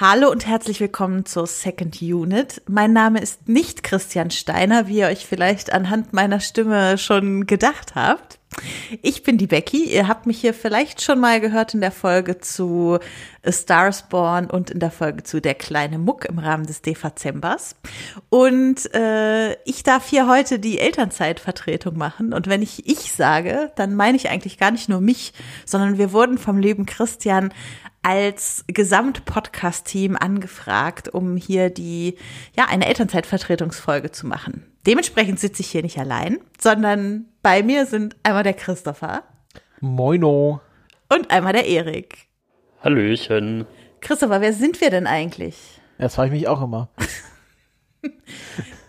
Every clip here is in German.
Hallo und herzlich willkommen zur Second Unit. Mein Name ist nicht Christian Steiner, wie ihr euch vielleicht anhand meiner Stimme schon gedacht habt. Ich bin die Becky. Ihr habt mich hier vielleicht schon mal gehört in der Folge zu A Stars Born und in der Folge zu Der kleine Muck im Rahmen des Dezembers. Und äh, ich darf hier heute die Elternzeitvertretung machen. Und wenn ich ich sage, dann meine ich eigentlich gar nicht nur mich, sondern wir wurden vom lieben Christian als Gesamt-Podcast-Team angefragt, um hier die, ja, eine Elternzeitvertretungsfolge zu machen. Dementsprechend sitze ich hier nicht allein, sondern bei mir sind einmal der Christopher. Moino. Und einmal der Erik. Hallöchen. Christopher, wer sind wir denn eigentlich? Das frage ich mich auch immer.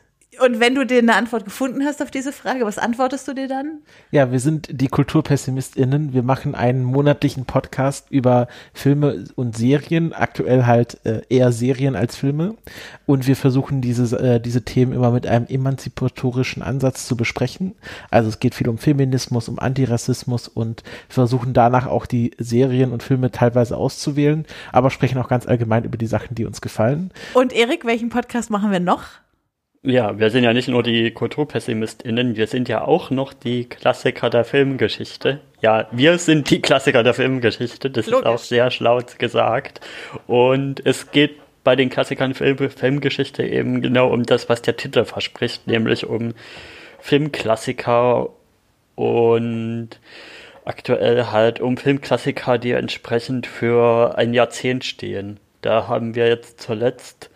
Und wenn du dir eine Antwort gefunden hast auf diese Frage, was antwortest du dir dann? Ja, wir sind die KulturpessimistInnen. Wir machen einen monatlichen Podcast über Filme und Serien, aktuell halt äh, eher Serien als Filme. Und wir versuchen diese, äh, diese Themen immer mit einem emanzipatorischen Ansatz zu besprechen. Also es geht viel um Feminismus, um Antirassismus und versuchen danach auch die Serien und Filme teilweise auszuwählen, aber sprechen auch ganz allgemein über die Sachen, die uns gefallen. Und Erik, welchen Podcast machen wir noch? Ja, wir sind ja nicht nur die KulturpessimistInnen, wir sind ja auch noch die Klassiker der Filmgeschichte. Ja, wir sind die Klassiker der Filmgeschichte, das Logisch. ist auch sehr schlau gesagt. Und es geht bei den Klassikern der Filmgeschichte eben genau um das, was der Titel verspricht, nämlich um Filmklassiker und aktuell halt um Filmklassiker, die entsprechend für ein Jahrzehnt stehen. Da haben wir jetzt zuletzt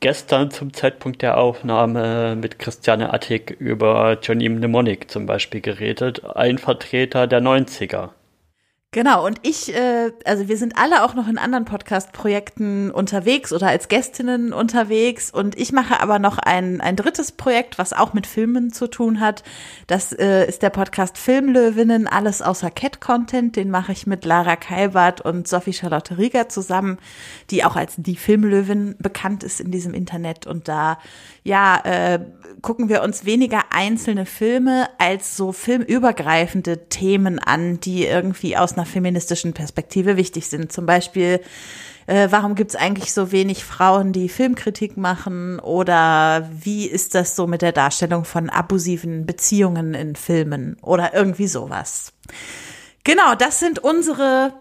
gestern zum Zeitpunkt der Aufnahme mit Christiane Attig über Johnny Mnemonic zum Beispiel geredet, ein Vertreter der 90er. Genau, und ich, äh, also wir sind alle auch noch in anderen Podcast-Projekten unterwegs oder als Gästinnen unterwegs und ich mache aber noch ein, ein drittes Projekt, was auch mit Filmen zu tun hat. Das äh, ist der Podcast Filmlöwinnen, alles außer Cat-Content. Den mache ich mit Lara Keilbart und Sophie Charlotte Rieger zusammen, die auch als die Filmlöwin bekannt ist in diesem Internet und da ja, äh, gucken wir uns weniger einzelne Filme als so filmübergreifende Themen an, die irgendwie aus einer feministischen Perspektive wichtig sind. Zum Beispiel, äh, warum gibt es eigentlich so wenig Frauen, die Filmkritik machen? Oder wie ist das so mit der Darstellung von abusiven Beziehungen in Filmen? Oder irgendwie sowas. Genau, das sind unsere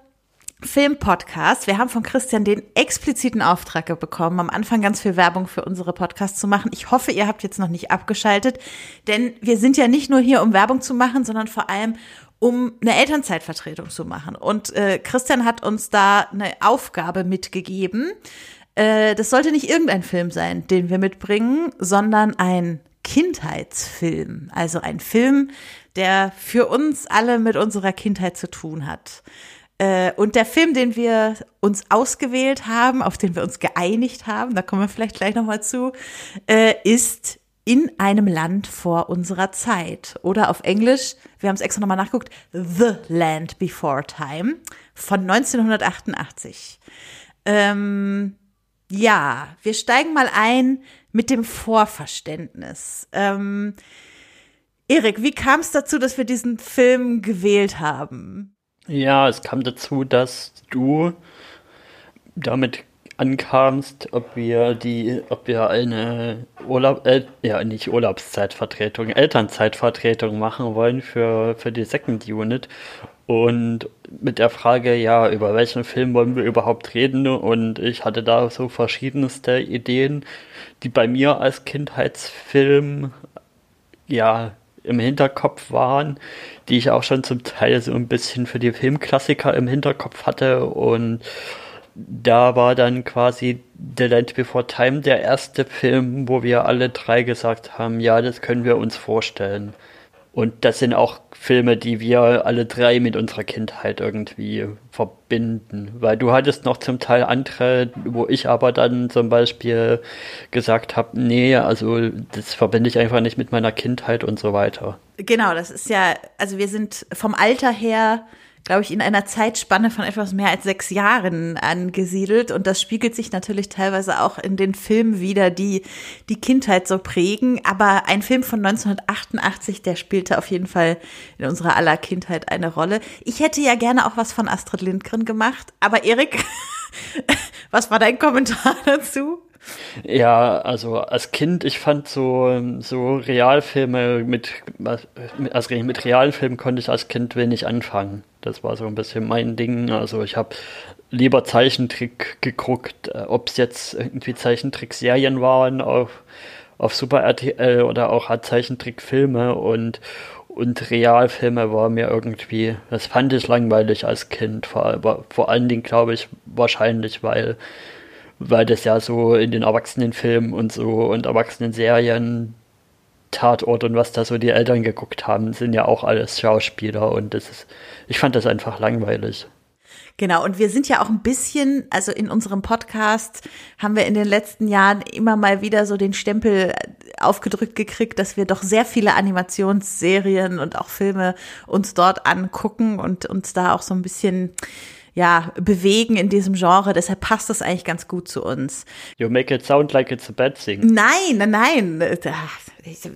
Filmpodcast. Wir haben von Christian den expliziten Auftrag bekommen, am Anfang ganz viel Werbung für unsere Podcasts zu machen. Ich hoffe, ihr habt jetzt noch nicht abgeschaltet, denn wir sind ja nicht nur hier, um Werbung zu machen, sondern vor allem, um eine Elternzeitvertretung zu machen. Und äh, Christian hat uns da eine Aufgabe mitgegeben. Äh, das sollte nicht irgendein Film sein, den wir mitbringen, sondern ein Kindheitsfilm. Also ein Film, der für uns alle mit unserer Kindheit zu tun hat. Äh, und der Film, den wir uns ausgewählt haben, auf den wir uns geeinigt haben, da kommen wir vielleicht gleich nochmal zu, äh, ist in einem Land vor unserer Zeit. Oder auf Englisch, wir haben es extra nochmal nachgeguckt, The Land Before Time von 1988. Ähm, ja, wir steigen mal ein mit dem Vorverständnis. Ähm, Erik, wie kam es dazu, dass wir diesen Film gewählt haben? Ja, es kam dazu, dass du damit ankamst, ob wir die, ob wir eine Urlaub, äh, ja nicht Urlaubszeitvertretung, Elternzeitvertretung machen wollen für, für die Second Unit. Und mit der Frage, ja, über welchen Film wollen wir überhaupt reden? Und ich hatte da so verschiedenste Ideen, die bei mir als Kindheitsfilm, ja, im Hinterkopf waren, die ich auch schon zum Teil so ein bisschen für die Filmklassiker im Hinterkopf hatte und da war dann quasi The Land Before Time der erste Film, wo wir alle drei gesagt haben, ja, das können wir uns vorstellen. Und das sind auch Filme, die wir alle drei mit unserer Kindheit irgendwie verbinden. Weil du hattest noch zum Teil andere, wo ich aber dann zum Beispiel gesagt habe, nee, also das verbinde ich einfach nicht mit meiner Kindheit und so weiter. Genau, das ist ja, also wir sind vom Alter her glaube ich, in einer Zeitspanne von etwas mehr als sechs Jahren angesiedelt. Und das spiegelt sich natürlich teilweise auch in den Filmen wieder, die die Kindheit so prägen. Aber ein Film von 1988, der spielte auf jeden Fall in unserer aller Kindheit eine Rolle. Ich hätte ja gerne auch was von Astrid Lindgren gemacht, aber Erik, Was war dein Kommentar dazu? Ja, also als Kind, ich fand so, so Realfilme mit, also mit realen Filmen konnte ich als Kind wenig anfangen. Das war so ein bisschen mein Ding. Also ich habe lieber Zeichentrick geguckt, äh, ob es jetzt irgendwie Zeichentrickserien waren auf, auf Super RTL oder auch halt Zeichentrickfilme und, und Realfilme war mir irgendwie, das fand ich langweilig als Kind. Vor, vor allen Dingen glaube ich wahrscheinlich, weil weil das ja so in den Erwachsenenfilmen und so und Erwachsenenserien Tatort und was da so die Eltern geguckt haben, sind ja auch alles Schauspieler und das ist, ich fand das einfach langweilig. Genau, und wir sind ja auch ein bisschen, also in unserem Podcast haben wir in den letzten Jahren immer mal wieder so den Stempel aufgedrückt gekriegt, dass wir doch sehr viele Animationsserien und auch Filme uns dort angucken und uns da auch so ein bisschen ja, bewegen in diesem Genre. Deshalb passt das eigentlich ganz gut zu uns. You make it sound like it's a bad thing. Nein, nein, nein. Da,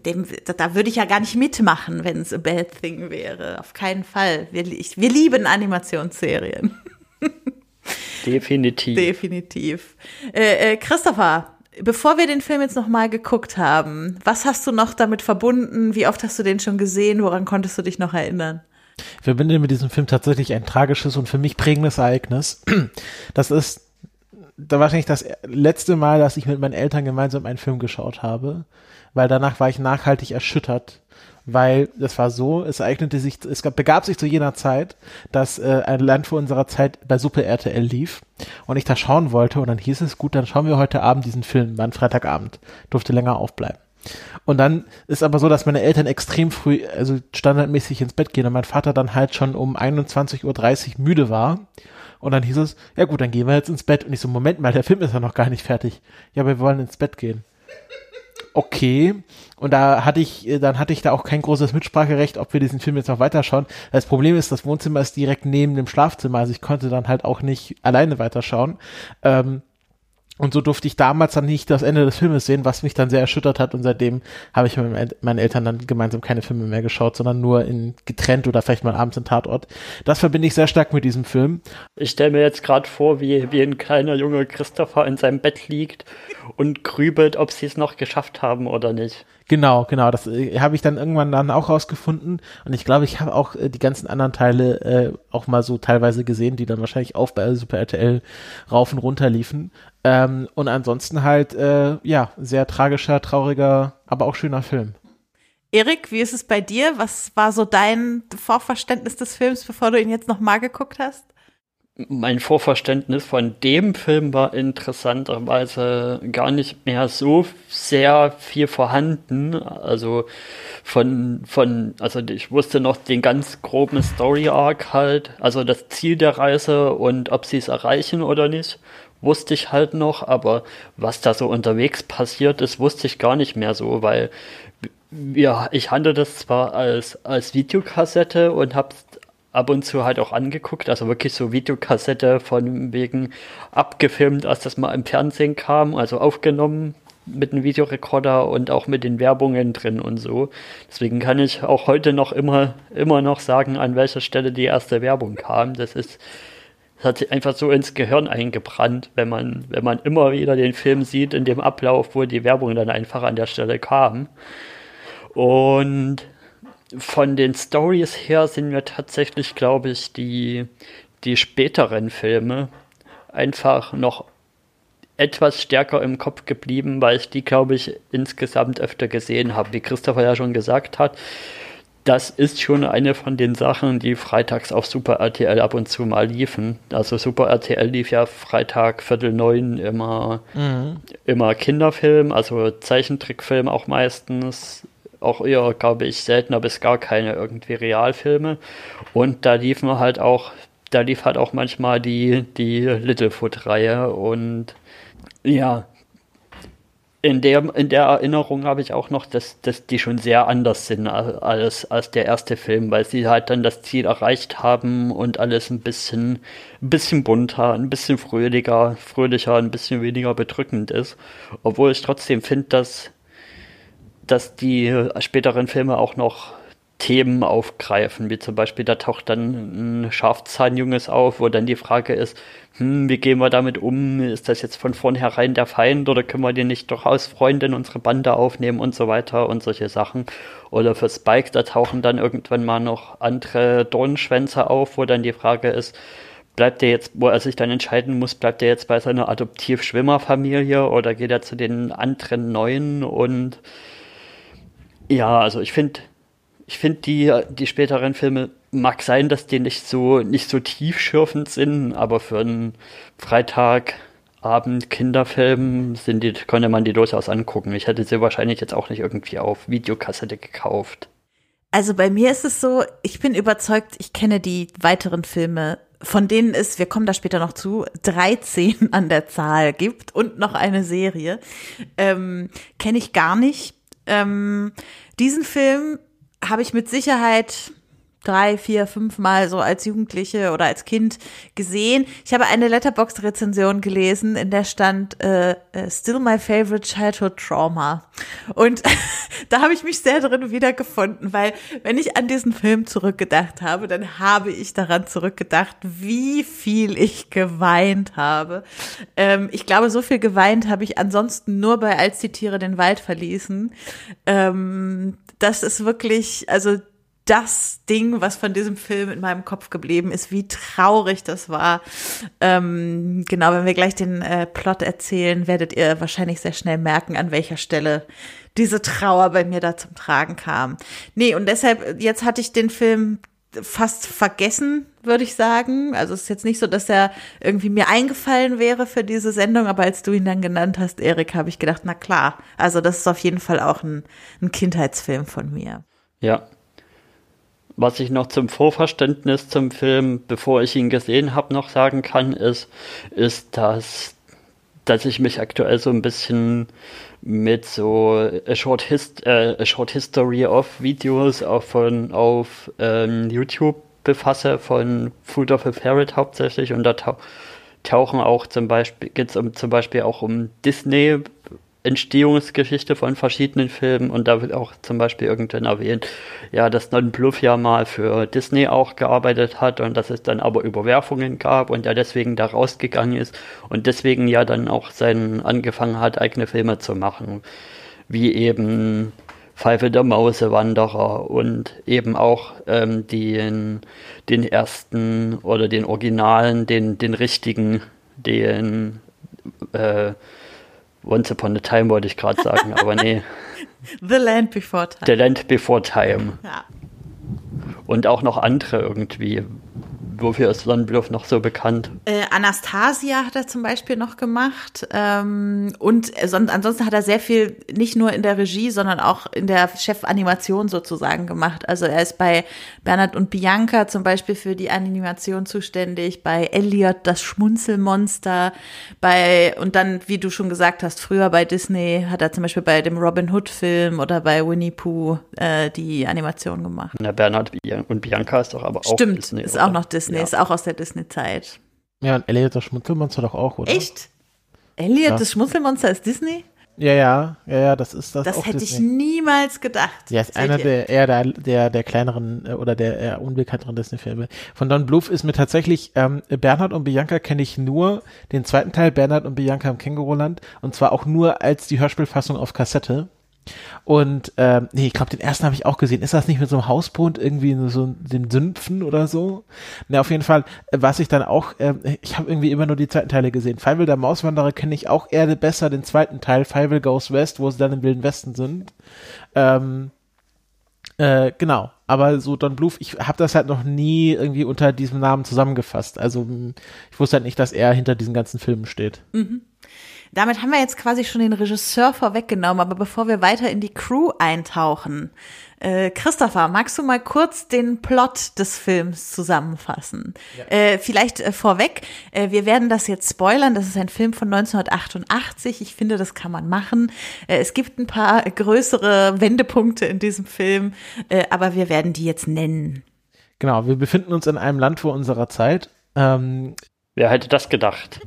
dem, da würde ich ja gar nicht mitmachen, wenn es a bad thing wäre. Auf keinen Fall. Wir, ich, wir lieben Animationsserien. Definitiv. Definitiv. Äh, äh, Christopher, bevor wir den Film jetzt nochmal geguckt haben, was hast du noch damit verbunden? Wie oft hast du den schon gesehen? Woran konntest du dich noch erinnern? Ich verbinde mit diesem Film tatsächlich ein tragisches und für mich prägendes Ereignis. Das ist da wahrscheinlich das letzte Mal, dass ich mit meinen Eltern gemeinsam einen Film geschaut habe, weil danach war ich nachhaltig erschüttert, weil das war so, es ereignete sich, es gab, begab sich zu jener Zeit, dass äh, ein Land vor unserer Zeit bei Super RTL lief und ich da schauen wollte und dann hieß es, gut, dann schauen wir heute Abend diesen Film, war ein Freitagabend, durfte länger aufbleiben. Und dann ist aber so, dass meine Eltern extrem früh, also standardmäßig ins Bett gehen und mein Vater dann halt schon um 21.30 Uhr müde war. Und dann hieß es, ja gut, dann gehen wir jetzt ins Bett. Und ich so, Moment mal, der Film ist ja noch gar nicht fertig. Ja, aber wir wollen ins Bett gehen. Okay. Und da hatte ich, dann hatte ich da auch kein großes Mitspracherecht, ob wir diesen Film jetzt noch weiterschauen. Das Problem ist, das Wohnzimmer ist direkt neben dem Schlafzimmer, also ich konnte dann halt auch nicht alleine weiterschauen. Ähm, und so durfte ich damals dann nicht das Ende des Filmes sehen, was mich dann sehr erschüttert hat. Und seitdem habe ich mit meinen Eltern dann gemeinsam keine Filme mehr geschaut, sondern nur in getrennt oder vielleicht mal abends im Tatort. Das verbinde ich sehr stark mit diesem Film. Ich stelle mir jetzt gerade vor, wie, wie ein kleiner junge Christopher in seinem Bett liegt und grübelt, ob sie es noch geschafft haben oder nicht. Genau, genau. Das äh, habe ich dann irgendwann dann auch rausgefunden. Und ich glaube, ich habe auch äh, die ganzen anderen Teile äh, auch mal so teilweise gesehen, die dann wahrscheinlich auch bei Super RTL rauf und runter liefen. Ähm, und ansonsten halt, äh, ja, sehr tragischer, trauriger, aber auch schöner Film. Erik, wie ist es bei dir? Was war so dein Vorverständnis des Films, bevor du ihn jetzt nochmal geguckt hast? Mein Vorverständnis von dem Film war interessanterweise gar nicht mehr so sehr viel vorhanden. Also von, von, also ich wusste noch den ganz groben Story Arc halt, also das Ziel der Reise und ob sie es erreichen oder nicht, wusste ich halt noch, aber was da so unterwegs passiert ist, wusste ich gar nicht mehr so, weil ja, ich handle das zwar als, als Videokassette und hab's ab und zu halt auch angeguckt, also wirklich so Videokassette von wegen abgefilmt, als das mal im Fernsehen kam, also aufgenommen mit einem Videorekorder und auch mit den Werbungen drin und so. Deswegen kann ich auch heute noch immer, immer noch sagen, an welcher Stelle die erste Werbung kam. Das ist, das hat sich einfach so ins Gehirn eingebrannt, wenn man, wenn man immer wieder den Film sieht in dem Ablauf, wo die Werbung dann einfach an der Stelle kam. Und von den Stories her sind mir tatsächlich, glaube ich, die, die späteren Filme einfach noch etwas stärker im Kopf geblieben, weil ich die, glaube ich, insgesamt öfter gesehen habe. Wie Christopher ja schon gesagt hat, das ist schon eine von den Sachen, die freitags auf Super RTL ab und zu mal liefen. Also Super RTL lief ja Freitag Viertel neun immer, mhm. immer Kinderfilm, also Zeichentrickfilm auch meistens auch eher, glaube ich, seltener bis gar keine irgendwie Realfilme. Und da liefen halt auch, da lief halt auch manchmal die, die Littlefoot-Reihe und ja, in der, in der Erinnerung habe ich auch noch, dass, dass die schon sehr anders sind als, als der erste Film, weil sie halt dann das Ziel erreicht haben und alles ein bisschen, ein bisschen bunter, ein bisschen fröhlicher, fröhlicher, ein bisschen weniger bedrückend ist. Obwohl ich trotzdem finde, dass dass die späteren Filme auch noch Themen aufgreifen, wie zum Beispiel, da taucht dann ein Schafzahnjunges auf, wo dann die Frage ist, hm, wie gehen wir damit um? Ist das jetzt von vornherein der Feind oder können wir den nicht doch als Freund in unsere Bande aufnehmen und so weiter und solche Sachen? Oder für Spike, da tauchen dann irgendwann mal noch andere Dornschwänze auf, wo dann die Frage ist, bleibt er jetzt, wo er sich dann entscheiden muss, bleibt er jetzt bei seiner Adoptiv-Schwimmerfamilie oder geht er zu den anderen Neuen und ja, also ich finde, ich finde die, die späteren Filme, mag sein, dass die nicht so, nicht so tiefschürfend sind, aber für einen Freitagabend Kinderfilm sind die, konnte man die durchaus angucken. Ich hätte sie wahrscheinlich jetzt auch nicht irgendwie auf Videokassette gekauft. Also bei mir ist es so, ich bin überzeugt, ich kenne die weiteren Filme, von denen es, wir kommen da später noch zu, 13 an der Zahl gibt und noch eine Serie. Ähm, kenne ich gar nicht. Ähm, diesen Film habe ich mit Sicherheit drei, vier, fünf Mal so als Jugendliche oder als Kind gesehen. Ich habe eine Letterbox-Rezension gelesen, in der stand äh, äh Still my favorite childhood trauma. Und da habe ich mich sehr drin wiedergefunden, weil wenn ich an diesen Film zurückgedacht habe, dann habe ich daran zurückgedacht, wie viel ich geweint habe. Ähm, ich glaube, so viel geweint habe ich ansonsten nur bei Als die Tiere den Wald verließen. Ähm, das ist wirklich, also das Ding, was von diesem Film in meinem Kopf geblieben ist, wie traurig das war. Ähm, genau, wenn wir gleich den äh, Plot erzählen, werdet ihr wahrscheinlich sehr schnell merken, an welcher Stelle diese Trauer bei mir da zum Tragen kam. Nee, und deshalb, jetzt hatte ich den Film fast vergessen, würde ich sagen. Also es ist jetzt nicht so, dass er irgendwie mir eingefallen wäre für diese Sendung, aber als du ihn dann genannt hast, Erik, habe ich gedacht, na klar, also das ist auf jeden Fall auch ein, ein Kindheitsfilm von mir. Ja, was ich noch zum Vorverständnis zum Film, bevor ich ihn gesehen habe, noch sagen kann, ist, ist, dass, dass ich mich aktuell so ein bisschen mit so a short, hist äh, a short History of Videos auf, von, auf ähm, YouTube befasse, von Food of a Ferret hauptsächlich. Und da tau tauchen auch zum Beispiel, geht es um, zum Beispiel auch um Disney Entstehungsgeschichte von verschiedenen Filmen. Und da wird auch zum Beispiel irgendwann erwähnt, ja, dass Don Bluff ja mal für Disney auch gearbeitet hat und dass es dann aber Überwerfungen gab und er deswegen da rausgegangen ist und deswegen ja dann auch sein angefangen hat, eigene Filme zu machen, wie eben Pfeife der Mausewanderer und eben auch ähm, den, den ersten oder den Originalen, den, den richtigen, den äh, Once Upon a Time wollte ich gerade sagen, aber nee. The Land Before Time. The Land Before Time. Ja. Und auch noch andere irgendwie wofür ist Sonnenbluff noch so bekannt? Äh, Anastasia hat er zum Beispiel noch gemacht. Ähm, und äh, ansonsten hat er sehr viel, nicht nur in der Regie, sondern auch in der Chefanimation sozusagen gemacht. Also er ist bei Bernhard und Bianca zum Beispiel für die Animation zuständig, bei Elliot das Schmunzelmonster, bei, und dann, wie du schon gesagt hast, früher bei Disney hat er zum Beispiel bei dem Robin Hood Film oder bei Winnie Pooh äh, die Animation gemacht. Na, Bernhard und Bianca ist doch aber auch Stimmt, Disney. Stimmt, ist oder? auch noch Disney. Disney, ja. ist auch aus der Disney-Zeit. Ja, und Elliot das Schmunzelmonster doch auch, oder? Echt? Elliot ja. das Schmunzelmonster ist Disney? Ja, ja, ja, ja, das ist das. Das hätte Disney. ich niemals gedacht. Ja, ist einer der eher der, der, der kleineren äh, oder der eher unbekannteren Disney-Filme. Von Don Bluth ist mir tatsächlich ähm, Bernhard und Bianca kenne ich nur den zweiten Teil Bernhard und Bianca im Känguruland und zwar auch nur als die Hörspielfassung auf Kassette. Und ähm, nee, ich glaube, den ersten habe ich auch gesehen. Ist das nicht mit so einem Hausbund irgendwie so den Sümpfen oder so? Ne, auf jeden Fall, äh, was ich dann auch, äh, ich habe irgendwie immer nur die zweiten Teile gesehen. Feivel der Mauswanderer kenne ich auch eher besser, den zweiten Teil, Feivel Goes West, wo sie dann im Wilden Westen sind. Ähm, äh, genau, aber so Don Bluth, ich habe das halt noch nie irgendwie unter diesem Namen zusammengefasst. Also ich wusste halt nicht, dass er hinter diesen ganzen Filmen steht. Mhm. Damit haben wir jetzt quasi schon den Regisseur vorweggenommen, aber bevor wir weiter in die Crew eintauchen, äh, Christopher, magst du mal kurz den Plot des Films zusammenfassen? Ja. Äh, vielleicht äh, vorweg, äh, wir werden das jetzt spoilern, das ist ein Film von 1988, ich finde, das kann man machen. Äh, es gibt ein paar größere Wendepunkte in diesem Film, äh, aber wir werden die jetzt nennen. Genau, wir befinden uns in einem Land vor unserer Zeit. Ähm, Wer hätte das gedacht?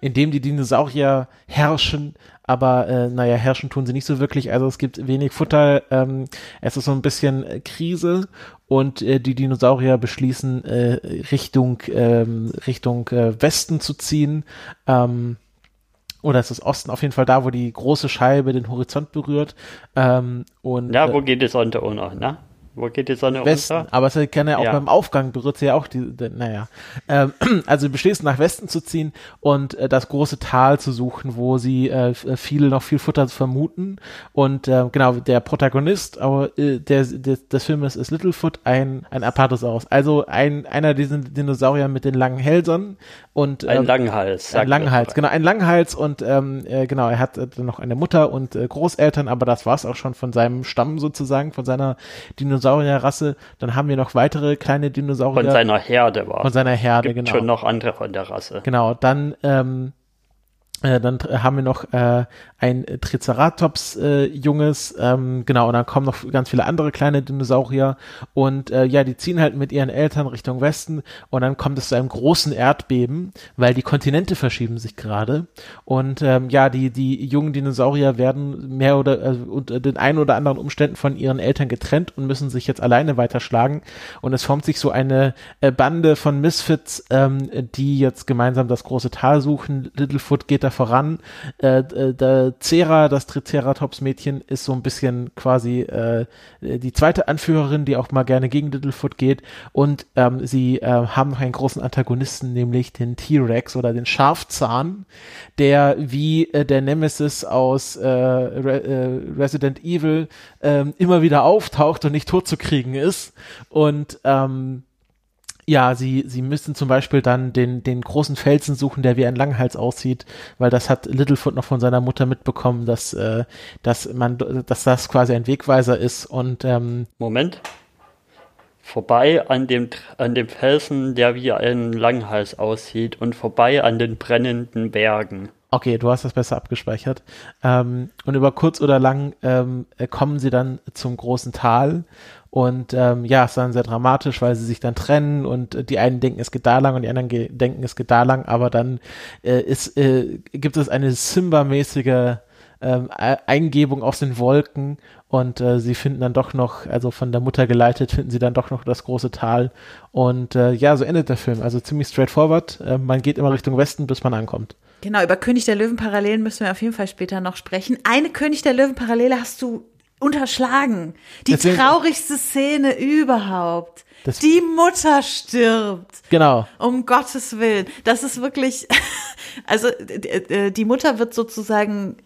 In dem die Dinosaurier herrschen, aber äh, naja, herrschen tun sie nicht so wirklich. Also es gibt wenig Futter, ähm, es ist so ein bisschen äh, Krise und äh, die Dinosaurier beschließen äh, Richtung ähm, Richtung äh, Westen zu ziehen. Ähm, oder es ist Osten auf jeden Fall da, wo die große Scheibe den Horizont berührt. Ähm, und, ja, wo äh, geht Sonne unter, ne? Wo geht die Sonne Westen, unter? Aber es kann ja auch ja. beim Aufgang berührt sie ja auch die, naja. Ähm, also beschließt nach Westen zu ziehen und äh, das große Tal zu suchen, wo sie äh, äh viel noch viel Futter vermuten. Und äh, genau, der Protagonist aber, äh, der, der, des Filmes ist Littlefoot, ein, ein Apatosaurus. Also ein, einer dieser Dinosaurier mit den langen Hälsern und ähm, ein Langhals. Ein Langhals, genau, ein Langhals und ähm, äh, genau, er hat äh, noch eine Mutter und äh, Großeltern, aber das war's auch schon von seinem Stamm sozusagen, von seiner Dinosaurier Dinosaurierrasse. Dann haben wir noch weitere kleine Dinosaurier. Von seiner Herde war. Von seiner Herde, Gibt genau. schon noch andere von der Rasse. Genau, dann ähm, äh, dann haben wir noch äh, ein Triceratops-Junges, äh, ähm, genau, und dann kommen noch ganz viele andere kleine Dinosaurier und äh, ja, die ziehen halt mit ihren Eltern Richtung Westen und dann kommt es zu einem großen Erdbeben, weil die Kontinente verschieben sich gerade und ähm, ja, die, die jungen Dinosaurier werden mehr oder äh, unter den ein oder anderen Umständen von ihren Eltern getrennt und müssen sich jetzt alleine weiterschlagen und es formt sich so eine äh, Bande von Misfits, ähm, die jetzt gemeinsam das große Tal suchen. Littlefoot geht da voran. Äh, äh, Cera, das Triceratops-Mädchen, ist so ein bisschen quasi äh, die zweite Anführerin, die auch mal gerne gegen Littlefoot geht. Und ähm, sie äh, haben einen großen Antagonisten, nämlich den T-Rex oder den Schafzahn, der wie äh, der Nemesis aus äh, Re äh, Resident Evil äh, immer wieder auftaucht und nicht tot zu kriegen ist. Und ähm, ja, sie, sie müssen zum Beispiel dann den, den großen Felsen suchen, der wie ein Langhals aussieht, weil das hat Littlefoot noch von seiner Mutter mitbekommen, dass, äh, dass man, dass das quasi ein Wegweiser ist und ähm, Moment. Vorbei an dem, an dem Felsen, der wie ein Langhals aussieht und vorbei an den brennenden Bergen. Okay, du hast das besser abgespeichert. Ähm, und über kurz oder lang ähm, kommen sie dann zum großen Tal und ähm, ja, es ist dann sehr dramatisch, weil sie sich dann trennen und äh, die einen denken, es geht da lang und die anderen denken, es geht da lang, aber dann äh, ist, äh, gibt es eine Simba-mäßige ähm, Eingebung aus den Wolken und äh, sie finden dann doch noch, also von der Mutter geleitet, finden sie dann doch noch das große Tal und äh, ja, so endet der Film. Also ziemlich straightforward. Äh, man geht immer Richtung Westen, bis man ankommt. Genau, über König der Löwen Parallelen müssen wir auf jeden Fall später noch sprechen. Eine König der Löwen Parallele hast du unterschlagen. Die Deswegen, traurigste Szene überhaupt. die Mutter stirbt. Genau. Um Gottes Willen. Das ist wirklich, also die Mutter wird sozusagen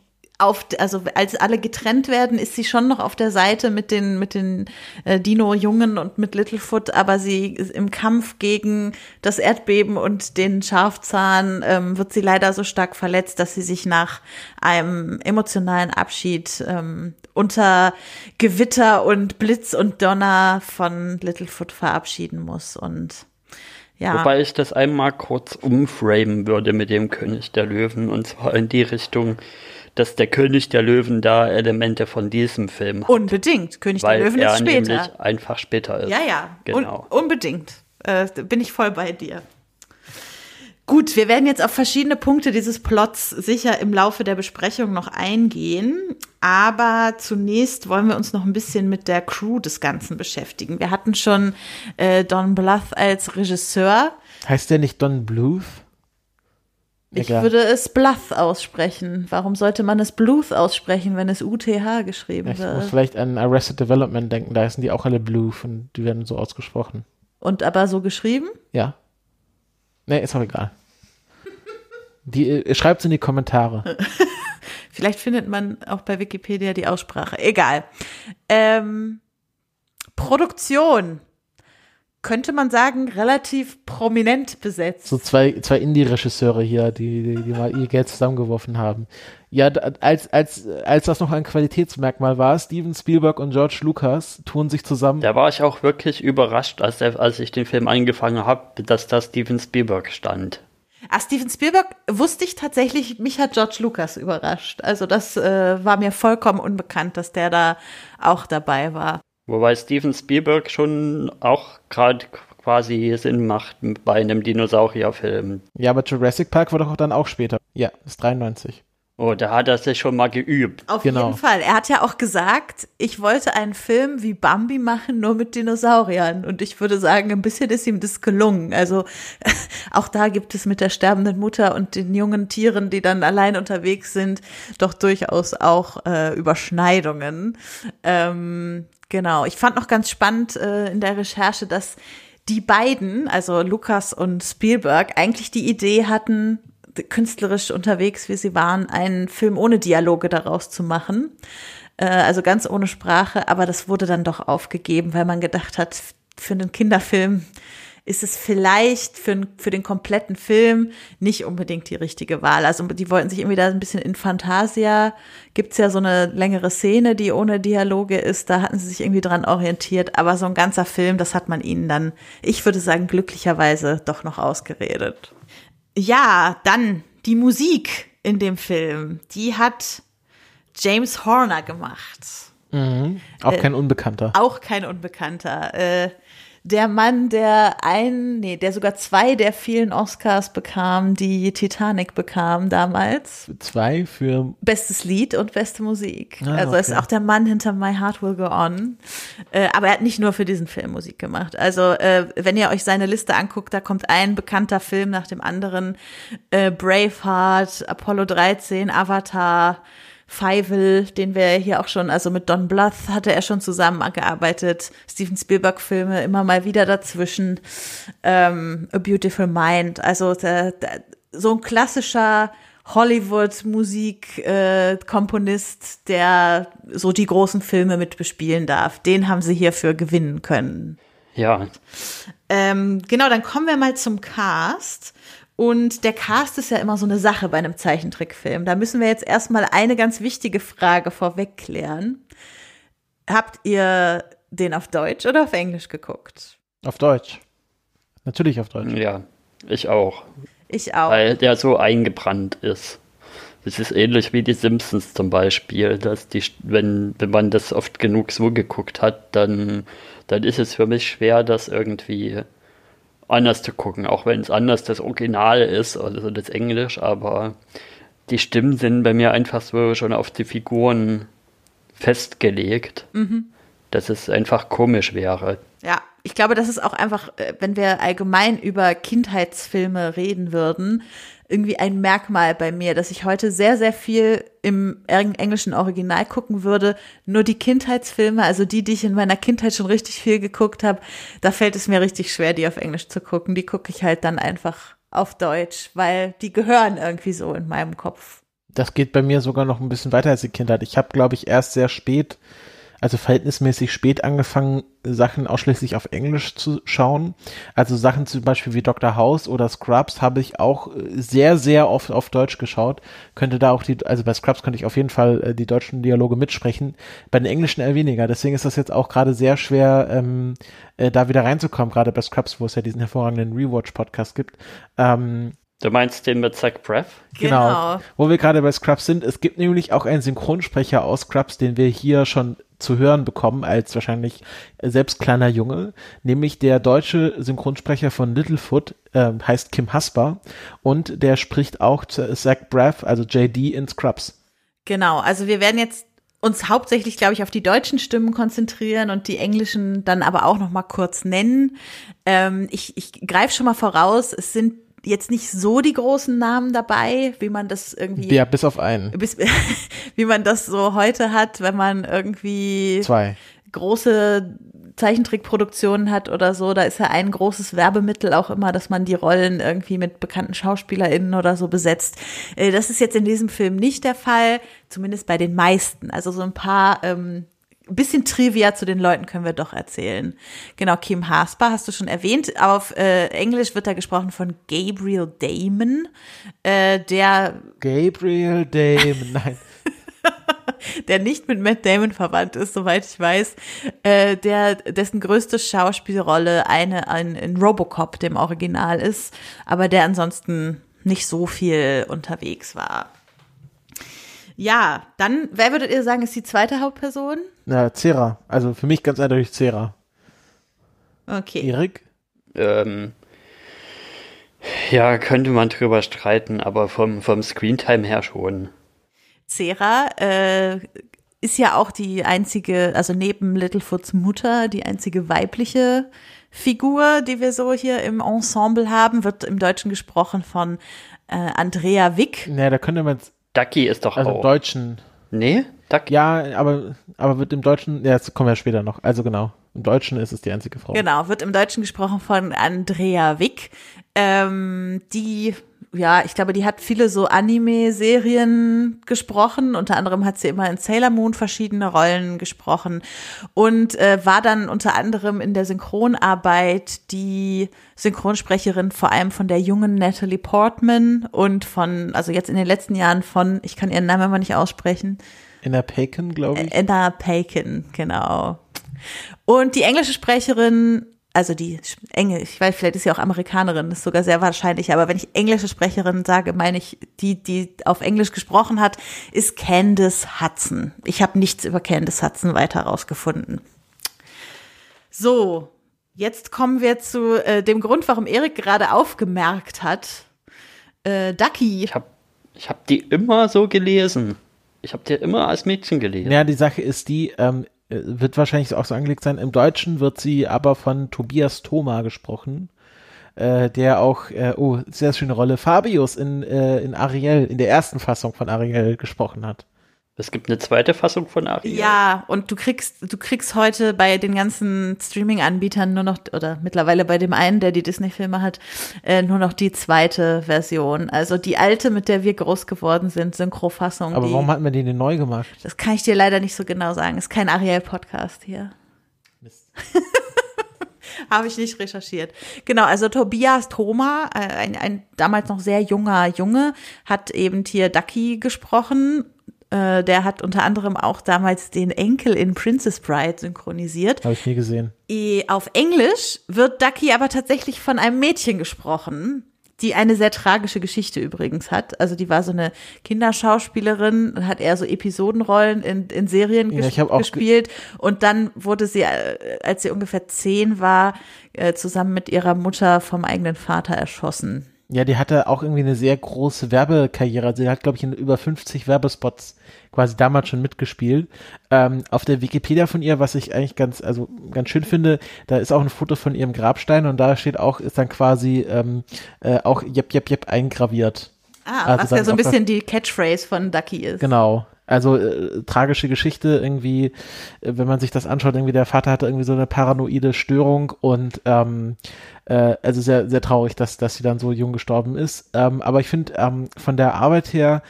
auf, also als alle getrennt werden, ist sie schon noch auf der Seite mit den, mit den äh, Dino-Jungen und mit Littlefoot, aber sie ist im Kampf gegen das Erdbeben und den Schafzahn ähm, wird sie leider so stark verletzt, dass sie sich nach einem emotionalen Abschied ähm, unter Gewitter und Blitz und Donner von Littlefoot verabschieden muss und ja. Wobei ich das einmal kurz umframen würde mit dem König der Löwen und zwar in die Richtung, dass der König der Löwen da Elemente von diesem Film hat. Unbedingt. König der Löwen ist später. einfach später ist. Ja, ja. Genau. Un unbedingt. Äh, bin ich voll bei dir. Gut, wir werden jetzt auf verschiedene Punkte dieses Plots sicher im Laufe der Besprechung noch eingehen. Aber zunächst wollen wir uns noch ein bisschen mit der Crew des Ganzen beschäftigen. Wir hatten schon äh, Don Bluth als Regisseur. Heißt der nicht Don Bluth? Ich ja, würde es Bluth aussprechen. Warum sollte man es Bluth aussprechen, wenn es UTH geschrieben ich wird? Ich muss vielleicht an Arrested Development denken, da heißen die auch alle Bluth und die werden so ausgesprochen. Und aber so geschrieben? Ja. Nee, ist auch egal. Die, äh, schreibt es in die Kommentare. vielleicht findet man auch bei Wikipedia die Aussprache. Egal. Ähm, Produktion könnte man sagen, relativ prominent besetzt. So zwei, zwei Indie-Regisseure hier, die, die, die mal ihr Geld zusammengeworfen haben. Ja, als, als, als das noch ein Qualitätsmerkmal war, Steven Spielberg und George Lucas tun sich zusammen. Da war ich auch wirklich überrascht, als, als ich den Film angefangen habe, dass da Steven Spielberg stand. Ah, Steven Spielberg wusste ich tatsächlich, mich hat George Lucas überrascht. Also das äh, war mir vollkommen unbekannt, dass der da auch dabei war. Wobei Steven Spielberg schon auch gerade quasi Sinn macht bei einem Dinosaurierfilm. Ja, aber Jurassic Park war doch dann auch später. Ja, ist 93. Oh, da hat er sich schon mal geübt. Auf Genau. jeden Fall. Er hat ja auch gesagt, ich wollte einen Film wie Bambi machen, nur mit Dinosauriern. Und ich würde sagen, ein bisschen ist ihm das gelungen. Also auch da gibt es mit der sterbenden Mutter und den jungen Tieren, die dann allein unterwegs sind, doch durchaus auch äh, Überschneidungen. Ähm, genau. Ich fand noch ganz spannend äh, in der Recherche, dass die beiden, also Lukas und Spielberg, eigentlich die Idee hatten, künstlerisch unterwegs, wie sie waren, einen Film ohne Dialoge daraus zu machen. Äh, also ganz ohne Sprache, aber das wurde dann doch aufgegeben, weil man gedacht hat, für einen Kinderfilm ist es vielleicht für, für den kompletten Film nicht unbedingt die richtige Wahl. Also die wollten sich irgendwie da ein bisschen in Fantasia, gibt's ja so eine längere Szene, die ohne Dialoge ist, da hatten sie sich irgendwie dran orientiert, aber so ein ganzer Film, das hat man ihnen dann, ich würde sagen, glücklicherweise doch noch ausgeredet. Ja, dann die Musik in dem Film, die hat James Horner gemacht. Mhm. Auch kein Unbekannter. Auch kein Unbekannter. Äh, der Mann, der ein, nee, der sogar zwei der vielen Oscars bekam, die Titanic bekam damals. Zwei für. Bestes Lied und beste Musik. Ah, also er ist okay. auch der Mann hinter My Heart Will Go On. Äh, aber er hat nicht nur für diesen Film Musik gemacht. Also äh, wenn ihr euch seine Liste anguckt, da kommt ein bekannter Film nach dem anderen. Äh, Braveheart, Apollo 13, Avatar, Fievel, den wir hier auch schon, also mit Don Bluth hatte er schon zusammengearbeitet, Steven Spielberg-Filme immer mal wieder dazwischen, ähm, A Beautiful Mind, also der, der, so ein klassischer Hollywood-Musik-Komponist, der so die großen Filme mit bespielen darf. Den haben sie hierfür gewinnen können. Ja, Ähm, genau, dann kommen wir mal zum Cast. Und der Cast ist ja immer so eine Sache bei einem Zeichentrickfilm. Da müssen wir jetzt erstmal eine ganz wichtige Frage vorweg klären. Habt ihr den auf Deutsch oder auf Englisch geguckt? Auf Deutsch. Natürlich auf Deutsch. ja, ich auch. Ich auch. Weil der so eingebrannt ist. Das ist ähnlich wie die Simpsons zum Beispiel, dass die, wenn, wenn man das oft genug so geguckt hat, dann, dann ist es für mich schwer, das irgendwie anders zu gucken, auch wenn es anders das Original ist, also das Englisch, aber die Stimmen sind bei mir einfach so schon auf die Figuren festgelegt, dass es einfach komisch wäre. Ja, ich glaube, das ist auch einfach, äh, wenn wir allgemein über Kindheitsfilme reden würden, irgendwie ein Merkmal bei mir, dass ich heute sehr, sehr viel im eng- englischen Original gucken würde. Nur die Kindheitsfilme, also die, die ich in meiner Kindheit schon richtig viel geguckt habe, da fällt es mir richtig schwer, die auf Englisch zu gucken. Die gucke ich halt dann einfach auf Deutsch, weil die gehören irgendwie so in meinem Kopf. Das geht bei mir sogar noch ein bisschen weiter als die Kindheit. Ich habe, glaube ich, erst sehr spät, also verhältnismäßig spät angefangen, Sachen ausschließlich auf Englisch zu schauen. Also Sachen zum Beispiel wie Dr. House oder Scrubs habe ich auch äh, sehr, sehr oft auf Deutsch geschaut. Könnte da auch die, also bei Scrubs könnte ich auf jeden Fall äh, die deutschen Dialoge mitsprechen. Bei den englischen eher weniger. Deswegen ist das jetzt auch gerade sehr schwer, ähm, äh, da wieder reinzukommen, gerade bei Scrubs, wo es ja diesen hervorragenden Rewatch-Podcast gibt. Ähm, Du meinst den mit Zach Braff? Genau. Wo wir gerade bei Scrubs sind, es gibt nämlich auch einen Synchronsprecher aus Scrubs, den wir hier schon zu hören bekommen, als wahrscheinlich selbst kleiner Junge, nämlich der deutsche Synchronsprecher von Littlefoot, ähm, heißt Kim Hasper und der spricht auch zu Zach Braff, also JD in Scrubs. Genau, also wir werden jetzt uns hauptsächlich, glaube ich, auf die deutschen Stimmen konzentrieren und die englischen dann aber auch noch mal kurz nennen. Ähm, ich ich greife schon mal voraus, es sind jetzt nicht so die großen Namen dabei, wie man das irgendwie, Ja, bis auf einen. bis, wie man das so heute hat, wenn man irgendwie Zwei. große Zeichentrickproduktionen hat oder so, da ist ja ein großes Werbemittel auch immer, dass man die Rollen irgendwie mit bekannten SchauspielerInnen oder so besetzt. Äh, Das ist jetzt in diesem Film nicht der Fall, zumindest bei den meisten. Also so ein paar ähm, bisschen Trivia zu den Leuten können wir doch erzählen. Genau, Kim Hasper hast du schon erwähnt. Auf äh, Englisch wird da gesprochen von Gabriel Damon, äh, der Gabriel Damon, nein. der nicht mit Matt Damon verwandt ist, soweit ich weiß, äh, der dessen größte Schauspielrolle eine ein, in Robocop, dem Original ist, aber der ansonsten nicht so viel unterwegs war. Ja, dann, wer würdet ihr sagen, ist die zweite Hauptperson? Na, Cera. Also für mich ganz eindeutig Cera. Okay. Erik? Ähm, ja, könnte man drüber streiten, aber vom, vom Screentime her schon. Cera äh, ist ja auch die einzige, also neben Littlefoots Mutter, die einzige weibliche Figur, die wir so hier im Ensemble haben, wird im Deutschen gesprochen von äh, Andrea Wick. Naja, da könnte man jetzt, Ducky ist doch also im auch. Deutschen, Nee? Ducky? ja, aber, aber wird im Deutschen, ja, das kommen wir später noch, also genau, im Deutschen ist es die einzige Frau. Genau, wird im Deutschen gesprochen von Andrea Wick, ähm, die, ja, ich glaube, die hat viele so Anime-Serien gesprochen. Unter anderem hat sie immer in Sailor Moon verschiedene Rollen gesprochen und äh, war dann unter anderem in der Synchronarbeit die Synchronsprecherin vor allem von der jungen Natalie Portman und von, also jetzt in den letzten Jahren von, ich kann ihren Namen immer nicht aussprechen, der Paken, glaube ich. Anna Paquin, genau. Und die englische Sprecherin, also die Engel, ich weiß, vielleicht ist sie auch Amerikanerin, ist sogar sehr wahrscheinlich, aber wenn ich englische Sprecherin sage, meine ich, die, die auf Englisch gesprochen hat, ist Candice Hudson. Ich habe nichts über Candice Hudson weiter rausgefunden. So, jetzt kommen wir zu äh, dem Grund, warum Erik gerade aufgemerkt hat. Äh, Ducky. Ich habe ich hab die immer so gelesen. Ich habe die immer als Mädchen gelesen. Ja, die Sache ist die, ähm, äh, wird wahrscheinlich auch so angelegt sein. Im Deutschen wird sie aber von Tobias Thoma gesprochen, äh, der auch, äh, oh, sehr schöne Rolle, Fabius in, äh, in Ariel, in der ersten Fassung von Ariel gesprochen hat. Es gibt eine zweite Fassung von Ariel. Ja, und du kriegst, du kriegst heute bei den ganzen Streaming-Anbietern nur noch, oder mittlerweile bei dem einen, der die Disney-Filme hat, äh, nur noch die zweite Version. Also die alte, mit der wir groß geworden sind, Synchrofassung. Aber die, warum hat man die denn neu gemacht? das kann ich dir leider nicht so genau sagen. Ist kein Ariel-Podcast hier. Habe ich nicht recherchiert. Genau, also Tobias Thoma, äh, ein, ein damals noch sehr junger Junge, hat eben hier Ducky gesprochen. Äh, der hat unter anderem auch damals den Enkel in Princess Bride synchronisiert. Habe ich nie gesehen. Eh, Auf Englisch wird Ducky aber tatsächlich von einem Mädchen gesprochen, die eine sehr tragische Geschichte übrigens hat. Also die war so eine Kinderschauspielerin und hat eher so Episodenrollen in, in Serien Ja, ges gespielt. Und dann wurde sie, äh, als sie ungefähr zehn war, äh, zusammen mit ihrer Mutter vom eigenen Vater erschossen. Ja, die hatte auch irgendwie eine sehr große Werbekarriere. Also, sie hat, glaube ich, über 50 Werbespots quasi damals schon mitgespielt. Ähm, auf der Wikipedia von ihr, was ich eigentlich ganz, also ganz schön finde, da ist auch ein Foto von ihrem Grabstein und da steht auch, ist dann quasi ähm, äh, auch Jep Jep Jep eingraviert. Ah, Also was ja so ein bisschen die Catchphrase von Ducky ist. Genau. Also äh, tragische Geschichte irgendwie, äh, wenn man sich das anschaut, irgendwie der Vater hatte irgendwie so eine paranoide Störung und ähm, äh, also sehr sehr traurig, dass dass sie dann so jung gestorben ist. Ähm, aber ich finde ähm, von der Arbeit her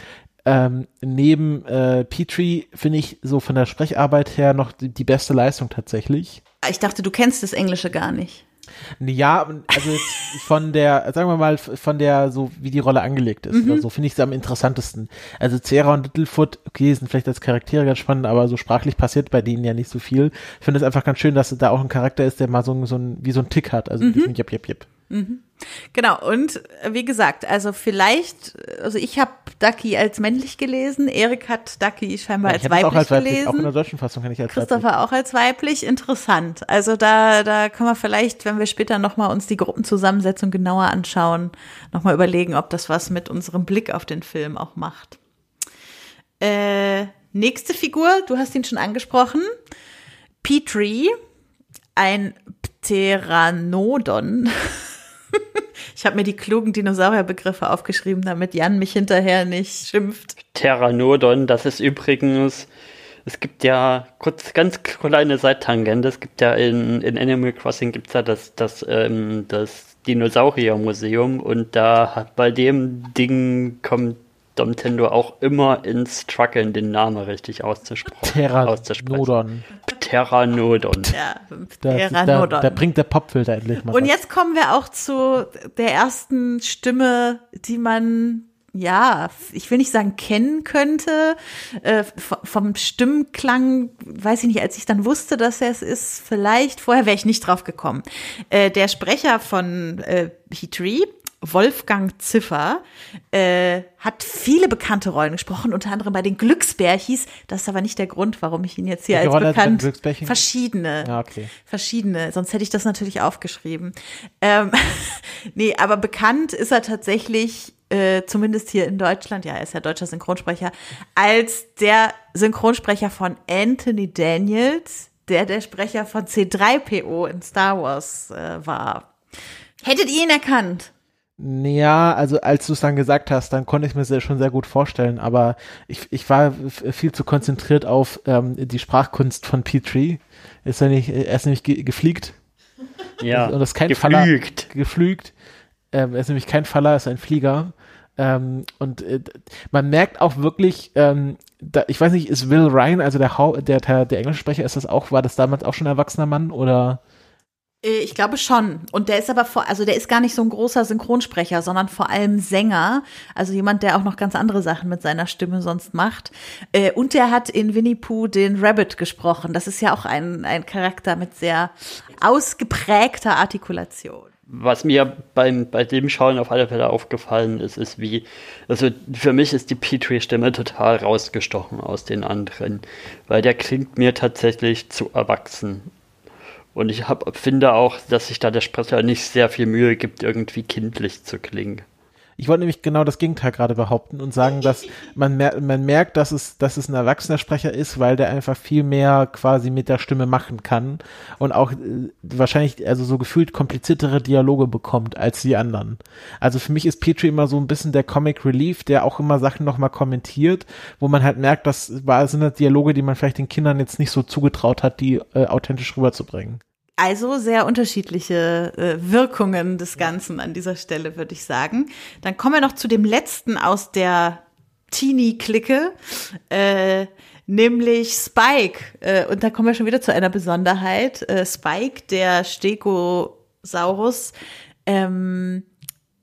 ähm, neben äh, Petrie finde ich so von der Sprecharbeit her noch die, die beste Leistung tatsächlich. Ich dachte, du kennst das Englische gar nicht. Ja, also von der, sagen wir mal, von der, so wie die Rolle angelegt ist oder so, finde ich sie am interessantesten. Also Cera und Littlefoot, okay, sind vielleicht als Charaktere ganz spannend, aber so sprachlich passiert bei denen ja nicht so viel. Ich finde es einfach ganz schön, dass da auch ein Charakter ist, der mal so, ein- so ein, wie so ein Tick hat, also diesen Jep, Jep, Jep. Genau, und äh, wie gesagt, also vielleicht, also ich habe Ducky als männlich gelesen, Erik hat Ducky scheinbar ich als weiblich, auch als weiblich, gelesen. auch in der deutschen Fassung kann ich als weiblich. Christopher auch als weiblich, interessant. Also da, da können wir vielleicht, wenn wir später nochmal uns die Gruppenzusammensetzung genauer anschauen, nochmal überlegen, ob das was mit unserem Blick auf den Film auch macht. Äh, nächste Figur, du hast ihn schon angesprochen. Petrie, ein Pteranodon. Ich habe mir die klugen Dinosaurierbegriffe aufgeschrieben, damit Jan mich hinterher nicht schimpft. Pteranodon, das ist übrigens, es gibt ja, kurz, ganz kleine Seittangente, es gibt ja in, in Animal Crossing gibt's ja das, das, ähm, das Dinosauriermuseum und da hat bei dem Ding kommt Domtendo auch immer ins Struggeln, den Namen richtig auszusprechen. Pteranodon. Pteranodon. Ja, Da, da, Pteranodon. da bringt der Popfilter endlich mal Und was. jetzt kommen wir auch zu der ersten Stimme, die man, ja, ich will nicht sagen kennen könnte. Äh, vom Stimmklang, weiß ich nicht, als ich dann wusste, dass er es ist, vielleicht, vorher wäre ich nicht drauf gekommen. Äh, der Sprecher von äh, Petrie Wolfgang Ziffer, äh, hat viele bekannte Rollen gesprochen, unter anderem bei den Glücksbärchis. Das ist aber nicht der Grund, warum ich ihn jetzt hier als bekannt. Verschiedene. Ja, okay. Verschiedene. Sonst hätte ich das natürlich aufgeschrieben. Ähm, nee, aber bekannt ist er tatsächlich, äh, zumindest hier in Deutschland, ja, er ist ja deutscher Synchronsprecher, als der Synchronsprecher von Anthony Daniels, der der Sprecher von C3PO in Star Wars äh, war. Hättet ihr ihn erkannt? Ja, also als du es dann gesagt hast, dann konnte ich mir sehr, schon sehr gut vorstellen, aber ich, ich war viel zu konzentriert auf ähm, die Sprachkunst von Petrie. Ist er nicht, er ist nämlich ge gefliegt, Ja, Und das ist kein Faller. geflügt. geflügt. Ähm, er ist nämlich kein Faller, er ist ein Flieger. Ähm, und äh, man merkt auch wirklich, ähm, da, ich weiß nicht, ist Will Ryan, also der, Hau der, der, der englische Sprecher, ist das auch, war das damals auch schon ein erwachsener Mann oder? Äh, Ich glaube schon. Und der ist aber vor, also der ist gar nicht so ein großer Synchronsprecher, sondern vor allem Sänger. Also jemand, der auch noch ganz andere Sachen mit seiner Stimme sonst macht. Äh, Und der hat in Winnie Pooh den Rabbit gesprochen. Das ist ja auch ein, ein Charakter mit sehr ausgeprägter Artikulation. Was mir beim, bei dem Schauen auf alle Fälle aufgefallen ist, ist wie, also für mich ist die Petrie-Stimme total rausgestochen aus den anderen, weil der klingt mir tatsächlich zu erwachsen. Und ich hab, finde auch, dass sich da der Sprecher nicht sehr viel Mühe gibt, irgendwie kindlich zu klingen. Ich wollte nämlich genau das Gegenteil gerade behaupten und sagen, dass man, mer man merkt, dass es, dass es ein erwachsener Sprecher ist, weil der einfach viel mehr quasi mit der Stimme machen kann und auch äh, wahrscheinlich also so gefühlt kompliziertere Dialoge bekommt als die anderen. Also für mich ist Petrie immer so ein bisschen der Comic Relief, der auch immer Sachen nochmal kommentiert, wo man halt merkt, das war, sind das Dialoge, die man vielleicht den Kindern jetzt nicht so zugetraut hat, die äh, authentisch rüberzubringen. Also sehr unterschiedliche äh, Wirkungen des Ganzen an dieser Stelle, würde ich sagen. Dann kommen wir noch zu dem letzten aus der Teenie-Clique, äh, nämlich Spike. Äh, und da kommen wir schon wieder zu einer Besonderheit. Äh, Spike, der Stegosaurus, ähm,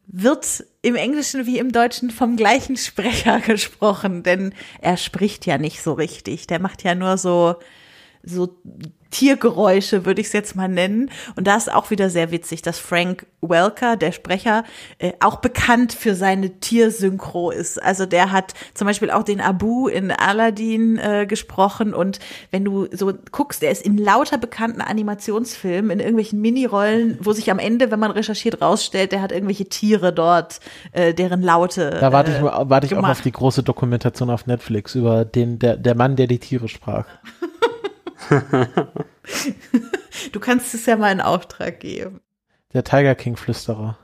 wird im Englischen wie im Deutschen vom gleichen Sprecher gesprochen, denn er spricht ja nicht so richtig. Der macht ja nur so so Tiergeräusche, würde ich es jetzt mal nennen. Und da ist auch wieder sehr witzig, dass Frank Welker, der Sprecher, äh, auch bekannt für seine Tiersynchro ist. Also der hat zum Beispiel auch den Abu in Aladdin äh, gesprochen. Und wenn du so guckst, er ist in lauter bekannten Animationsfilmen, in irgendwelchen Minirollen, wo sich am Ende, wenn man recherchiert, rausstellt, der hat irgendwelche Tiere dort, äh, deren Laute. Da warte ich, äh, warte ich auch auf die große Dokumentation auf Netflix über den, der, der Mann, der die Tiere sprach. Du kannst es ja mal in Auftrag geben. Der Tiger King Flüsterer.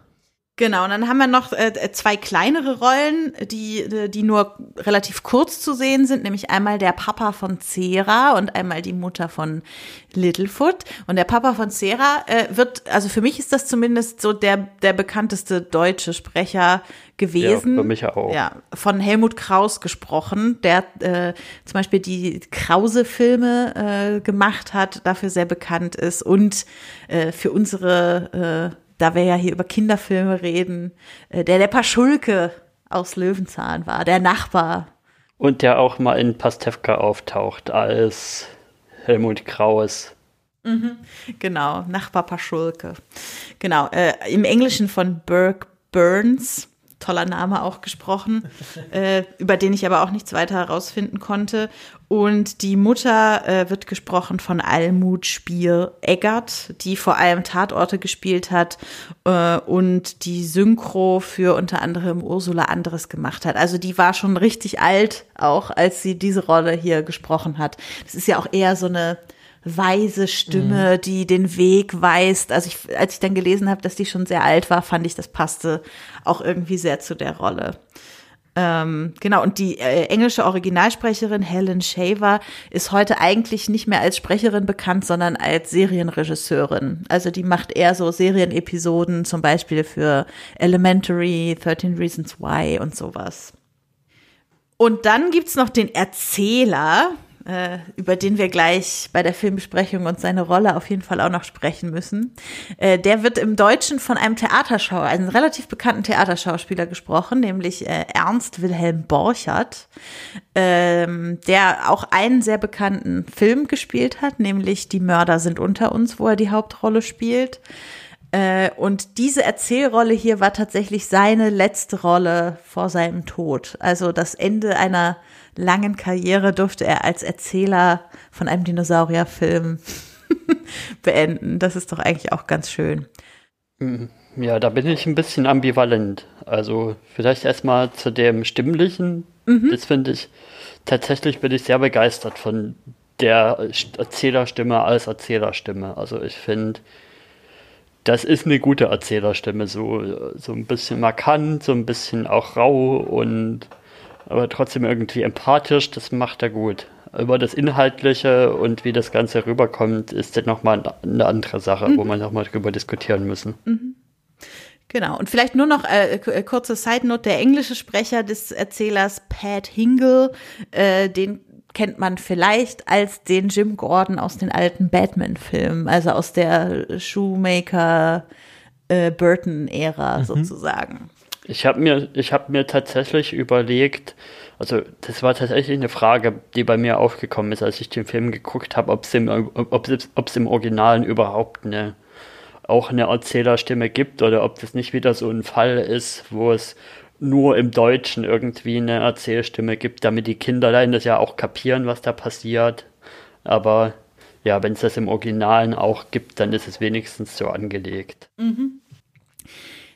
Genau, und dann haben wir noch äh, zwei kleinere Rollen, die, die nur relativ kurz zu sehen sind, nämlich einmal der Papa von Cera und einmal die Mutter von Littlefoot. Und der Papa von Cera äh, wird, also für mich ist das zumindest so der, der bekannteste deutsche Sprecher gewesen. Ja, für mich auch. Ja, von Helmut Kraus gesprochen, der äh, zum Beispiel die Krause-Filme äh, gemacht hat, dafür sehr bekannt ist und äh, für unsere, äh, da wir ja hier über Kinderfilme reden, äh, der der Paschulke aus Löwenzahn war, der Nachbar. Und der auch mal in Pastewka auftaucht als Helmut Kraus. Genau, Nachbar Paschulke. Genau, äh, im Englischen von Burke Burns, toller Name auch gesprochen, äh, über den ich aber auch nichts weiter herausfinden konnte. Und die Mutter äh, wird gesprochen von Almut Spier-Eggert, die vor allem Tatorte gespielt hat äh, und die Synchro für unter anderem Ursula Andres gemacht hat. Also die war schon richtig alt, auch als sie diese Rolle hier gesprochen hat. Das ist ja auch eher so eine weise Stimme, die den Weg weist. Also ich, als ich dann gelesen habe, dass die schon sehr alt war, fand ich, das passte auch irgendwie sehr zu der Rolle. Ähm, genau, und die äh, englische Originalsprecherin Helen Shaver ist heute eigentlich nicht mehr als Sprecherin bekannt, sondern als Serienregisseurin. Also die macht eher so Serienepisoden, zum Beispiel für Elementary, 13 Reasons Why und sowas. Und dann gibt's noch den Erzähler, äh, über den wir gleich bei der Filmbesprechung und seine Rolle auf jeden Fall auch noch sprechen müssen. Äh, der wird im Deutschen von einem Theaterschauer, einem relativ bekannten Theaterschauspieler gesprochen, nämlich äh, Ernst Wilhelm Borchert, ähm, der auch einen sehr bekannten Film gespielt hat, nämlich Die Mörder sind unter uns, wo er die Hauptrolle spielt. Äh, und diese Erzählrolle hier war tatsächlich seine letzte Rolle vor seinem Tod. Also das Ende einer langen Karriere durfte er als Erzähler von einem Dinosaurierfilm beenden. Das ist doch eigentlich auch ganz schön. Mhm. Ja, da bin ich ein bisschen ambivalent. Also vielleicht erstmal zu dem Stimmlichen. Mhm. Das finde ich, tatsächlich bin ich sehr begeistert von der Erzählerstimme als Erzählerstimme. Also ich finde, das ist eine gute Erzählerstimme, so, so ein bisschen markant, so ein bisschen auch rau und aber trotzdem irgendwie empathisch, das macht er gut. Über das Inhaltliche und wie das Ganze rüberkommt, ist das nochmal eine andere Sache, mhm. wo man nochmal drüber diskutieren müssen. Mhm. Genau. Und vielleicht nur noch äh, äh, kurze Side Note: Der englische Sprecher des Erzählers Pat Hingle, äh, den kennt man vielleicht als den Jim Gordon aus den alten Batman-Filmen, also aus der Shoemaker äh, Burton-Ära mhm. sozusagen. Ich habe mir, ich habe mir tatsächlich überlegt, also das war tatsächlich eine Frage, die bei mir aufgekommen ist, als ich den Film geguckt habe, ob es im, ob es im Originalen überhaupt eine auch eine Erzählerstimme gibt oder ob das nicht wieder so ein Fall ist, wo es nur im Deutschen irgendwie eine Erzählstimme gibt, damit die Kinder dann das ja auch kapieren, was da passiert. Aber ja, wenn es das im Originalen auch gibt, dann ist es wenigstens so angelegt. Mhm.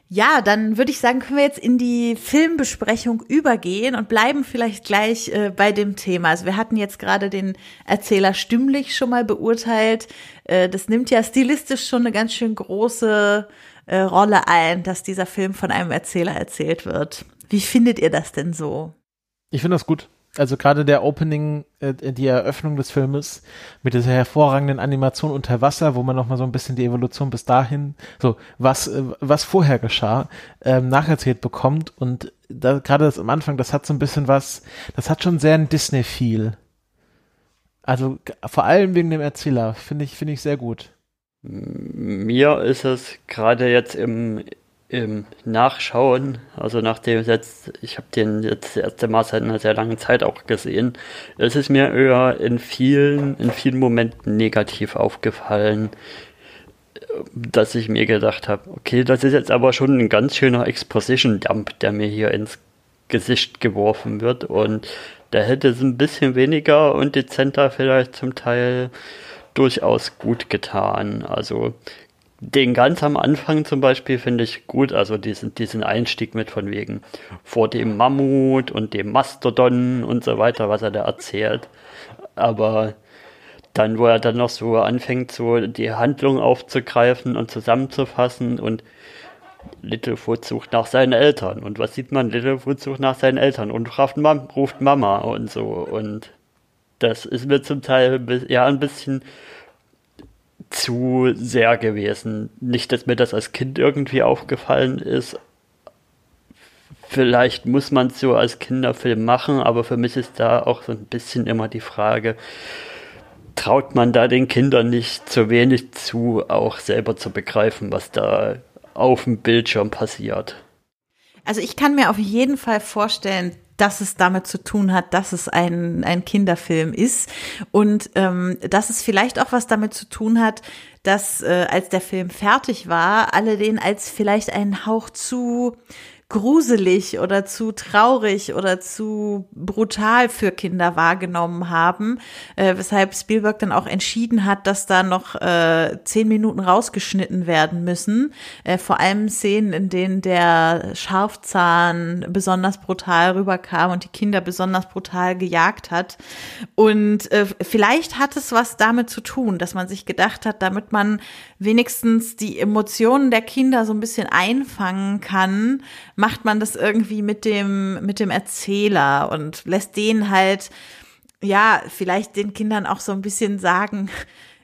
Ja, dann würde ich sagen, können wir jetzt in die Filmbesprechung übergehen und bleiben vielleicht gleich äh, bei dem Thema. Also wir hatten jetzt gerade den Erzähler stimmlich schon mal beurteilt. Äh, das nimmt ja stilistisch schon eine ganz schön große äh, Rolle ein, dass dieser Film von einem Erzähler erzählt wird. Wie findet ihr das denn so? Ich finde das gut. Also gerade der Opening, äh, die Eröffnung des Filmes mit dieser hervorragenden Animation unter Wasser, wo man nochmal so ein bisschen die Evolution bis dahin, so was, äh, was vorher geschah, ähm, nacherzählt bekommt und da, gerade das am Anfang, das hat so ein bisschen was, das hat schon sehr ein Disney-Feel. Also vor allem wegen dem Erzähler, finde ich, finde ich sehr gut. Mir ist es gerade jetzt im im Nachschauen, also nachdem jetzt, ich habe den jetzt das erste Mal seit einer sehr langen Zeit auch gesehen, es ist mir eher in vielen, in vielen Momenten negativ aufgefallen, dass ich mir gedacht habe, okay, das ist jetzt aber schon ein ganz schöner Exposition-Dump, der mir hier ins Gesicht geworfen wird. Und da hätte es ein bisschen weniger und dezenter vielleicht zum Teil durchaus gut getan. Also den ganz am Anfang zum Beispiel finde ich gut, also diesen, diesen Einstieg mit von wegen vor dem Mammut und dem Mastodon und so weiter, was er da erzählt. Aber dann, wo er dann noch so anfängt, so die Handlung aufzugreifen und zusammenzufassen und Littlefoot sucht nach seinen Eltern. Und was sieht man? Littlefoot sucht nach seinen Eltern und ruft, Mam ruft Mama und so. Und das ist mir zum Teil ja ein bisschen zu sehr gewesen. Nicht, dass mir das als Kind irgendwie aufgefallen ist. Vielleicht muss man es so als Kinderfilm machen, aber für mich ist da auch so ein bisschen immer die Frage, traut man da den Kindern nicht zu wenig zu, auch selber zu begreifen, was da auf dem Bildschirm passiert? Also ich kann mir auf jeden Fall vorstellen, dass es damit zu tun hat, dass es ein, ein Kinderfilm ist. Und ähm, dass es vielleicht auch was damit zu tun hat, dass äh, als der Film fertig war, alle den als vielleicht einen Hauch zu gruselig oder zu traurig oder zu brutal für Kinder wahrgenommen haben, äh, weshalb Spielberg dann auch entschieden hat, dass da noch äh, zehn Minuten rausgeschnitten werden müssen. Äh, vor allem Szenen, in denen der Scharfzahn besonders brutal rüberkam und die Kinder besonders brutal gejagt hat. Und äh, vielleicht hat es was damit zu tun, dass man sich gedacht hat, damit man wenigstens die Emotionen der Kinder so ein bisschen einfangen kann, macht man das irgendwie mit dem, mit dem Erzähler und lässt den halt, ja, vielleicht den Kindern auch so ein bisschen sagen,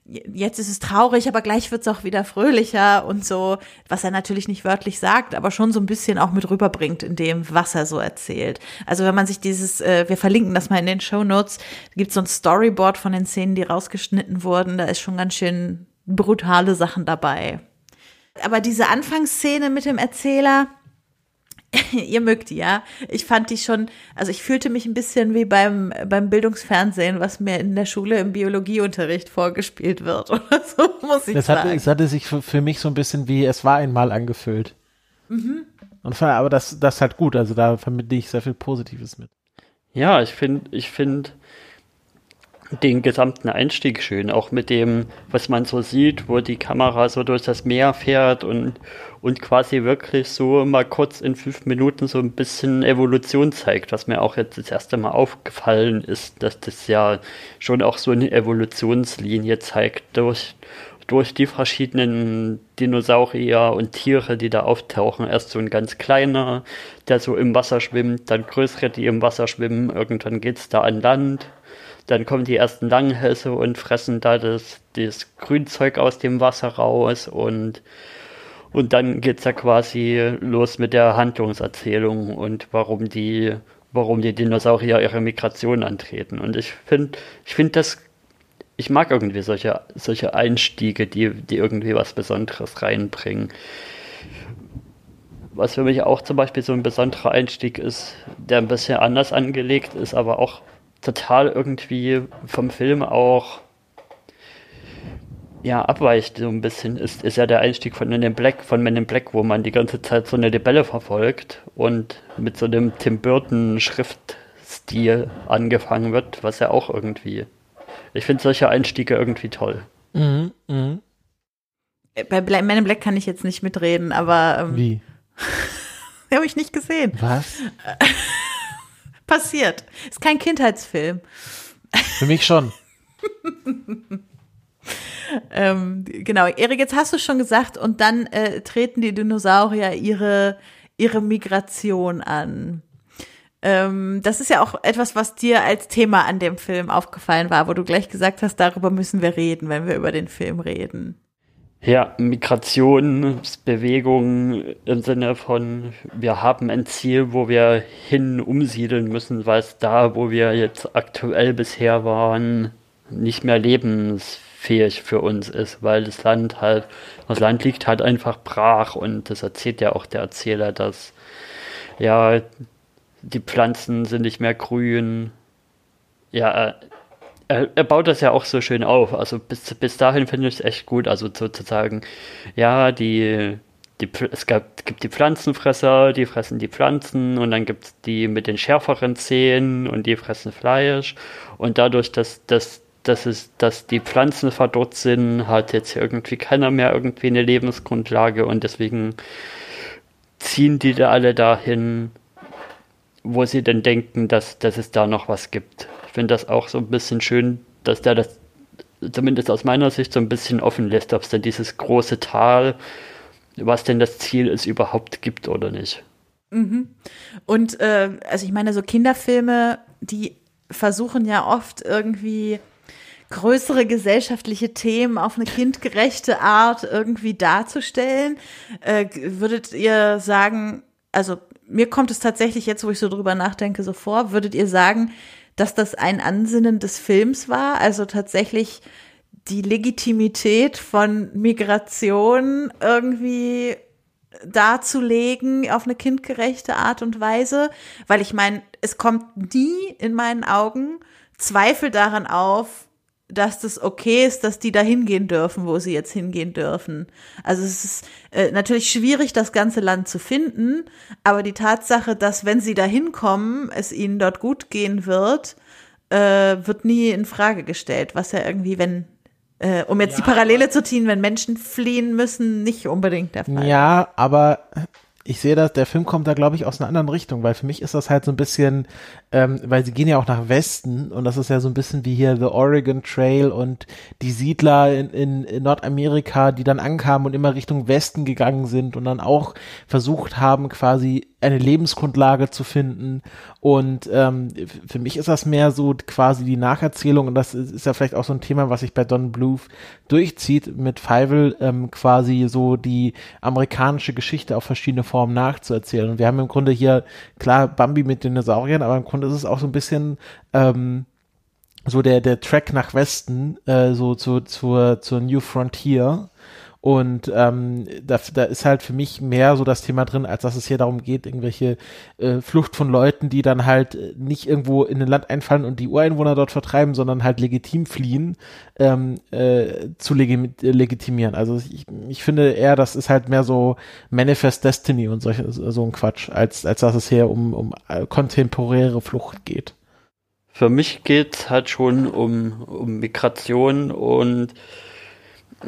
jetzt ist es traurig, aber gleich wird es auch wieder fröhlicher und so, was er natürlich nicht wörtlich sagt, aber schon so ein bisschen auch mit rüberbringt in dem, was er so erzählt. Also wenn man sich dieses, äh, wir verlinken das mal in den Show Notes, gibt so ein Storyboard von den Szenen, die rausgeschnitten wurden, da ist schon ganz schön brutale Sachen dabei. Aber diese Anfangsszene mit dem Erzähler, Ihr mögt die, ja. Ich fand die schon, also ich fühlte mich ein bisschen wie beim, beim Bildungsfernsehen, was mir in der Schule im Biologieunterricht vorgespielt wird oder so, muss ich das sagen. Hatte, es hatte sich für, für, mich so ein bisschen wie, es war einmal angefühlt. Mhm. Und aber das, das ist halt gut, also da vermittle ich sehr viel Positives mit. Ja, ich finde, ich finde, den gesamten Einstieg schön, auch mit dem, was man so sieht, wo die Kamera so durch das Meer fährt und, und quasi wirklich so mal kurz in fünf Minuten so ein bisschen Evolution zeigt, was mir auch jetzt das erste Mal aufgefallen ist, dass das ja schon auch so eine Evolutionslinie zeigt durch, durch die verschiedenen Dinosaurier und Tiere, die da auftauchen. Erst so ein ganz kleiner, der so im Wasser schwimmt, dann größere, die im Wasser schwimmen, irgendwann geht es da an Land dann kommen die ersten Langhälse und fressen da das, das Grünzeug aus dem Wasser raus und, und dann geht's ja quasi los mit der Handlungserzählung und warum die, warum die Dinosaurier ihre Migration antreten. Und ich finde, ich finde das, ich mag irgendwie solche, solche Einstiege, die, die irgendwie was Besonderes reinbringen. Was für mich auch zum Beispiel so ein besonderer Einstieg ist, der ein bisschen anders angelegt ist, aber auch total irgendwie vom Film auch ja, abweicht so ein bisschen, ist, ist ja der Einstieg von Men in Black, von Men in Black, wo man die ganze Zeit so eine Libelle verfolgt und mit so einem Tim Burton Schriftstil angefangen wird, was ja auch irgendwie, ich finde solche Einstiege irgendwie toll. Mhm, mh. Bei Men in Black kann ich jetzt nicht mitreden, aber. Ähm, Wie? Habe ich nicht gesehen. Was? passiert. Ist kein Kindheitsfilm. Für mich schon. ähm, genau, Erik, jetzt hast du schon gesagt, und dann äh, treten die Dinosaurier ihre, ihre Migration an. Ähm, das ist ja auch etwas, was dir als Thema an dem Film aufgefallen war, wo du gleich gesagt hast, darüber müssen wir reden, wenn wir über den Film reden. Ja, Migrationsbewegung im Sinne von, wir haben ein Ziel, wo wir hin umsiedeln müssen, weil es da, wo wir jetzt aktuell bisher waren, nicht mehr lebensfähig für uns ist, weil das Land halt, das Land liegt halt einfach brach und das erzählt ja auch der Erzähler, dass ja, die Pflanzen sind nicht mehr grün. Ja, er, er, baut das ja auch so schön auf. Also bis, bis dahin finde ich es echt gut. Also sozusagen, ja, die, die, es gab, gibt die Pflanzenfresser, die fressen die Pflanzen und dann gibt es die mit den schärferen Zähnen und die fressen Fleisch. Und dadurch, dass, dass, dass, es, dass die Pflanzen verdorrt sind, hat jetzt irgendwie keiner mehr irgendwie eine Lebensgrundlage und deswegen ziehen die da alle dahin, wo sie denn denken, dass, dass es da noch was gibt finde das auch so ein bisschen schön, dass der das zumindest aus meiner Sicht so ein bisschen offen lässt, ob es denn dieses große Tal, was denn das Ziel ist, überhaupt gibt oder nicht. Mhm. Und äh, also ich meine, so Kinderfilme, die versuchen ja oft irgendwie größere gesellschaftliche Themen auf eine kindgerechte Art irgendwie darzustellen. Äh, würdet ihr sagen, also mir kommt es tatsächlich jetzt, wo ich so drüber nachdenke, so vor, würdet ihr sagen, dass das ein Ansinnen des Films war, also tatsächlich die Legitimität von Migration irgendwie darzulegen auf eine kindgerechte Art und Weise, weil ich meine, es kommt nie in meinen Augen Zweifel daran auf, dass das okay ist, dass die da hingehen dürfen, wo sie jetzt hingehen dürfen. Also es ist äh, natürlich schwierig, das ganze Land zu finden, aber die Tatsache, dass wenn sie da hinkommen, es ihnen dort gut gehen wird, äh, wird nie in Frage gestellt, was ja irgendwie, wenn äh, um jetzt ja, die Parallele zu ziehen, wenn Menschen fliehen müssen, nicht unbedingt der Fall. Ja, aber ich sehe das, der Film kommt da, glaube ich, aus einer anderen Richtung, weil für mich ist das halt so ein bisschen, ähm, weil sie gehen ja auch nach Westen und das ist ja so ein bisschen wie hier The Oregon Trail und die Siedler in, in, in Nordamerika, die dann ankamen und immer Richtung Westen gegangen sind und dann auch versucht haben, quasi eine Lebensgrundlage zu finden. Und ähm, für mich ist das mehr so quasi die Nacherzählung und das ist, ist ja vielleicht auch so ein Thema, was sich bei Don Bluth durchzieht, mit Feivel ähm, quasi so die amerikanische Geschichte auf verschiedene Formen nachzuerzählen. Und wir haben im Grunde hier, klar, Bambi mit Dinosauriern, aber im Grunde ist es auch so ein bisschen ähm, so der, der Track nach Westen, äh, so zu, zur, zur New Frontier Und ähm, da, da ist halt für mich mehr so das Thema drin, als dass es hier darum geht, irgendwelche äh, Flucht von Leuten, die dann halt nicht irgendwo in ein Land einfallen und die Ureinwohner dort vertreiben, sondern halt legitim fliehen, ähm, äh, zu legim legitimieren. Also ich, ich finde eher, das ist halt mehr so Manifest Destiny und solche, so ein Quatsch, als, als dass es hier um, um äh, kontemporäre Flucht geht. Für mich geht es halt schon um, um Migration und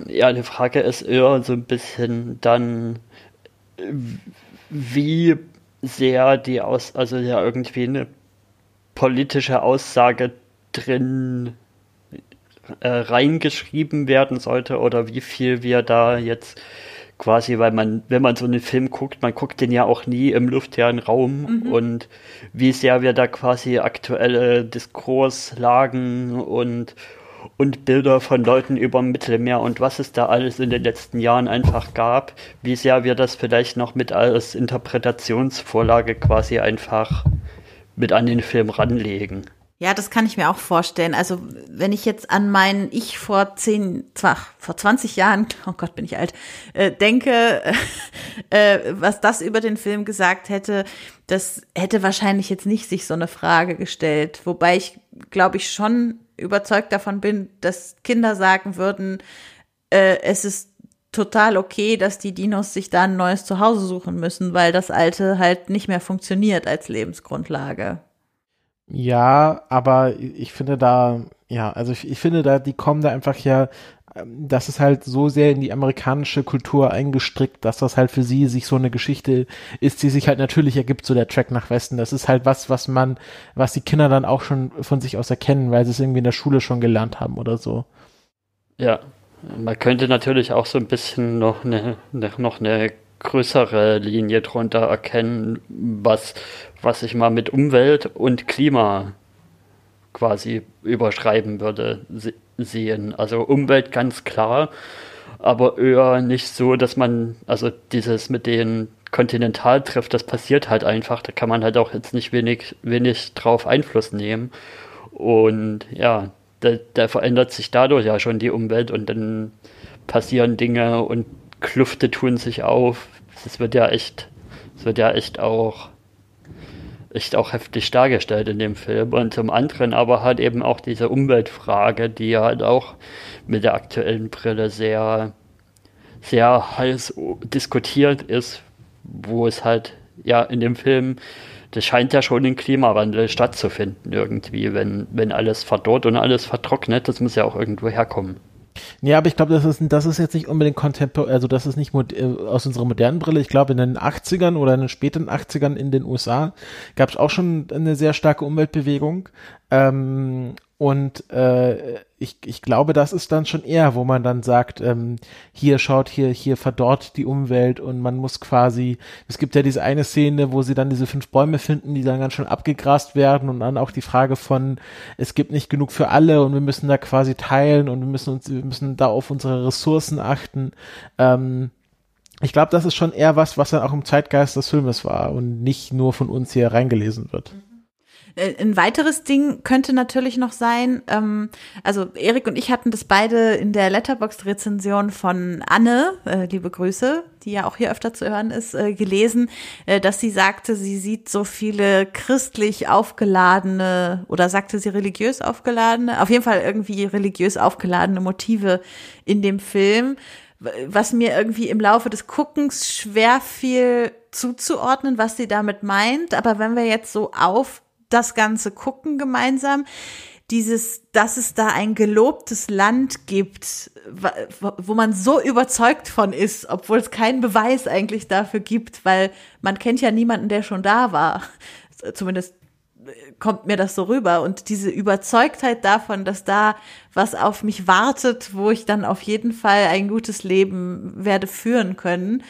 ja, die Frage ist eher so ein bisschen dann, wie sehr die aus, also ja irgendwie eine politische Aussage drin äh, reingeschrieben werden sollte oder wie viel wir da jetzt quasi, weil man, wenn man so einen Film guckt, man guckt den ja auch nie im luftleeren Raum mhm. und wie sehr wir da quasi aktuelle Diskurslagen und und Bilder von Leuten über dem Mittelmeer und was es da alles in den letzten Jahren einfach gab, wie sehr wir das vielleicht noch mit als Interpretationsvorlage quasi einfach mit an den Film ranlegen. Ja, das kann ich mir auch vorstellen. Also wenn ich jetzt an mein Ich vor zehn, zwar vor 20 Jahren, oh Gott, bin ich alt, äh, denke, äh, was das über den Film gesagt hätte, das hätte wahrscheinlich jetzt nicht sich so eine Frage gestellt. Wobei ich, glaube ich, schon überzeugt davon bin, dass Kinder sagen würden, äh, es ist total okay, dass die Dinos sich da ein neues Zuhause suchen müssen, weil das alte halt nicht mehr funktioniert als Lebensgrundlage. Ja, aber ich finde da, ja, also ich, ich finde da, die kommen da einfach ja, das ist halt so sehr in die amerikanische Kultur eingestrickt, dass das halt für sie sich so eine Geschichte ist, die sich halt natürlich ergibt, so der Track nach Westen. Das ist halt was, was man, was die Kinder dann auch schon von sich aus erkennen, weil sie es irgendwie in der Schule schon gelernt haben oder so. Ja, man könnte natürlich auch so ein bisschen noch eine, noch eine größere Linie drunter erkennen, was, was ich mal mit Umwelt und Klima quasi überschreiben würde, sehen. Also Umwelt ganz klar, aber eher nicht so, dass man, also dieses mit den Kontinentaltrift, das passiert halt einfach, da kann man halt auch jetzt nicht wenig, wenig drauf Einfluss nehmen. Und ja, da, da verändert sich dadurch ja schon die Umwelt und dann passieren Dinge und Klüfte tun sich auf. Es wird ja echt, es wird ja echt auch, echt auch heftig dargestellt in dem Film. Und zum anderen aber halt eben auch diese Umweltfrage, die halt auch mit der aktuellen Brille sehr, sehr heiß diskutiert ist, wo es halt ja in dem Film das scheint ja schon ein Klimawandel stattzufinden irgendwie, wenn, wenn alles verdorrt und alles vertrocknet, das muss ja auch irgendwo herkommen. Ja, aber ich glaube, das ist, das ist jetzt nicht unbedingt kontemporär, also das ist nicht äh, aus unserer modernen Brille. Ich glaube, in den 80ern oder in den späten 80ern in den USA gab es auch schon eine sehr starke Umweltbewegung. Ähm, und äh, ich, ich glaube, das ist dann schon eher, wo man dann sagt, ähm, hier schaut, hier, hier verdorrt die Umwelt und man muss quasi, es gibt ja diese eine Szene, wo sie dann diese fünf Bäume finden, die dann ganz schön abgegrast werden und dann auch die Frage von, es gibt nicht genug für alle und wir müssen da quasi teilen und wir müssen uns, wir müssen da auf unsere Ressourcen achten. Ähm, ich glaube, das ist schon eher was, was dann auch im Zeitgeist des Filmes war und nicht nur von uns hier reingelesen wird. Mhm. Äh, ein weiteres Ding könnte natürlich noch sein, ähm, also Erik und ich hatten das beide in der Letterboxd-Rezension von Anne, äh, liebe Grüße, die ja auch hier öfter zu hören ist, äh, gelesen, äh, dass sie sagte, sie sieht so viele christlich aufgeladene oder sagte sie religiös aufgeladene, auf jeden Fall irgendwie religiös aufgeladene Motive in dem Film was mir irgendwie im Laufe des Guckens schwer fiel zuzuordnen, was sie damit meint. Aber wenn wir jetzt so auf das Ganze gucken gemeinsam. Dieses, dass es da ein gelobtes Land gibt, wo man so überzeugt von ist, obwohl es keinen Beweis eigentlich dafür gibt, weil man kennt ja niemanden, der schon da war. Zumindest kommt mir das so rüber. Und diese Überzeugtheit davon, dass da was auf mich wartet, wo ich dann auf jeden Fall ein gutes Leben werde führen können.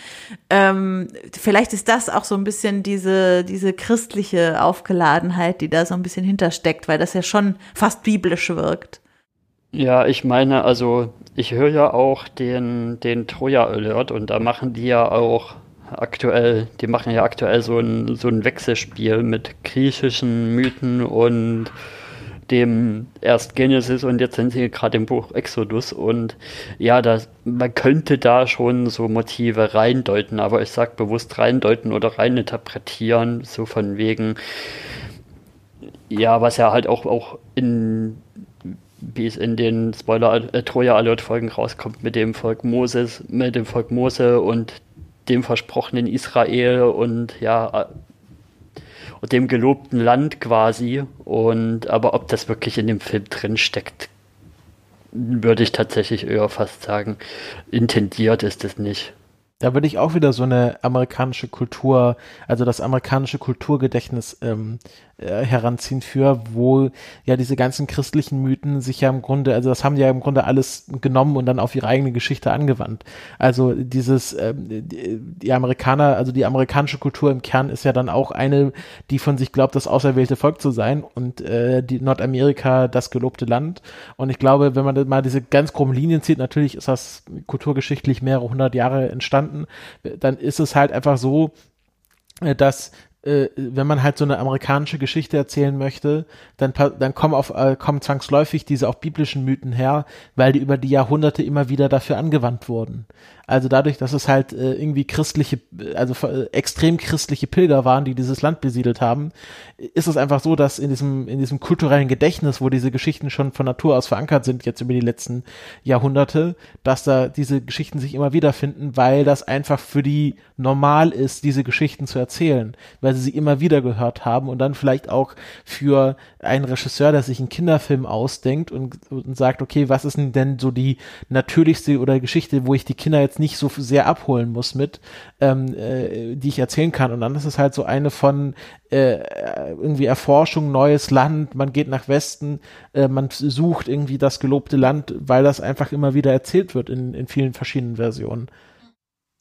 Ähm, vielleicht ist das auch so ein bisschen diese, diese christliche Aufgeladenheit, die da so ein bisschen hintersteckt, weil das ja schon fast biblisch wirkt. Ja, ich meine, also ich höre ja auch den, den Troja Alert und da machen die ja auch aktuell, die machen ja aktuell so ein, so ein Wechselspiel mit griechischen Mythen und dem erst Genesis und jetzt sind sie gerade im Buch Exodus und ja, das, man könnte da schon so Motive reindeuten, aber ich sag bewusst reindeuten oder reininterpretieren, so von wegen, ja, was ja halt auch, auch in wie es in den Spoiler äh, rauskommt mit dem Volk Moses, mit dem Volk Mose und dem versprochenen Israel und ja dem gelobten Land quasi. Und aber ob das wirklich in dem Film drin steckt, würde ich tatsächlich eher fast sagen, intendiert ist es nicht. Da würde ich auch wieder so eine amerikanische Kultur, also das amerikanische Kulturgedächtnis ähm, äh, heranziehen für, wo ja diese ganzen christlichen Mythen sich ja im Grunde, also das haben die ja im Grunde alles genommen und dann auf ihre eigene Geschichte angewandt. Also dieses, äh, die, Amerikaner, also die amerikanische Kultur im Kern ist ja dann auch eine, die von sich glaubt, das auserwählte Volk zu sein und äh, die Nordamerika das gelobte Land. Und ich glaube, wenn man mal diese ganz groben Linien zieht, natürlich ist das kulturgeschichtlich mehrere hundert Jahre entstanden, dann ist es halt einfach so, äh, dass äh, wenn man halt so eine amerikanische Geschichte erzählen möchte, dann, dann kommen, auf, äh, kommen zwangsläufig diese auch biblischen Mythen her, weil die über die Jahrhunderte immer wieder dafür angewandt wurden. Also dadurch, dass es halt äh, irgendwie christliche, also äh, extrem christliche Pilger waren, die dieses Land besiedelt haben, ist es einfach so, dass in diesem, in diesem kulturellen Gedächtnis, wo diese Geschichten schon von Natur aus verankert sind, jetzt über die letzten Jahrhunderte, dass da diese Geschichten sich immer wieder finden, weil das einfach für die normal ist, diese Geschichten zu erzählen, weil sie sie immer wieder gehört haben und dann vielleicht auch für einen Regisseur, der sich einen Kinderfilm ausdenkt und, und sagt, okay, was ist denn so die natürlichste oder Geschichte, wo ich die Kinder jetzt nicht so sehr abholen muss mit, ähm, äh, die ich erzählen kann. Und dann ist es halt so eine von äh, irgendwie Erforschung, neues Land, man geht nach Westen, äh, man sucht irgendwie das gelobte Land, weil das einfach immer wieder erzählt wird in, in vielen verschiedenen Versionen.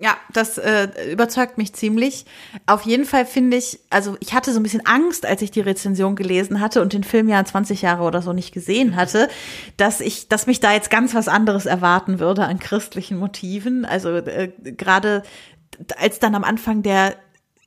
Ja, das äh, überzeugt mich ziemlich. Auf jeden Fall finde ich, also ich hatte so ein bisschen Angst, als ich die Rezension gelesen hatte und den Film ja 20 Jahre oder so nicht gesehen hatte, dass ich, dass mich da jetzt ganz was anderes erwarten würde an christlichen Motiven. Also äh, gerade als dann am Anfang der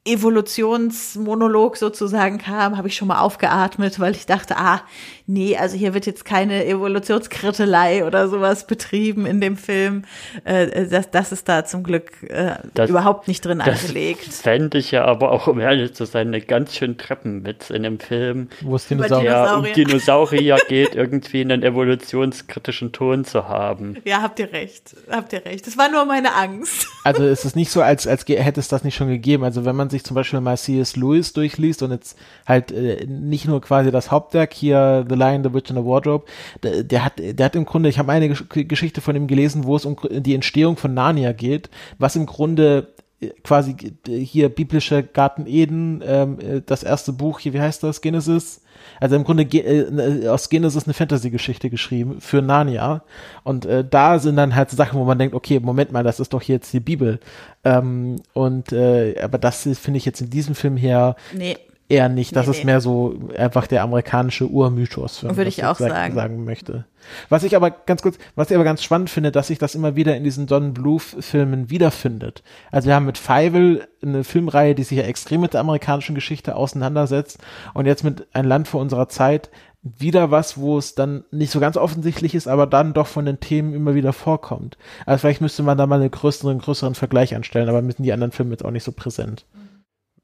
Evolutionsmonolog sozusagen kam, habe ich schon mal aufgeatmet, weil ich dachte, ah, nee, also hier wird jetzt keine Evolutionskrittelei oder sowas betrieben in dem Film. Äh, das, das ist da zum Glück äh, das, überhaupt nicht drin das angelegt. fände ich ja aber auch, um ehrlich zu sein, eine ganz schön Treppenwitz in dem Film. Wo es Dinosaurier, ja, um Dinosaurier geht, irgendwie einen evolutionskritischen Ton zu haben. Ja, habt ihr recht. Habt ihr recht. Das war nur meine Angst. Also es ist nicht so, als, als hätte es das nicht schon gegeben. Also wenn man sich zum Beispiel mal C.S. Lewis durchliest und jetzt halt äh, nicht nur quasi das Hauptwerk hier The Lion, the Witch and the Wardrobe. Der, der hat, der hat im Grunde, ich habe eine Geschichte von ihm gelesen, wo es um die Entstehung von Narnia geht, was im Grunde äh, quasi äh, hier biblische Garten Eden, ähm, äh, das erste Buch hier, wie heißt das, Genesis? Also im Grunde äh, aus Genesis eine Fantasy-Geschichte geschrieben für Narnia. Und äh, da sind dann halt Sachen, wo man denkt, okay, Moment mal, das ist doch jetzt die Bibel. Ähm, und äh, aber das finde ich jetzt in diesem Film her nee eher nicht. Das nee, ist nee. mehr so einfach der amerikanische Urmythos, würde ich auch sagen. sagen möchte. Was ich aber ganz kurz, was ich aber ganz spannend finde, dass sich das immer wieder in diesen Don Bluth-Filmen wiederfindet. Also wir haben mit Fievel eine Filmreihe, die sich ja extrem mit der amerikanischen Geschichte auseinandersetzt und jetzt mit Ein Land vor unserer Zeit wieder was, wo es dann nicht so ganz offensichtlich ist, aber dann doch von den Themen immer wieder vorkommt. Also vielleicht müsste man da mal einen größeren, größeren Vergleich anstellen, aber mit die anderen Filme jetzt auch nicht so präsent. Mhm.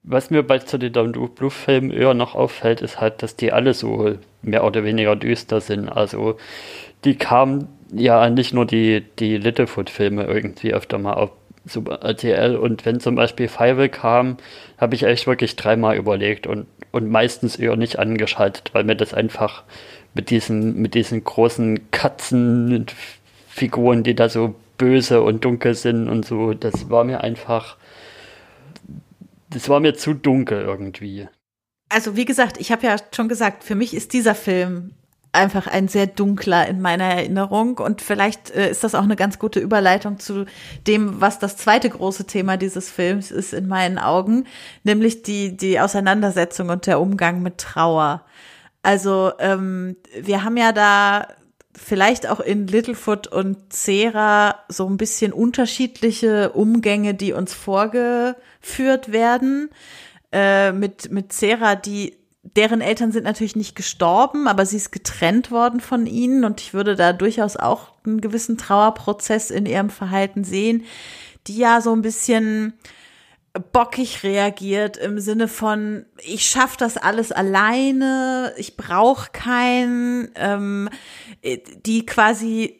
Was mir bei zu den Blue-Filmen eher noch auffällt, ist halt, dass die alle so mehr oder weniger düster sind. Also die kamen ja nicht nur die, die Littlefoot-Filme irgendwie öfter mal auf Super RTL und wenn zum Beispiel Fievel kam, habe ich echt wirklich dreimal überlegt und, und meistens eher nicht angeschaltet, weil mir das einfach mit diesen, mit diesen großen Katzenfiguren, die da so böse und dunkel sind und so, das war mir einfach das war mir zu dunkel irgendwie. Also wie gesagt, ich habe ja schon gesagt, für mich ist dieser Film einfach ein sehr dunkler in meiner Erinnerung und vielleicht äh, ist das auch eine ganz gute Überleitung zu dem, was das zweite große Thema dieses Films ist in meinen Augen, nämlich die die Auseinandersetzung und der Umgang mit Trauer. Also ähm, wir haben ja da vielleicht auch in Littlefoot und Cera so ein bisschen unterschiedliche Umgänge, die uns vorgeführt werden. Äh, mit, mit Cera, die deren Eltern sind natürlich nicht gestorben, aber sie ist getrennt worden von ihnen und ich würde da durchaus auch einen gewissen Trauerprozess in ihrem Verhalten sehen, die ja so ein bisschen bockig reagiert im Sinne von, ich schaffe das alles alleine, ich brauche keinen, ähm, die quasi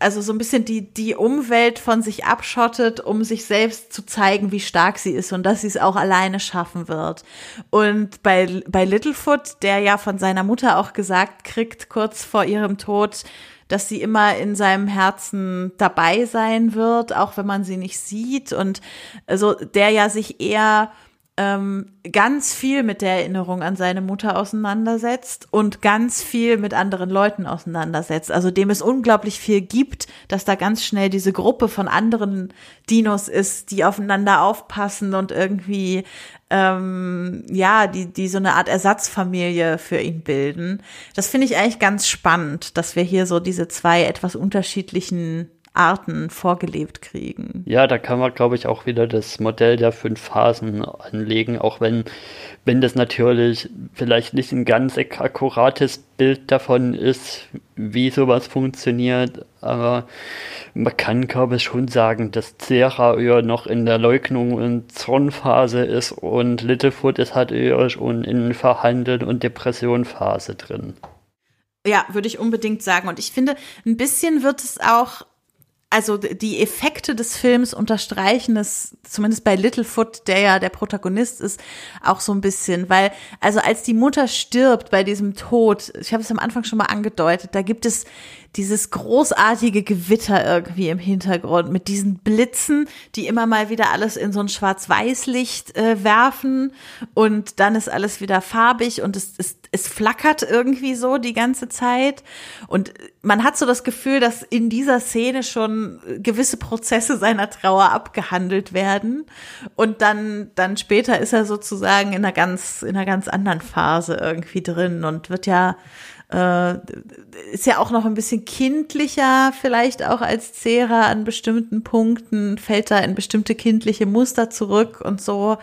also so ein bisschen die, die Umwelt von sich abschottet, um sich selbst zu zeigen, wie stark sie ist und dass sie es auch alleine schaffen wird. Und bei, bei Littlefoot, der ja von seiner Mutter auch gesagt kriegt, kurz vor ihrem Tod, dass sie immer in seinem Herzen dabei sein wird, auch wenn man sie nicht sieht. Und also der ja sich eher ähm, ganz viel mit der Erinnerung an seine Mutter auseinandersetzt und ganz viel mit anderen Leuten auseinandersetzt. Also dem es unglaublich viel gibt, dass da ganz schnell diese Gruppe von anderen Dinos ist, die aufeinander aufpassen und irgendwie ähm, ja, die, die so eine Art Ersatzfamilie für ihn bilden. Das finde ich eigentlich ganz spannend, dass wir hier so diese zwei etwas unterschiedlichen Arten vorgelebt kriegen. Ja, da kann man, glaube ich, auch wieder das Modell der fünf Phasen anlegen, auch wenn, wenn das natürlich vielleicht nicht ein ganz akkurates Bild davon ist, wie sowas funktioniert, aber man kann, glaube ich, schon sagen, dass Zera eher noch in der Leugnung und Zornphase ist und Littlefoot ist halt eher schon in Verhandeln und Depressionphase drin. Ja, würde ich unbedingt sagen. Und ich finde, ein bisschen wird es auch also die Effekte des Films unterstreichen es, zumindest bei Littlefoot, der ja der Protagonist ist, auch so ein bisschen, weil, also als die Mutter stirbt bei diesem Tod, ich habe es am Anfang schon mal angedeutet, da gibt es dieses großartige Gewitter irgendwie im Hintergrund mit diesen Blitzen, die immer mal wieder alles in so ein Schwarz-Weiß-Licht äh, werfen und dann ist alles wieder farbig und es, es, es flackert irgendwie so die ganze Zeit und man hat so das Gefühl, dass in dieser Szene schon gewisse Prozesse seiner Trauer abgehandelt werden und dann dann später ist er sozusagen in einer ganz in einer ganz anderen Phase irgendwie drin und wird ja äh, ist ja auch noch ein bisschen kindlicher vielleicht auch als Cera an bestimmten Punkten, fällt da in bestimmte kindliche Muster zurück und so.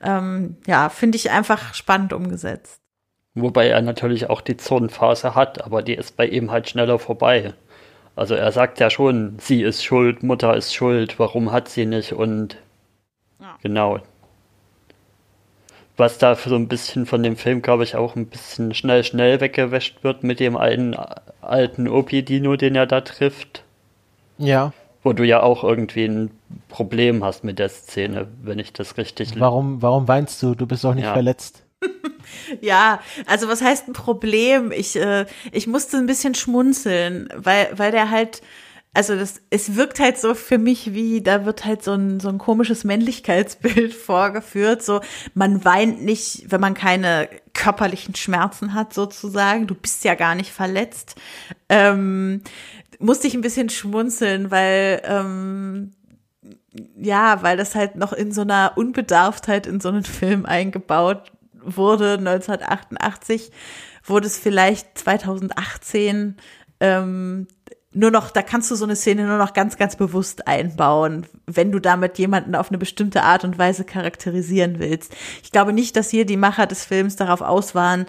Ähm, ja, finde ich einfach spannend umgesetzt. Wobei er natürlich auch die Zonenphase hat, aber die ist bei ihm halt schneller vorbei. Also er sagt ja schon, sie ist schuld, Mutter ist schuld, warum hat sie nicht und ja. genau, was da für so ein bisschen von dem Film, glaube ich, auch ein bisschen schnell, schnell weggewäscht wird mit dem einen alten Opi-Dino, den er da trifft. Ja. Wo du ja auch irgendwie ein Problem hast mit der Szene, wenn ich das richtig. Warum, warum weinst du? Du bist doch nicht ja. verletzt. ja, also was heißt ein Problem? Ich, äh, ich musste ein bisschen schmunzeln, weil, weil der halt also das, es wirkt halt so für mich wie, da wird halt so ein, so ein komisches Männlichkeitsbild vorgeführt. So, man weint nicht, wenn man keine körperlichen Schmerzen hat, sozusagen. Du bist ja gar nicht verletzt. Ähm, musste ich ein bisschen schmunzeln, weil, ähm, ja, weil das halt noch in so einer Unbedarftheit in so einen Film eingebaut wurde, 1988, wurde es vielleicht 2018 ähm, nur noch, da kannst du so eine Szene nur noch ganz, ganz bewusst einbauen, wenn du damit jemanden auf eine bestimmte Art und Weise charakterisieren willst. Ich glaube nicht, dass hier die Macher des Films darauf aus waren,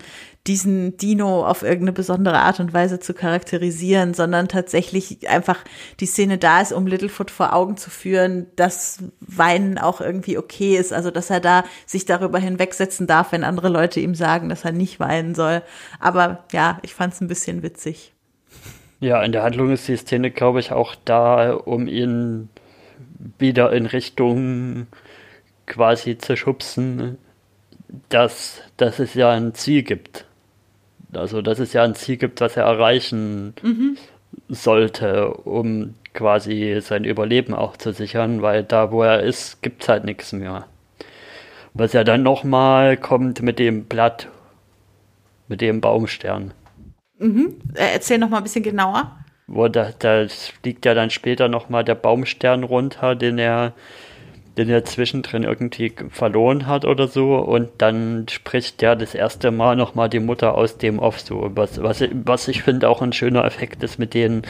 diesen Dino auf irgendeine besondere Art und Weise zu charakterisieren, sondern tatsächlich einfach die Szene da ist, um Littlefoot vor Augen zu führen, dass Weinen auch irgendwie okay ist. Also, dass er da sich darüber hinwegsetzen darf, wenn andere Leute ihm sagen, dass er nicht weinen soll. Aber ja, ich fand es ein bisschen witzig. Ja, in der Handlung ist die Szene, glaube ich, auch da, um ihn wieder in Richtung quasi zu schubsen, dass, dass es ja ein Ziel gibt. Also, dass es ja ein Ziel gibt, was er erreichen mhm. sollte, um quasi sein Überleben auch zu sichern, weil da, wo er ist, gibt es halt nichts mehr. Was ja dann nochmal kommt mit dem Blatt, mit dem Baumstern. Mhm. Äh, erzähl noch mal ein bisschen genauer. Wo da, da fliegt ja dann später noch mal der Baumstern runter, den er, den er zwischendrin irgendwie verloren hat oder so. Und dann spricht ja das erste Mal noch mal die Mutter aus dem Off so. Was, was, was ich finde auch ein schöner Effekt ist mit den,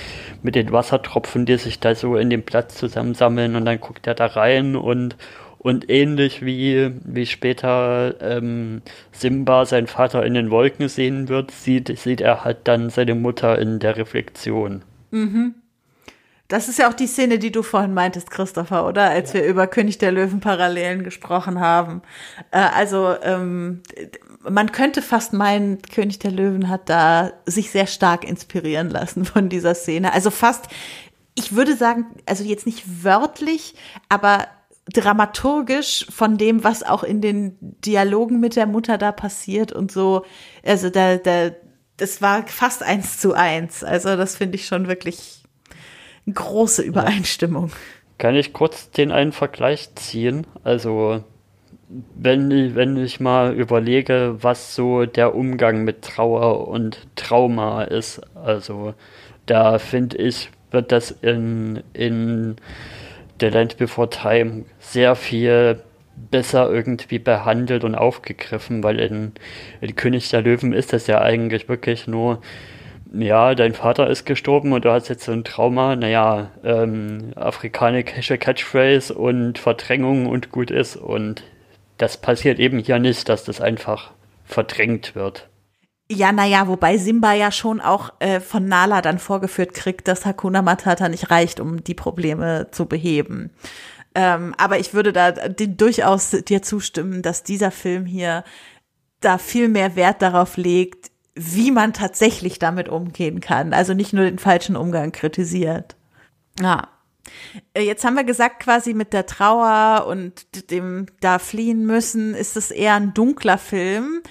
mit den Wassertropfen, die sich da so in dem Platz zusammensammeln. Und dann guckt er da rein und Und ähnlich wie, wie später ähm, Simba seinen Vater in den Wolken sehen wird, sieht, sieht er halt dann seine Mutter in der Reflexion. Mhm. Das ist ja auch die Szene, die du vorhin meintest, Christopher, oder? Als ja. wir über König der Löwen Parallelen gesprochen haben. Äh, also ähm, man könnte fast meinen, König der Löwen hat da sich sehr stark inspirieren lassen von dieser Szene. Also fast, ich würde sagen, also jetzt nicht wörtlich, aber dramaturgisch von dem, was auch in den Dialogen mit der Mutter da passiert und so. Also da, da, das war fast eins zu eins. Also das finde ich schon wirklich große Übereinstimmung. Kann ich kurz den einen Vergleich ziehen? Also, wenn, wenn ich mal überlege, was so der Umgang mit Trauer und Trauma ist, also da finde ich, wird das in, in The Land Before Time sehr viel besser irgendwie behandelt und aufgegriffen, weil in, in König der Löwen ist das ja eigentlich wirklich nur ja, dein Vater ist gestorben und du hast jetzt so ein Trauma, naja, ähm, afrikanische Catchphrase und Verdrängung und gut ist. Und das passiert eben hier nicht, dass das einfach verdrängt wird. Ja, naja, wobei Simba ja schon auch äh, von Nala dann vorgeführt kriegt, dass Hakuna Matata nicht reicht, um die Probleme zu beheben. Ähm, aber ich würde da durchaus dir zustimmen, dass dieser Film hier da viel mehr Wert darauf legt, wie man tatsächlich damit umgehen kann. Also nicht nur den falschen Umgang kritisiert. Ja. Äh, jetzt haben wir gesagt, quasi mit der Trauer und dem da fliehen müssen, ist es eher ein dunkler Film.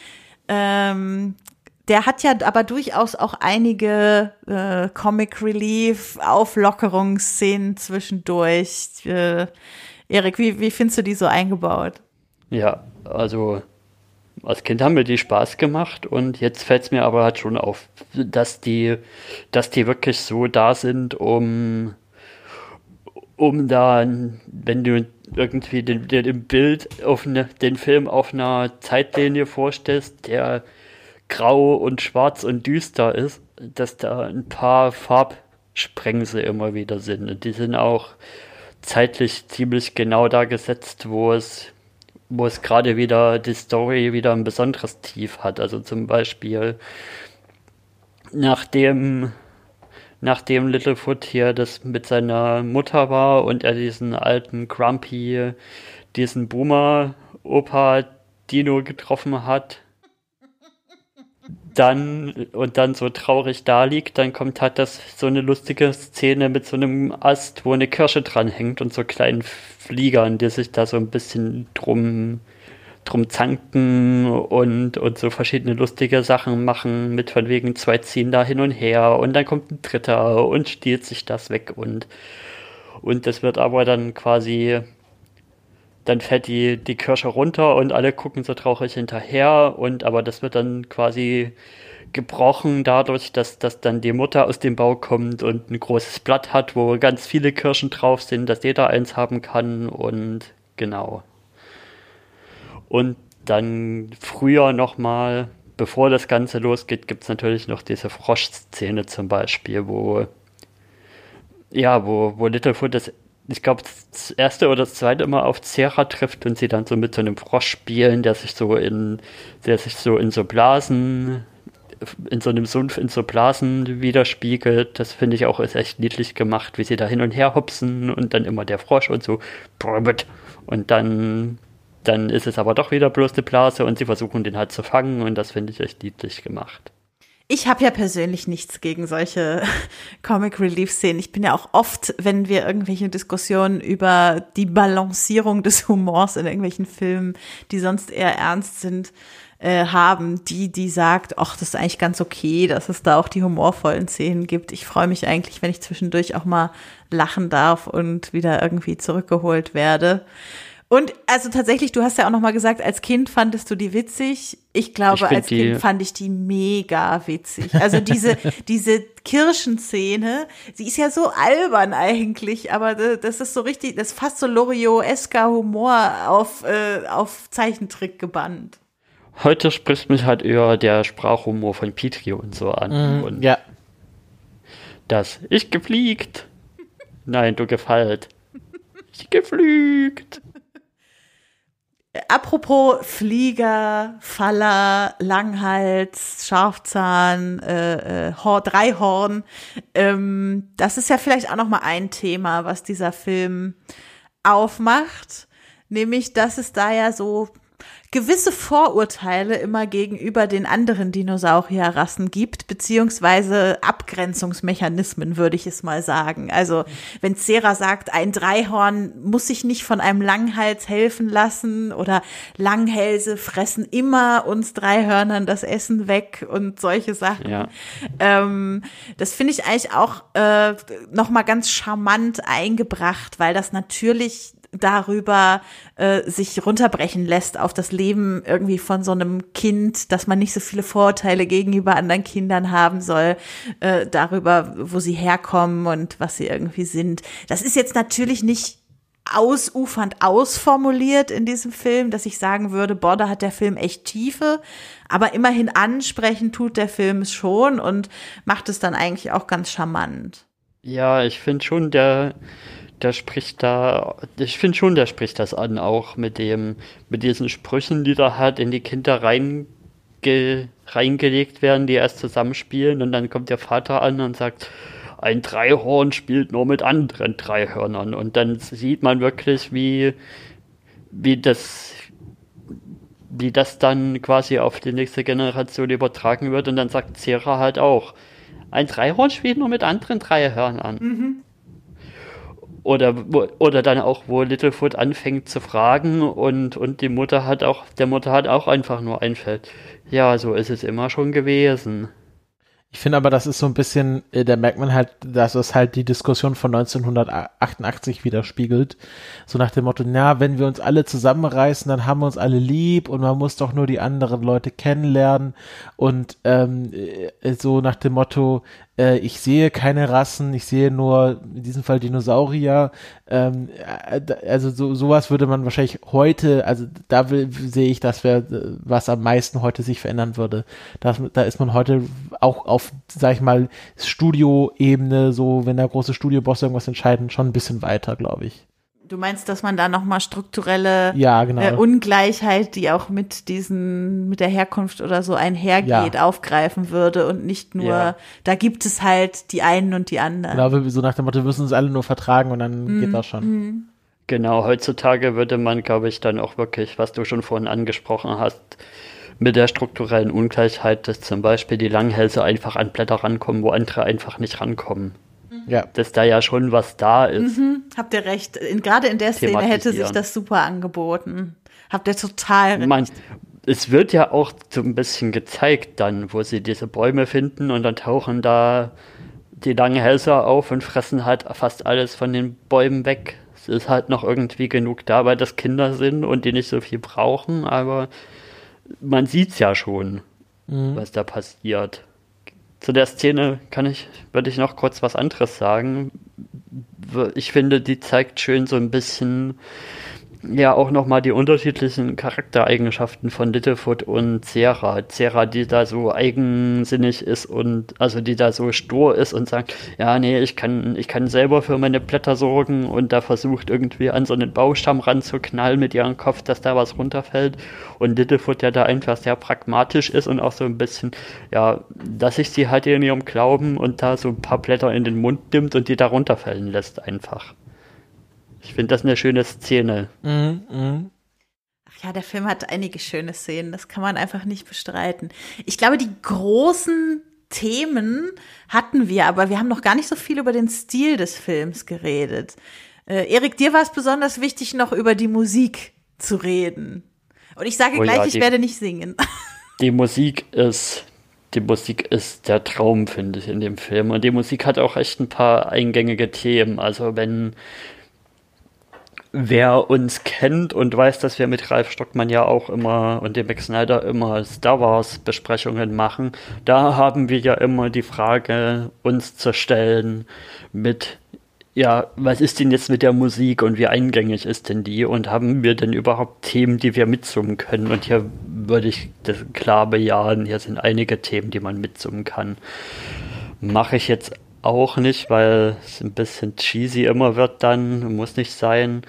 Ähm, der hat ja aber durchaus auch einige äh, Comic Relief, Auflockerungsszenen zwischendurch. Äh, Erik, wie, wie findest du die so eingebaut? Ja, also als Kind haben mir die Spaß gemacht und jetzt fällt es mir aber halt schon auf, dass die, dass die wirklich so da sind, um, um da, wenn du irgendwie den, den Bild auf eine, den Film auf einer Zeitlinie vorstellst, der grau und schwarz und düster ist, dass da ein paar Farbsprengsel immer wieder sind. Und die sind auch zeitlich ziemlich genau da gesetzt, wo es wo es gerade wieder die Story wieder ein besonderes Tief hat. Also zum Beispiel nachdem nachdem Littlefoot hier das mit seiner Mutter war und er diesen alten Grumpy, diesen Boomer Opa Dino getroffen hat, dann und dann so traurig da liegt, dann kommt halt das so eine lustige Szene mit so einem Ast, wo eine Kirsche dran hängt und so kleinen Fliegern, die sich da so ein bisschen drum drum zanken und, und so verschiedene lustige Sachen machen, mit von wegen zwei ziehen da hin und her und dann kommt ein dritter und stiehlt sich das weg und, und das wird aber dann quasi dann fällt die, die Kirsche runter und alle gucken so traurig hinterher und aber das wird dann quasi gebrochen dadurch, dass, dass dann die Mutter aus dem Bau kommt und ein großes Blatt hat, wo ganz viele Kirschen drauf sind, dass jeder eins haben kann und genau. Und dann früher nochmal, bevor das Ganze losgeht, gibt es natürlich noch diese Froschszene zum Beispiel, wo ja, wo, wo Littlefoot das ich glaube, das erste oder das zweite Mal auf Zera trifft und sie dann so mit so einem Frosch spielen, der sich so in, der sich so in so Blasen, in so einem Sumpf in so Blasen widerspiegelt. Das finde ich auch ist echt niedlich gemacht, wie sie da hin und her hopsen und dann immer der Frosch und so und dann dann ist es aber doch wieder bloß eine Blase und sie versuchen den halt zu fangen und das finde ich echt niedlich gemacht. Ich habe ja persönlich nichts gegen solche Comic Relief Szenen. Ich bin ja auch oft, wenn wir irgendwelche Diskussionen über die Balancierung des Humors in irgendwelchen Filmen, die sonst eher ernst sind, äh, haben, die, die sagt, ach, das ist eigentlich ganz okay, dass es da auch die humorvollen Szenen gibt. Ich freue mich eigentlich, wenn ich zwischendurch auch mal lachen darf und wieder irgendwie zurückgeholt werde. Und also tatsächlich, du hast ja auch noch mal gesagt, als Kind fandest du die witzig. Ich glaube, ich als Kind fand ich die mega witzig. Also diese diese Kirschenszene, sie ist ja so albern eigentlich, aber das ist so richtig, das ist fast so Loriot-esker Humor auf äh, auf Zeichentrick gebannt. Heute spricht mich halt eher der Sprachhumor von Petri und so an. Mm, und ja. Das ich gefliegt. Nein, du gefallt. Ich geflügt. Apropos Flieger, Faller, Langhals, Scharfzahn, äh, äh, Hor Dreihorn, ähm, das ist ja vielleicht auch noch mal ein Thema, was dieser Film aufmacht, nämlich dass es da ja so gewisse Vorurteile immer gegenüber den anderen Dinosaurierrassen gibt, beziehungsweise Abgrenzungsmechanismen, würde ich es mal sagen. Also, wenn Cera sagt, ein Dreihorn muss sich nicht von einem Langhals helfen lassen oder Langhälse fressen immer uns Dreihörnern das Essen weg und solche Sachen. Ja. Ähm, das finde ich eigentlich auch äh, nochmal ganz charmant eingebracht, weil das natürlich darüber äh, sich runterbrechen lässt auf das Leben irgendwie von so einem Kind, dass man nicht so viele Vorurteile gegenüber anderen Kindern haben soll, äh, darüber, wo sie herkommen und was sie irgendwie sind. Das ist jetzt natürlich nicht ausufernd ausformuliert in diesem Film, dass ich sagen würde, boah, da hat der Film echt Tiefe, aber immerhin ansprechen tut der Film es schon und macht es dann eigentlich auch ganz charmant. Ja, ich finde schon, der der spricht da, ich finde schon, der spricht das an, auch mit dem, mit diesen Sprüchen, die da halt in die Kinder reinge, reingelegt werden, die erst zusammenspielen und dann kommt der Vater an und sagt, ein Dreihorn spielt nur mit anderen Dreihörnern und dann sieht man wirklich, wie, wie das, wie das dann quasi auf die nächste Generation übertragen wird und dann sagt Cera halt auch, ein Dreihorn spielt nur mit anderen Dreihörnern. Mhm. Oder, oder dann auch, wo Littlefoot anfängt zu fragen und, und die Mutter hat auch, der Mutter hat auch einfach nur einfällt. Ja, so ist es immer schon gewesen. Ich finde aber, das ist so ein bisschen, äh, da merkt man halt, dass es halt die Diskussion von 1988 widerspiegelt. So nach dem Motto, na, wenn wir uns alle zusammenreißen, dann haben wir uns alle lieb und man muss doch nur die anderen Leute kennenlernen. Und ähm, äh, so nach dem Motto, äh, ich sehe keine Rassen, ich sehe nur in diesem Fall Dinosaurier. Ähm, äh, also so, sowas würde man wahrscheinlich heute, also da will, sehe ich, das wäre, was am meisten heute sich verändern würde. Das, da ist man heute auch auf, sag ich mal, Studioebene, so wenn der große Studioboss irgendwas entscheiden, schon ein bisschen weiter, glaube ich. Du meinst, dass man da nochmal strukturelle ja, genau. äh, Ungleichheit, die auch mit diesen, mit der Herkunft oder so einhergeht, ja. aufgreifen würde und nicht nur, ja. da gibt es halt die einen und die anderen. Genau, so nach dem Motto, wir müssen uns alle nur vertragen und dann mm, geht das schon. Mm. Genau, heutzutage würde man, glaube ich, dann auch wirklich, was du schon vorhin angesprochen hast, mit der strukturellen Ungleichheit, dass zum Beispiel die Langhälse einfach an Blätter rankommen, wo andere einfach nicht rankommen. Ja. Dass da ja schon was da ist. Mhm, habt ihr recht. In, gerade in der Szene hätte sich das super angeboten. Habt ihr total recht. Man, es wird ja auch so ein bisschen gezeigt dann, wo sie diese Bäume finden und dann tauchen da die langen Hälser auf und fressen halt fast alles von den Bäumen weg. Es ist halt noch irgendwie genug da, weil das Kinder sind und die nicht so viel brauchen, aber man sieht's ja schon, mhm. was da passiert. Zu der Szene kann ich, würde ich noch kurz was anderes sagen. Ich finde, die zeigt schön so ein bisschen ja auch nochmal die unterschiedlichen Charaktereigenschaften von Littlefoot und Cera. Cera, die da so eigensinnig ist und also die da so stur ist und sagt, ja, nee, ich kann, ich kann selber für meine Blätter sorgen und da versucht irgendwie an so einen Baustamm ranzuknallen mit ihrem Kopf, dass da was runterfällt. Und Littlefoot, der da einfach sehr pragmatisch ist und auch so ein bisschen, ja, dass ich sie halt in ihrem Glauben und da so ein paar Blätter in den Mund nimmt und die da runterfallen lässt einfach. Ich finde das eine schöne Szene. Mhm, mh. Ach ja, der Film hat einige schöne Szenen, das kann man einfach nicht bestreiten. Ich glaube, die großen Themen hatten wir, aber wir haben noch gar nicht so viel über den Stil des Films geredet. Äh, Erik, dir war es besonders wichtig, noch über die Musik zu reden. Und ich sage oh gleich, ja, die, ich werde nicht singen. Die Musik ist, die Musik ist der Traum, finde ich, in dem Film. Und die Musik hat auch echt ein paar eingängige Themen. Also wenn wer uns kennt und weiß, dass wir mit Ralf Stockmann ja auch immer und dem Max Snyder immer Star Wars Besprechungen machen, da haben wir ja immer die Frage uns zu stellen mit ja, was ist denn jetzt mit der Musik und wie eingängig ist denn die und haben wir denn überhaupt Themen, die wir mitsummen können? Und hier würde ich das klar bejahen, hier sind einige Themen, die man mitsummen kann. Mache ich jetzt auch nicht, weil es ein bisschen cheesy immer wird dann, muss nicht sein.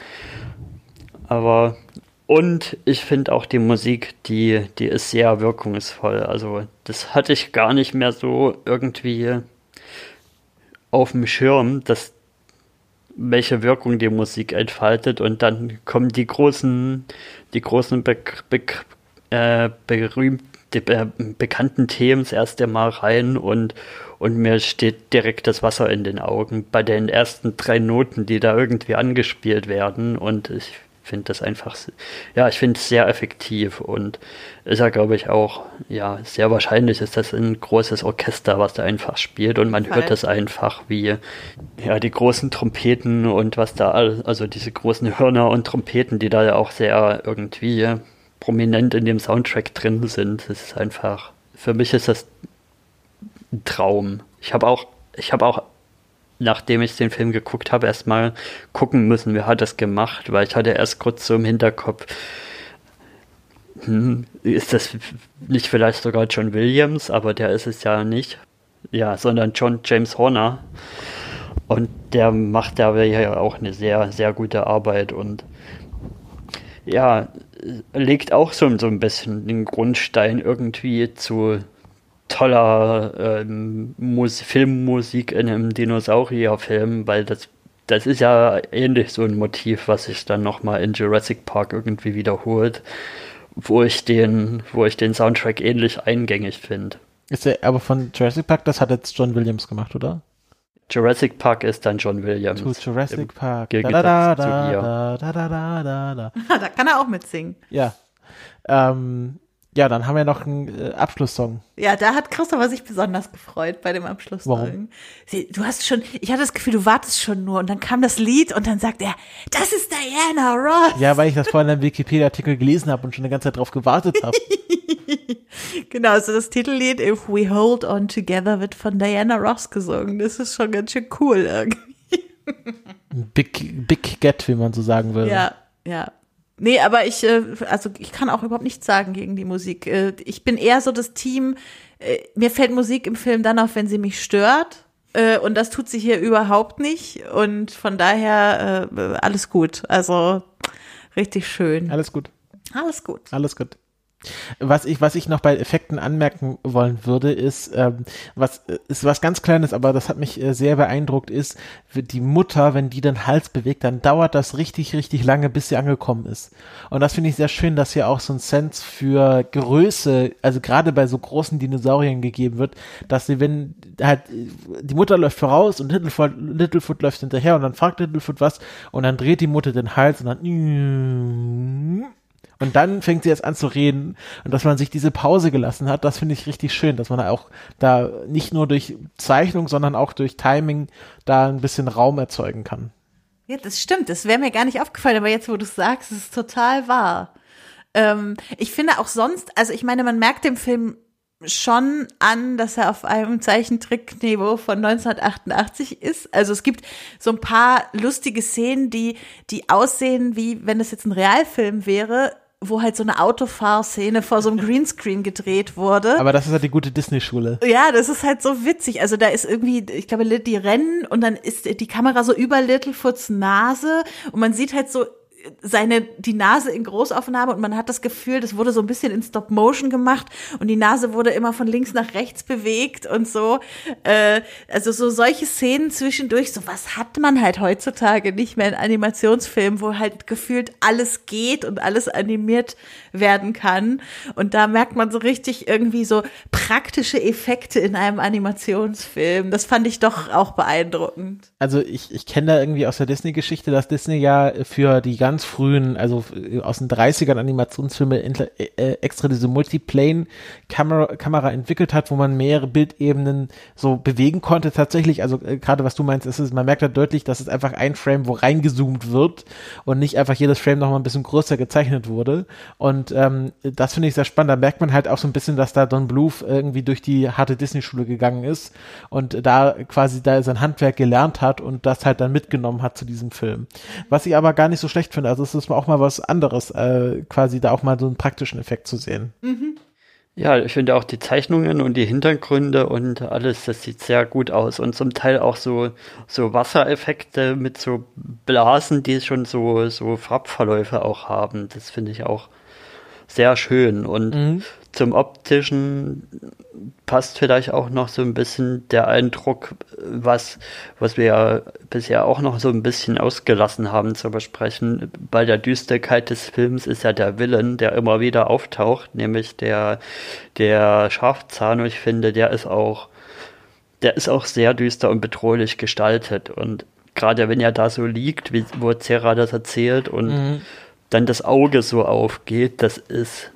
Aber Und ich finde auch die Musik, die, die ist sehr wirkungsvoll. Also das hatte ich gar nicht mehr so irgendwie auf dem Schirm, dass welche Wirkung die Musik entfaltet und dann kommen die großen, die großen be be äh, berühmt, die, äh, bekannten Themen erst einmal rein und, und mir steht direkt das Wasser in den Augen bei den ersten drei Noten, die da irgendwie angespielt werden und ich finde das einfach, ja, ich finde es sehr effektiv und ist ja, glaube ich, auch, ja, sehr wahrscheinlich ist das ein großes Orchester, was da einfach spielt und man Fall. hört das einfach wie, ja, die großen Trompeten und was da, also diese großen Hörner und Trompeten, die da ja auch sehr irgendwie prominent in dem Soundtrack drin sind. Das ist einfach, für mich ist das ein Traum. Ich habe auch, ich habe auch nachdem ich den Film geguckt habe, erstmal gucken müssen, wer hat das gemacht, weil ich hatte erst kurz so im Hinterkopf, hm, ist das nicht vielleicht sogar John Williams, aber der ist es ja nicht. Ja, sondern John James Horner. Und der macht da ja auch eine sehr, sehr gute Arbeit und ja, legt auch so, so ein bisschen den Grundstein irgendwie zu toller ähm, Filmmusik in einem Dinosaurierfilm, weil das, das ist ja ähnlich so ein Motiv, was sich dann nochmal in Jurassic Park irgendwie wiederholt, wo ich den, wo ich den Soundtrack ähnlich eingängig finde. Ist der aber von Jurassic Park, das hat jetzt John Williams gemacht, oder? Jurassic Park ist dann John Williams. To Jurassic Park. Da, da, da, da, da, da, da, da. da kann er auch mitsingen. Ja. Ähm, ja, dann haben wir noch einen äh, Abschlusssong. Ja, da hat Christopher sich besonders gefreut bei dem Abschlusssong. Warum? Sie, du hast schon, ich hatte das Gefühl, du wartest schon nur und dann kam das Lied und dann sagt er, das ist Diana Ross. Ja, weil ich das vorhin im Wikipedia-Artikel gelesen habe und schon eine ganze Zeit drauf gewartet habe. genau, also das Titellied If We Hold On Together wird von Diana Ross gesungen. Das ist schon ganz schön cool irgendwie. Big, big Get, wie man so sagen würde. Ja, ja. Nee, aber ich, äh, also ich kann auch überhaupt nichts sagen gegen die Musik. Äh, ich bin eher so das Team, äh, mir fällt Musik im Film dann auf, wenn sie mich stört. Und das tut sie hier überhaupt nicht. Und von daher alles gut. Also richtig schön. Alles gut. Alles gut. Alles gut. Was ich, was ich noch bei Effekten anmerken wollen würde, ist, ähm, was ist was ganz Kleines, aber das hat mich äh, sehr beeindruckt, ist, die Mutter, wenn die den Hals bewegt, dann dauert das richtig, richtig lange, bis sie angekommen ist. Und das finde ich sehr schön, dass hier auch so ein Sense für Größe, also gerade bei so großen Dinosauriern gegeben wird, dass sie, wenn halt die Mutter läuft voraus und Littlefoot, Littlefoot läuft hinterher und dann fragt Littlefoot was und dann dreht die Mutter den Hals und dann und dann fängt sie jetzt an zu reden und dass man sich diese Pause gelassen hat, das finde ich richtig schön, dass man auch da nicht nur durch Zeichnung, sondern auch durch Timing da ein bisschen Raum erzeugen kann. Ja, das stimmt. Das wäre mir gar nicht aufgefallen, aber jetzt, wo du es sagst, ist es total wahr. Ähm, ich finde auch sonst, also ich meine, man merkt dem Film schon an, dass er auf einem Zeichentrickniveau von 1988 ist. Also es gibt so ein paar lustige Szenen, die, die aussehen, wie wenn das jetzt ein Realfilm wäre, wo halt so eine Autofahrszene vor so einem Greenscreen gedreht wurde. Aber das ist halt die gute Disney-Schule. Ja, das ist halt so witzig. Also da ist irgendwie, ich glaube, die rennen und dann ist die Kamera so über Littlefoots Nase und man sieht halt so seine, die Nase in Großaufnahme und man hat das Gefühl, das wurde so ein bisschen in Stop Motion gemacht und die Nase wurde immer von links nach rechts bewegt und so. Äh, also so solche Szenen zwischendurch, so was hat man halt heutzutage nicht mehr in Animationsfilmen, wo halt gefühlt alles geht und alles animiert werden kann. Und da merkt man so richtig irgendwie so praktische Effekte in einem Animationsfilm. Das fand ich doch auch beeindruckend. Also ich, ich kenne da irgendwie aus der Disney-Geschichte, dass Disney ja für die ganze ganz frühen, also äh, aus den 30ern Animationsfilme äh, extra diese Multiplane-Kamera Kamera entwickelt hat, wo man mehrere Bildebenen so bewegen konnte tatsächlich. Also äh, gerade was du meinst, ist es, man merkt da deutlich, dass es einfach ein Frame, wo reingezoomt wird und nicht einfach jedes Frame nochmal ein bisschen größer gezeichnet wurde. Und ähm, das finde ich sehr spannend. Da merkt man halt auch so ein bisschen, dass da Don Bluth irgendwie durch die harte Disney-Schule gegangen ist und da quasi da sein Handwerk gelernt hat und das halt dann mitgenommen hat zu diesem Film. Was ich aber gar nicht so schlecht finde. Also es ist auch mal was anderes, äh, quasi da auch mal so einen praktischen Effekt zu sehen. Mhm. Ja, ich finde auch die Zeichnungen und die Hintergründe und alles, das sieht sehr gut aus. Und zum Teil auch so, so Wassereffekte mit so Blasen, die schon so, so Farbverläufe auch haben. Das finde ich auch sehr schön. Und mhm. Zum optischen passt vielleicht auch noch so ein bisschen der Eindruck, was, was wir ja bisher auch noch so ein bisschen ausgelassen haben zu besprechen. Bei der Düsterkeit des Films ist ja der Willen, der immer wieder auftaucht, nämlich der, der Schafzahn. Und ich finde, der ist auch, der ist auch sehr düster und bedrohlich gestaltet. Und gerade wenn er da so liegt, wie, wo Zera das erzählt und mhm dann das Auge so aufgeht, das ist,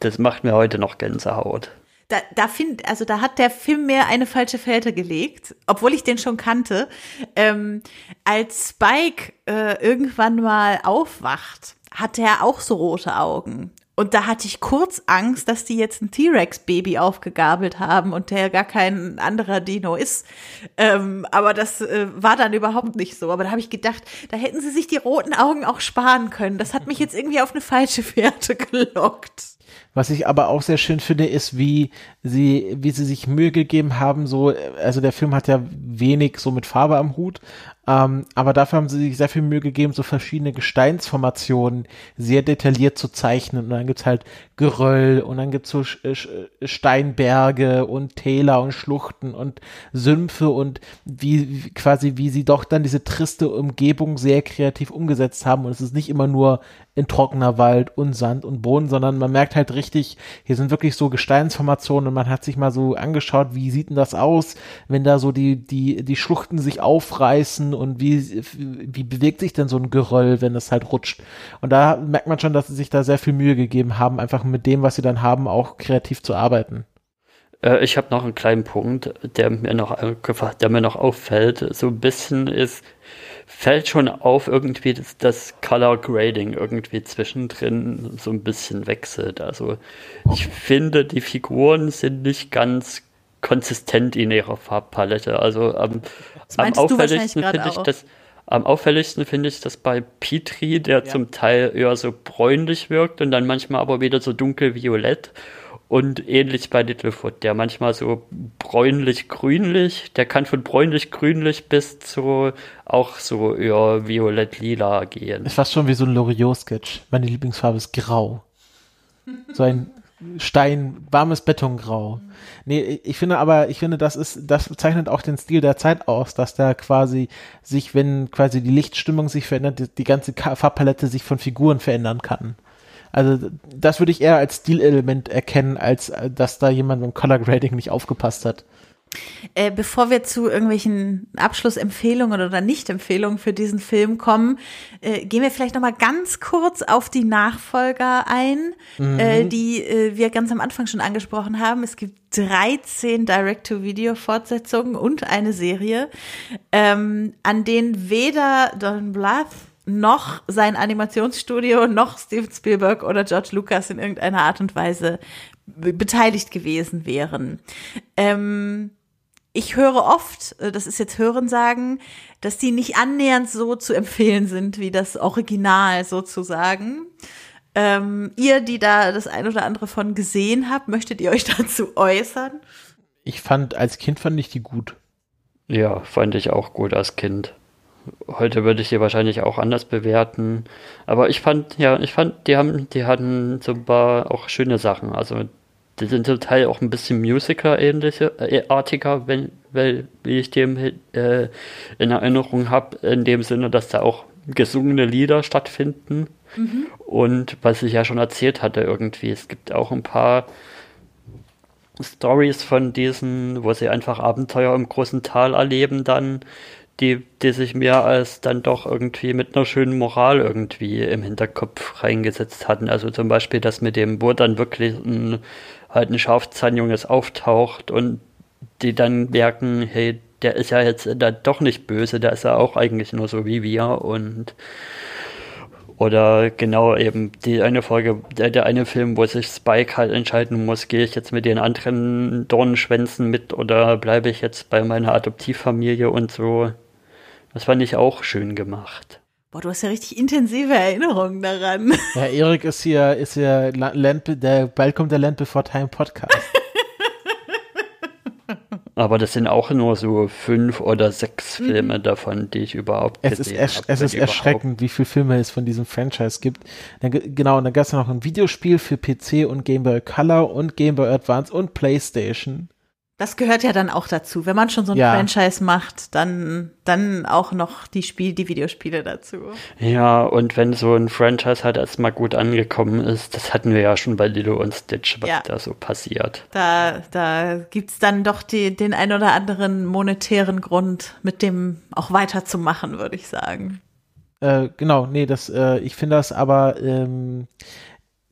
das macht mir heute noch Gänsehaut. Da, da find, also da hat der Film mir eine falsche Fährte gelegt, obwohl ich den schon kannte. Ähm, als Spike äh, irgendwann mal aufwacht, hat er auch so rote Augen. Und da hatte ich kurz Angst, dass die jetzt ein T-Rex-Baby aufgegabelt haben und der gar kein anderer Dino ist. Ähm, aber das äh, war dann überhaupt nicht so. Aber da habe ich gedacht, da hätten sie sich die roten Augen auch sparen können. Das hat mich jetzt irgendwie auf eine falsche Fährte gelockt. Was ich aber auch sehr schön finde, ist, wie sie, wie sie sich Mühe gegeben haben, so, also der Film hat ja wenig so mit Farbe am Hut, ähm, aber dafür haben sie sich sehr viel Mühe gegeben, so verschiedene Gesteinsformationen sehr detailliert zu zeichnen. Und dann gibt's halt Geröll und dann gibt's so Steinberge und Täler und Schluchten und Sümpfe und wie quasi, wie sie doch dann diese triste Umgebung sehr kreativ umgesetzt haben. Und es ist nicht immer nur in trockener Wald und Sand und Boden, sondern man merkt halt richtig, hier sind wirklich so Gesteinsformationen und man hat sich mal so angeschaut, wie sieht denn das aus, wenn da so die, die, die Schluchten sich aufreißen und wie, wie bewegt sich denn so ein Geröll, wenn es halt rutscht. Und da merkt man schon, dass sie sich da sehr viel Mühe gegeben haben, einfach mit dem, was sie dann haben, auch kreativ zu arbeiten. Äh, ich habe noch einen kleinen Punkt, der mir noch, der mir noch auffällt. So ein bisschen ist, fällt schon auf irgendwie, dass das Color Grading irgendwie zwischendrin so ein bisschen wechselt. Also ich finde, die Figuren sind nicht ganz konsistent in ihrer Farbpalette. Also am, am auffälligsten finde ich das. Am auffälligsten finde ich das bei Petri, der ja. zum Teil eher so bräunlich wirkt und dann manchmal aber wieder so dunkelviolett. Und ähnlich bei Littlefoot, der manchmal so bräunlich-grünlich, der kann von bräunlich-grünlich bis zu auch so eher violett-lila gehen. Ist fast schon wie so ein Loriot-Sketch. Meine Lieblingsfarbe ist grau. So ein Stein, warmes Betongrau. Nee, ich finde aber, ich finde, das ist, das zeichnet auch den Stil der Zeit aus, dass da quasi sich, wenn quasi die Lichtstimmung sich verändert, die, die ganze Farbpalette sich von Figuren verändern kann. Also das würde ich eher als Stilelement erkennen, als äh, dass da jemand beim Color Grading nicht aufgepasst hat. Äh, bevor wir zu irgendwelchen Abschlussempfehlungen oder Nicht-Empfehlungen für diesen Film kommen, äh, gehen wir vielleicht noch mal ganz kurz auf die Nachfolger ein, mhm. äh, die äh, wir ganz am Anfang schon angesprochen haben. Es gibt 13 Direct-to-Video-Fortsetzungen und eine Serie, ähm, an denen weder Don Bluth noch sein Animationsstudio, noch Steven Spielberg oder George Lucas in irgendeiner Art und Weise beteiligt gewesen wären. Ähm, ich höre oft, äh, das ist jetzt Hörensagen, dass die nicht annähernd so zu empfehlen sind wie das Original sozusagen. Ähm, ihr, die da das ein oder andere von gesehen habt, möchtet ihr euch dazu äußern? Ich fand, als Kind fand ich die gut. Ja, fand ich auch gut als Kind. Heute würde ich sie wahrscheinlich auch anders bewerten. Aber ich fand, ja, ich fand, die haben, die hatten so ein paar auch schöne Sachen. Also die sind zum Teil auch ein bisschen Musical-ähnlicher, äh, artiger, wenn, weil, wie ich dem äh, in Erinnerung habe, in dem Sinne, dass da auch gesungene Lieder stattfinden. Mhm. Und was ich ja schon erzählt hatte, irgendwie, es gibt auch ein paar Stories von diesen, wo sie einfach Abenteuer im großen Tal erleben, dann, die, die sich mir als dann doch irgendwie mit einer schönen Moral irgendwie im Hinterkopf reingesetzt hatten. Also zum Beispiel das mit dem, wo dann wirklich ein halt ein Schafzahnjunges auftaucht und die dann merken, hey, der ist ja jetzt da doch nicht böse, der ist ja auch eigentlich nur so wie wir und oder genau eben die eine Folge, der, der eine Film, wo sich Spike halt entscheiden muss, gehe ich jetzt mit den anderen Dornenschwänzen mit oder bleibe ich jetzt bei meiner Adoptivfamilie und so. Das fand ich auch schön gemacht. Boah, du hast ja richtig intensive Erinnerungen daran. Ja, Erik ist hier, ist hier Land, der, bald kommt der Land Before Time Podcast. Aber das sind auch nur so fünf oder sechs mhm. Filme mhm. davon, die ich überhaupt es gesehen habe. Es ist erschreckend, wie viele Filme es von diesem Franchise gibt. Dann, genau, und dann gab es noch ein Videospiel für PC und Game Boy Color und Game Boy Advance und Playstation. Das gehört ja dann auch dazu. Wenn man schon so ein ja. Franchise macht, dann, dann auch noch die Spiel, die Videospiele dazu. Ja, und wenn so ein Franchise halt erstmal gut angekommen ist, das hatten wir ja schon bei Lilo und Stitch, was ja. da so passiert. Da, da gibt's dann doch die, den ein oder anderen monetären Grund, mit dem auch weiterzumachen, würde ich sagen. Äh, genau, nee, das, äh, ich finde das aber, ähm,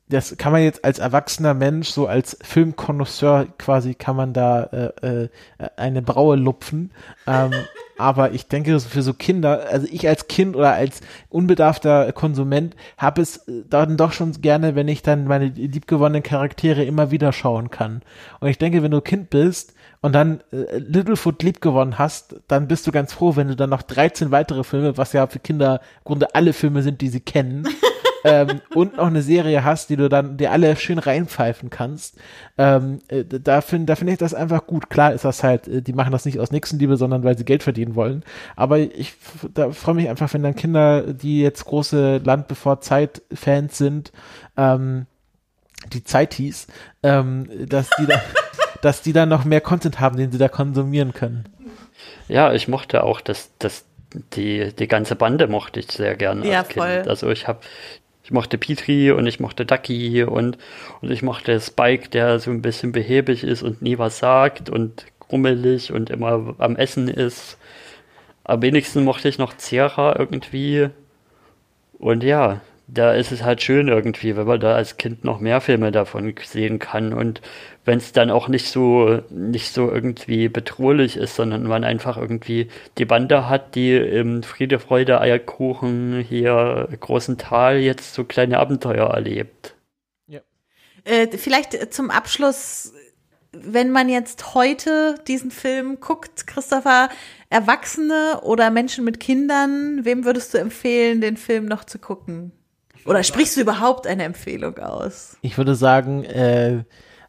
das kann man jetzt als erwachsener Mensch, so als Filmkonnoisseur quasi, kann man da äh, äh, eine Braue lupfen. Ähm, aber ich denke, für so Kinder, also ich als Kind oder als unbedarfter Konsument habe es äh, dann doch schon gerne, wenn ich dann meine liebgewonnenen Charaktere immer wieder schauen kann. Und ich denke, wenn du Kind bist und dann äh, Littlefoot liebgewonnen hast, dann bist du ganz froh, wenn du dann noch 13 weitere Filme, was ja für Kinder im Grunde alle Filme sind, die sie kennen, ähm, und noch eine Serie hast, die du dann dir alle schön reinpfeifen kannst. Ähm, äh, da finde da finde ich das einfach gut. Klar ist das halt, äh, die machen das nicht aus Nächstenliebe, sondern weil sie Geld verdienen wollen. Aber ich da freue mich einfach, wenn dann Kinder, die jetzt große Land bevor Zeit Fans sind, ähm, die Zeit hieß, ähm, dass die da, dass die dann noch mehr Content haben, den sie da konsumieren können. Ja, ich mochte auch das, das die, die ganze Bande mochte ich sehr gerne ja, Voll. Also ich habe mochte Petri und ich mochte Ducky und, und ich mochte Spike, der so ein bisschen behäbig ist und nie was sagt und grummelig und immer am Essen ist. Am wenigsten mochte ich noch Zera irgendwie. Und ja, da ist es halt schön irgendwie, wenn man da als Kind noch mehr Filme davon sehen kann und wenn es dann auch nicht so nicht so irgendwie bedrohlich ist, sondern man einfach irgendwie die Bande hat, die im Friede, Freude, Eierkuchen hier großen Tal jetzt so kleine Abenteuer erlebt. Ja. Äh, vielleicht zum Abschluss, wenn man jetzt heute diesen Film guckt, Christopher, Erwachsene oder Menschen mit Kindern, wem würdest du empfehlen, den Film noch zu gucken? Oder sprichst du überhaupt eine Empfehlung aus? Ich würde sagen, äh,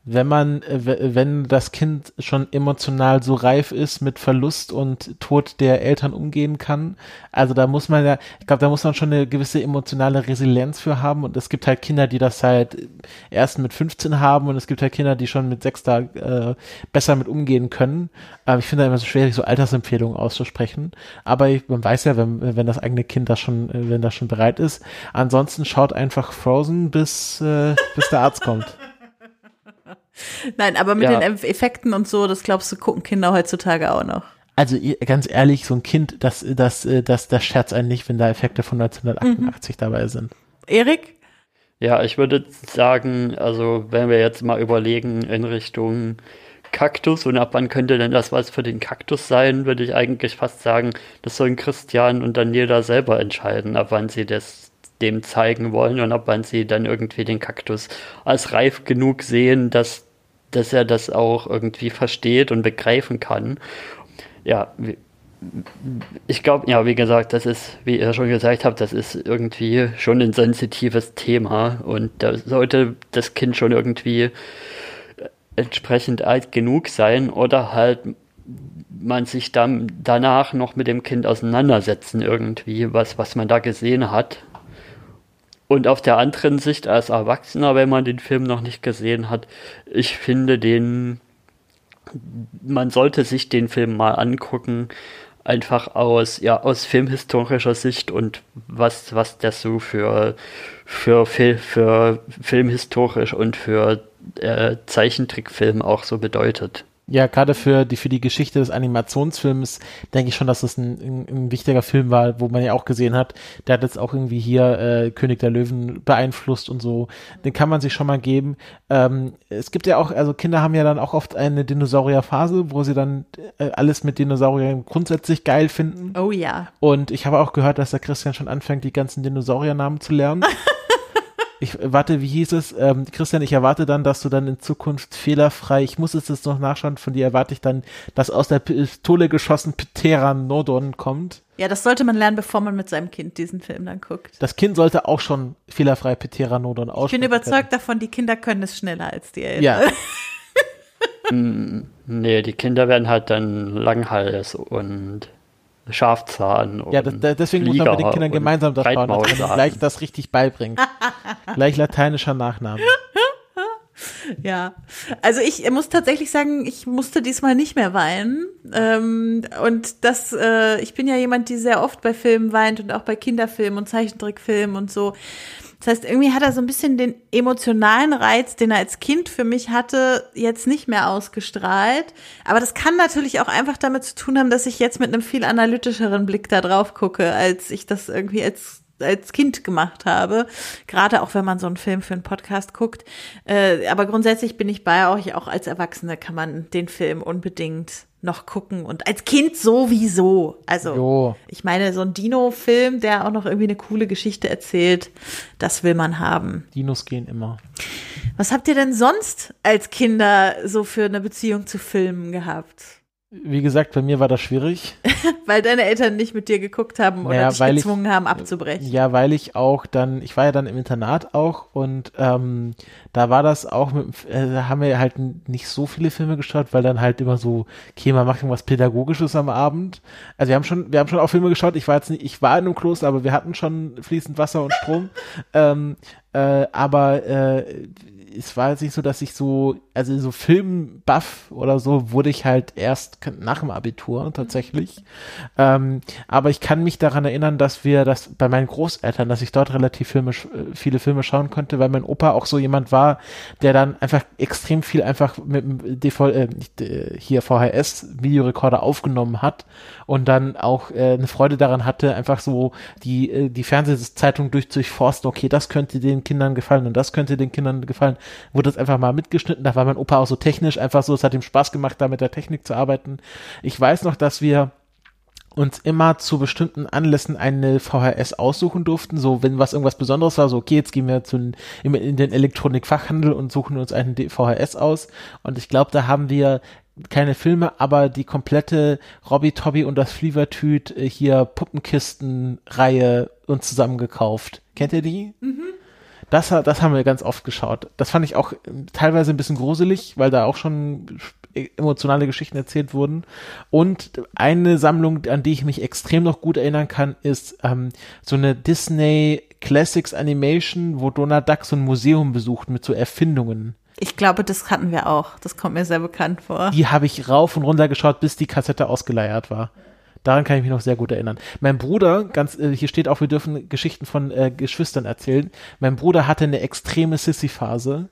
wenn man, äh, wenn das Kind schon emotional so reif ist mit Verlust und Tod der Eltern umgehen kann, also da muss man ja, ich glaube, da muss man schon eine gewisse emotionale Resilienz für haben und es gibt halt Kinder, die das halt erst mit 15 haben und es gibt halt Kinder, die schon mit 6 da äh, besser mit umgehen können. Aber ich finde da immer so schwierig, so Altersempfehlungen auszusprechen. Aber ich, man weiß ja, wenn, wenn das eigene Kind das schon, wenn das schon bereit ist. Ansonsten schaut einfach Frozen, bis, äh, bis der Arzt kommt. Nein, aber mit ja. den Effekten und so, das glaubst du, gucken Kinder heutzutage auch noch. Also ganz ehrlich, so ein Kind, das, das, das, das scherzt einen nicht, wenn da Effekte von 1988 mhm. dabei sind. Erik? Ja, ich würde sagen, also wenn wir jetzt mal überlegen in Richtung Kaktus und ab wann könnte denn das was für den Kaktus sein, würde ich eigentlich fast sagen, das sollen Christian und Daniela selber entscheiden, ab wann sie das dem zeigen wollen und ob man sie dann irgendwie den Kaktus als reif genug sehen, dass, dass er das auch irgendwie versteht und begreifen kann. Ja, ich glaube, ja, wie gesagt, das ist, wie ihr schon gesagt habt, das ist irgendwie schon ein sensitives Thema und da sollte das Kind schon irgendwie entsprechend alt genug sein oder halt man sich dann danach noch mit dem Kind auseinandersetzen irgendwie, was, was man da gesehen hat und auf der anderen Sicht als Erwachsener, wenn man den Film noch nicht gesehen hat, ich finde den, man sollte sich den Film mal angucken, einfach aus, ja, aus filmhistorischer Sicht und was, was das so für, für, für, für filmhistorisch und für äh, Zeichentrickfilm auch so bedeutet. Ja, gerade für die, für die Geschichte des Animationsfilms denke ich schon, dass das ein, ein, ein, wichtiger Film war, wo man ja auch gesehen hat, der hat jetzt auch irgendwie hier äh, König der Löwen beeinflusst und so. Den kann man sich schon mal geben. Ähm, es gibt ja auch, also Kinder haben ja dann auch oft eine Dinosaurierphase, wo sie dann äh, alles mit Dinosauriern grundsätzlich geil finden. Oh ja. Und ich habe auch gehört, dass der Christian schon anfängt, die ganzen Dinosauriernamen zu lernen. Ich warte, wie hieß es? Ähm, Christian, ich erwarte dann, dass du dann in Zukunft fehlerfrei, ich muss es jetzt noch nachschauen, von dir erwarte ich dann, dass aus der Pistole geschossen Pteranodon kommt. Ja, das sollte man lernen, bevor man mit seinem Kind diesen Film dann guckt. Das Kind sollte auch schon fehlerfrei Pteranodon aussprechen. Ich bin überzeugt können. davon, die Kinder können es schneller als die Eltern. Ja. Mm, nee, die Kinder werden halt dann Langhals und Schafzahn und Ja, das, deswegen Flieger muss man mit den Kindern gemeinsam das schauen, dass man gleich das richtig beibringt. gleich lateinischer Nachname. Ja, also ich muss tatsächlich sagen, ich musste diesmal nicht mehr weinen. Ähm, und das, äh, ich bin ja jemand, die sehr oft bei Filmen weint und auch bei Kinderfilmen und Zeichentrickfilmen und so. Das heißt, irgendwie hat er so ein bisschen den emotionalen Reiz, den er als Kind für mich hatte, jetzt nicht mehr ausgestrahlt. Aber das kann natürlich auch einfach damit zu tun haben, dass ich jetzt mit einem viel analytischeren Blick da drauf gucke, als ich das irgendwie als als Kind gemacht habe. Gerade auch wenn man so einen Film für einen Podcast guckt. Äh, aber grundsätzlich bin ich bei euch, auch als Erwachsene kann man den Film unbedingt noch gucken und als Kind sowieso. Also jo. ich meine, so ein Dino-Film, der auch noch irgendwie eine coole Geschichte erzählt, das will man haben. Dinos gehen immer. Was habt ihr denn sonst als Kinder so für eine Beziehung zu Filmen gehabt? Wie gesagt, bei mir war das schwierig. weil deine Eltern nicht mit dir geguckt haben oder naja, dich gezwungen ich, haben abzubrechen. Ja, weil ich auch dann, ich war ja dann im Internat auch und ähm, da war das auch, mit, äh, da haben wir halt nicht so viele Filme geschaut, weil dann halt immer so, okay, man macht irgendwas Pädagogisches am Abend. Also wir haben schon, wir haben schon auch Filme geschaut. Ich war jetzt nicht, ich war in einem Kloster, aber wir hatten schon fließend Wasser und Strom. ähm, äh, aber äh, es war jetzt nicht so, dass ich so, also so Filmbuff oder so wurde ich halt erst nach dem Abitur tatsächlich. Ähm, aber ich kann mich daran erinnern, dass wir das bei meinen Großeltern, dass ich dort relativ Filme, äh, viele Filme schauen konnte, weil mein Opa auch so jemand war, der dann einfach extrem viel einfach mit dem DV, äh, äh, hier VHS Videorekorder aufgenommen hat und dann auch äh, eine Freude daran hatte, einfach so die, äh, die Fernsehzeitung durch, durchforsten, okay, das könnte den Kindern gefallen und das könnte den Kindern gefallen, wurde das einfach mal mitgeschnitten, da war mein Opa auch so technisch, einfach so, es hat ihm Spaß gemacht, da mit der Technik zu arbeiten. Ich weiß noch, dass wir uns immer zu bestimmten Anlässen eine VHS aussuchen durften, so wenn was irgendwas Besonderes war, so okay, jetzt gehen wir zu, in, in den Elektronikfachhandel und suchen uns einen VHS aus und ich glaube, da haben wir keine Filme, aber die komplette Robby Tobby und das Flievertüt äh, hier Puppenkisten-Reihe uns zusammengekauft. Kennt ihr die? Mhm. Das, das haben wir ganz oft geschaut. Das fand ich auch teilweise ein bisschen gruselig, weil da auch schon emotionale Geschichten erzählt wurden. Und eine Sammlung, an die ich mich extrem noch gut erinnern kann, ist ähm, so eine Disney Classics Animation, wo Donald Duck so ein Museum besucht mit so Erfindungen. Ich glaube, das hatten wir auch. Das kommt mir sehr bekannt vor. Die habe ich rauf und runter geschaut, bis die Kassette ausgeleiert war. Daran kann ich mich noch sehr gut erinnern. Mein Bruder, ganz, äh, hier steht auch, wir dürfen Geschichten von äh, Geschwistern erzählen. Mein Bruder hatte eine extreme Sissy-Phase,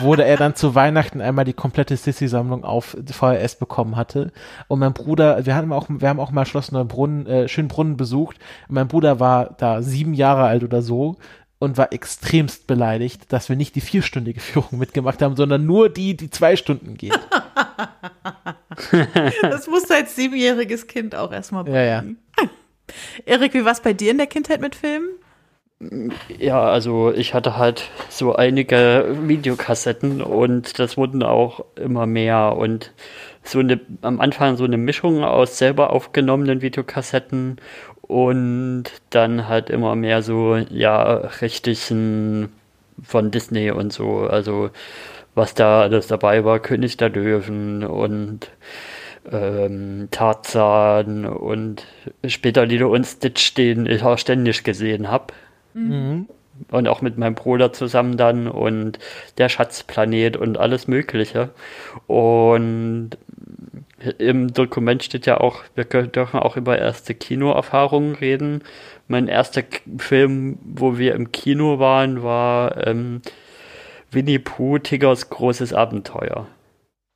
wo, er dann zu Weihnachten einmal die komplette Sissy-Sammlung auf VHS bekommen hatte. Und mein Bruder, wir haben auch, wir haben auch mal Schloss Neubrunnen, äh, Schönbrunnen besucht. Mein Bruder war da sieben Jahre alt oder so und war extremst beleidigt, dass wir nicht die vierstündige Führung mitgemacht haben, sondern nur die, die zwei Stunden geht. Das musste als siebenjähriges Kind auch erstmal bringen. Ja, ja. Erik, wie war es bei dir in der Kindheit mit Filmen? Ja, also ich hatte halt so einige Videokassetten und das wurden auch immer mehr und so eine, am Anfang so eine Mischung aus selber aufgenommenen Videokassetten und dann halt immer mehr so, ja, richtigen von Disney und so, also was da alles dabei war, König der Löwen und ähm, Tarzan und später Lilo und Stitch, den ich auch ständig gesehen habe. Mhm. Und auch mit meinem Bruder zusammen dann und der Schatzplanet und alles Mögliche. Und im Dokument steht ja auch, wir dürfen auch über erste Kinoerfahrungen reden. Mein erster Film, wo wir im Kino waren, war ähm, Winnie Pooh, Tiggers großes Abenteuer.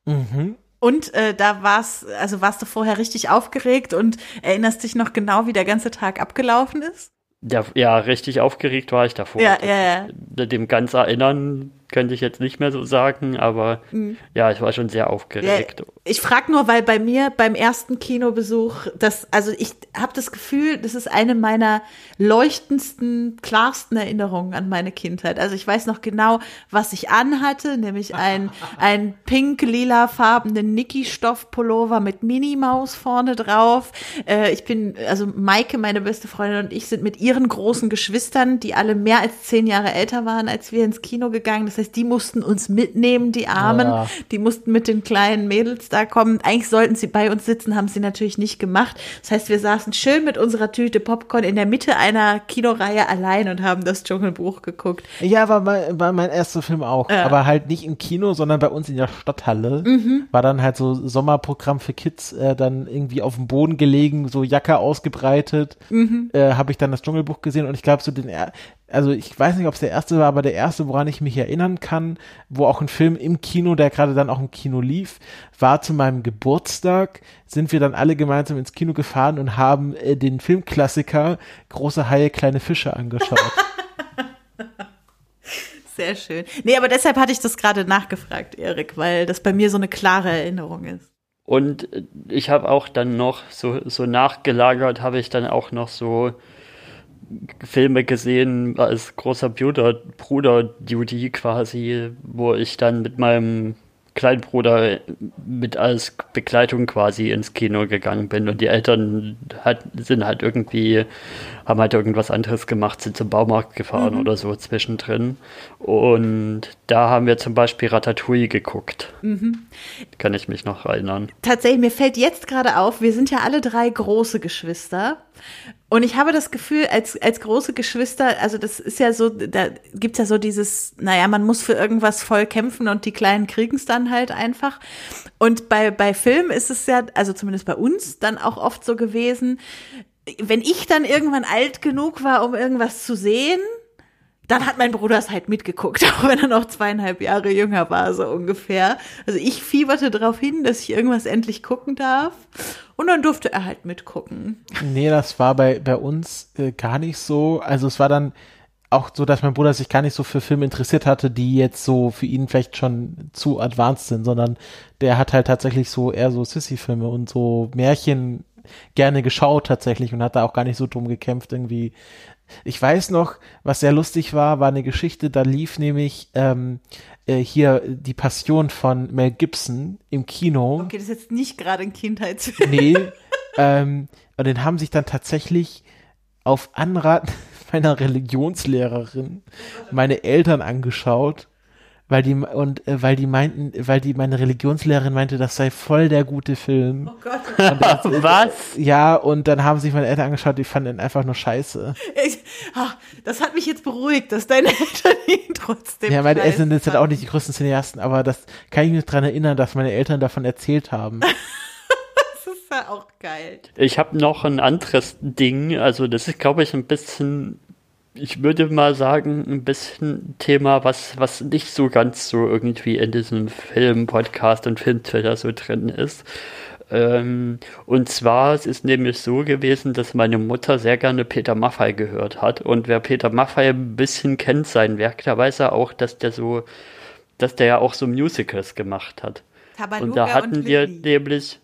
Mhm. Und äh, da war's, also warst du vorher richtig aufgeregt und erinnerst dich noch genau, wie der ganze Tag abgelaufen ist? Ja, ja richtig aufgeregt war ich davor. Ja, ja, ja. Dem ganz erinnern könnte ich jetzt nicht mehr so sagen, aber mhm. ja, ich war schon sehr aufgeregt. Ja, ich frage nur, weil bei mir beim ersten Kinobesuch, das, also ich habe das Gefühl, das ist eine meiner leuchtendsten, klarsten Erinnerungen an meine Kindheit. Also ich weiß noch genau, was ich anhatte, nämlich ein, ein pink-lila farbenen Niki-Stoff-Pullover mit Minimaus vorne drauf. Äh, ich bin, also Maike, meine beste Freundin und ich sind mit ihren großen Geschwistern, die alle mehr als zehn Jahre älter waren, als wir ins Kino gegangen. Das heißt, die mussten uns mitnehmen, die Armen. Ja. Die mussten mit den kleinen Mädels da kommen. Eigentlich sollten sie bei uns sitzen, haben sie natürlich nicht gemacht. Das heißt, wir saßen schön mit unserer Tüte Popcorn in der Mitte einer Kinoreihe allein und haben das Dschungelbuch geguckt. Ja, war mein, war mein erster Film auch. Ja. Aber halt nicht im Kino, sondern bei uns in der Stadthalle. Mhm. War dann halt so Sommerprogramm für Kids, äh, dann irgendwie auf dem Boden gelegen, so Jacke ausgebreitet. Mhm. Äh, Habe ich dann das Dschungelbuch gesehen und ich glaube, so den, also ich weiß nicht, ob es der erste war, aber der erste, woran ich mich erinnern kann, wo auch ein Film im Kino, der gerade dann auch im Kino lief, war zu meinem Geburtstag, sind wir dann alle gemeinsam ins Kino gefahren und haben äh, den Filmklassiker Große Haie, kleine Fische angeschaut. Sehr schön. Nee, aber deshalb hatte ich das gerade nachgefragt, Erik, weil das bei mir so eine klare Erinnerung ist. Und ich habe auch dann noch so, so nachgelagert, habe ich dann auch noch so Filme gesehen als großer Bruder-Duty quasi, wo ich dann mit meinem kleinen Bruder mit als Begleitung quasi ins Kino gegangen bin und die Eltern hat, sind halt irgendwie, haben halt irgendwas anderes gemacht, sind zum Baumarkt gefahren mhm. oder so zwischendrin. Und da haben wir zum Beispiel Ratatouille geguckt. Mhm. Kann ich mich noch erinnern. Tatsächlich, mir fällt jetzt gerade auf, wir sind ja alle drei große Geschwister. Und ich habe das Gefühl, als, als große Geschwister, also das ist ja so, da gibt's ja so dieses, naja, man muss für irgendwas voll kämpfen und die Kleinen kriegen's dann halt einfach. Und bei, bei Film ist es ja, also zumindest bei uns, dann auch oft so gewesen, wenn ich dann irgendwann alt genug war, um irgendwas zu sehen, dann hat mein Bruder es halt mitgeguckt, auch wenn er noch zweieinhalb Jahre jünger war, so ungefähr. Also ich fieberte darauf hin, dass ich irgendwas endlich gucken darf. Und dann durfte er halt mitgucken. Nee, das war bei, bei uns äh, gar nicht so. Also es war dann auch so, dass mein Bruder sich gar nicht so für Filme interessiert hatte, die jetzt so für ihn vielleicht schon zu advanced sind, sondern der hat halt tatsächlich so eher so Sissy-Filme und so Märchen gerne geschaut tatsächlich und hat da auch gar nicht so drum gekämpft, irgendwie ich weiß noch, was sehr lustig war, war eine Geschichte, da lief nämlich ähm, äh, hier die Passion von Mel Gibson im Kino. Okay, das ist jetzt nicht gerade ein Kindheitsfilm. Nee, ähm, und den haben sich dann tatsächlich auf Anraten meiner Religionslehrerin meine Eltern angeschaut weil die und äh, weil die meinten, weil die meine Religionslehrerin meinte, das sei voll der gute Film. Oh Gott. Das, Was? Ja, und dann haben sich meine Eltern angeschaut, die fanden ihn einfach nur scheiße. Ich, ach, das hat mich jetzt beruhigt, dass deine Eltern ihn trotzdem. Ja, meine Eltern sind halt auch nicht die größten Cineasten, aber das kann ich mich dran erinnern, dass meine Eltern davon erzählt haben. das ist ja auch geil. Ich habe noch ein anderes Ding, also das ist, glaube ich, ein bisschen ich würde mal sagen, ein bisschen Thema, was, was nicht so ganz so irgendwie in diesem Film-Podcast und Film-Twitter so drin ist. Ähm, und zwar, es ist nämlich so gewesen, dass meine Mutter sehr gerne Peter Maffay gehört hat. Und wer Peter Maffay ein bisschen kennt, sein Werk, da weiß er auch, dass der so, dass der ja auch so Musicals gemacht hat. Tabaluga und da hatten und wir nämlich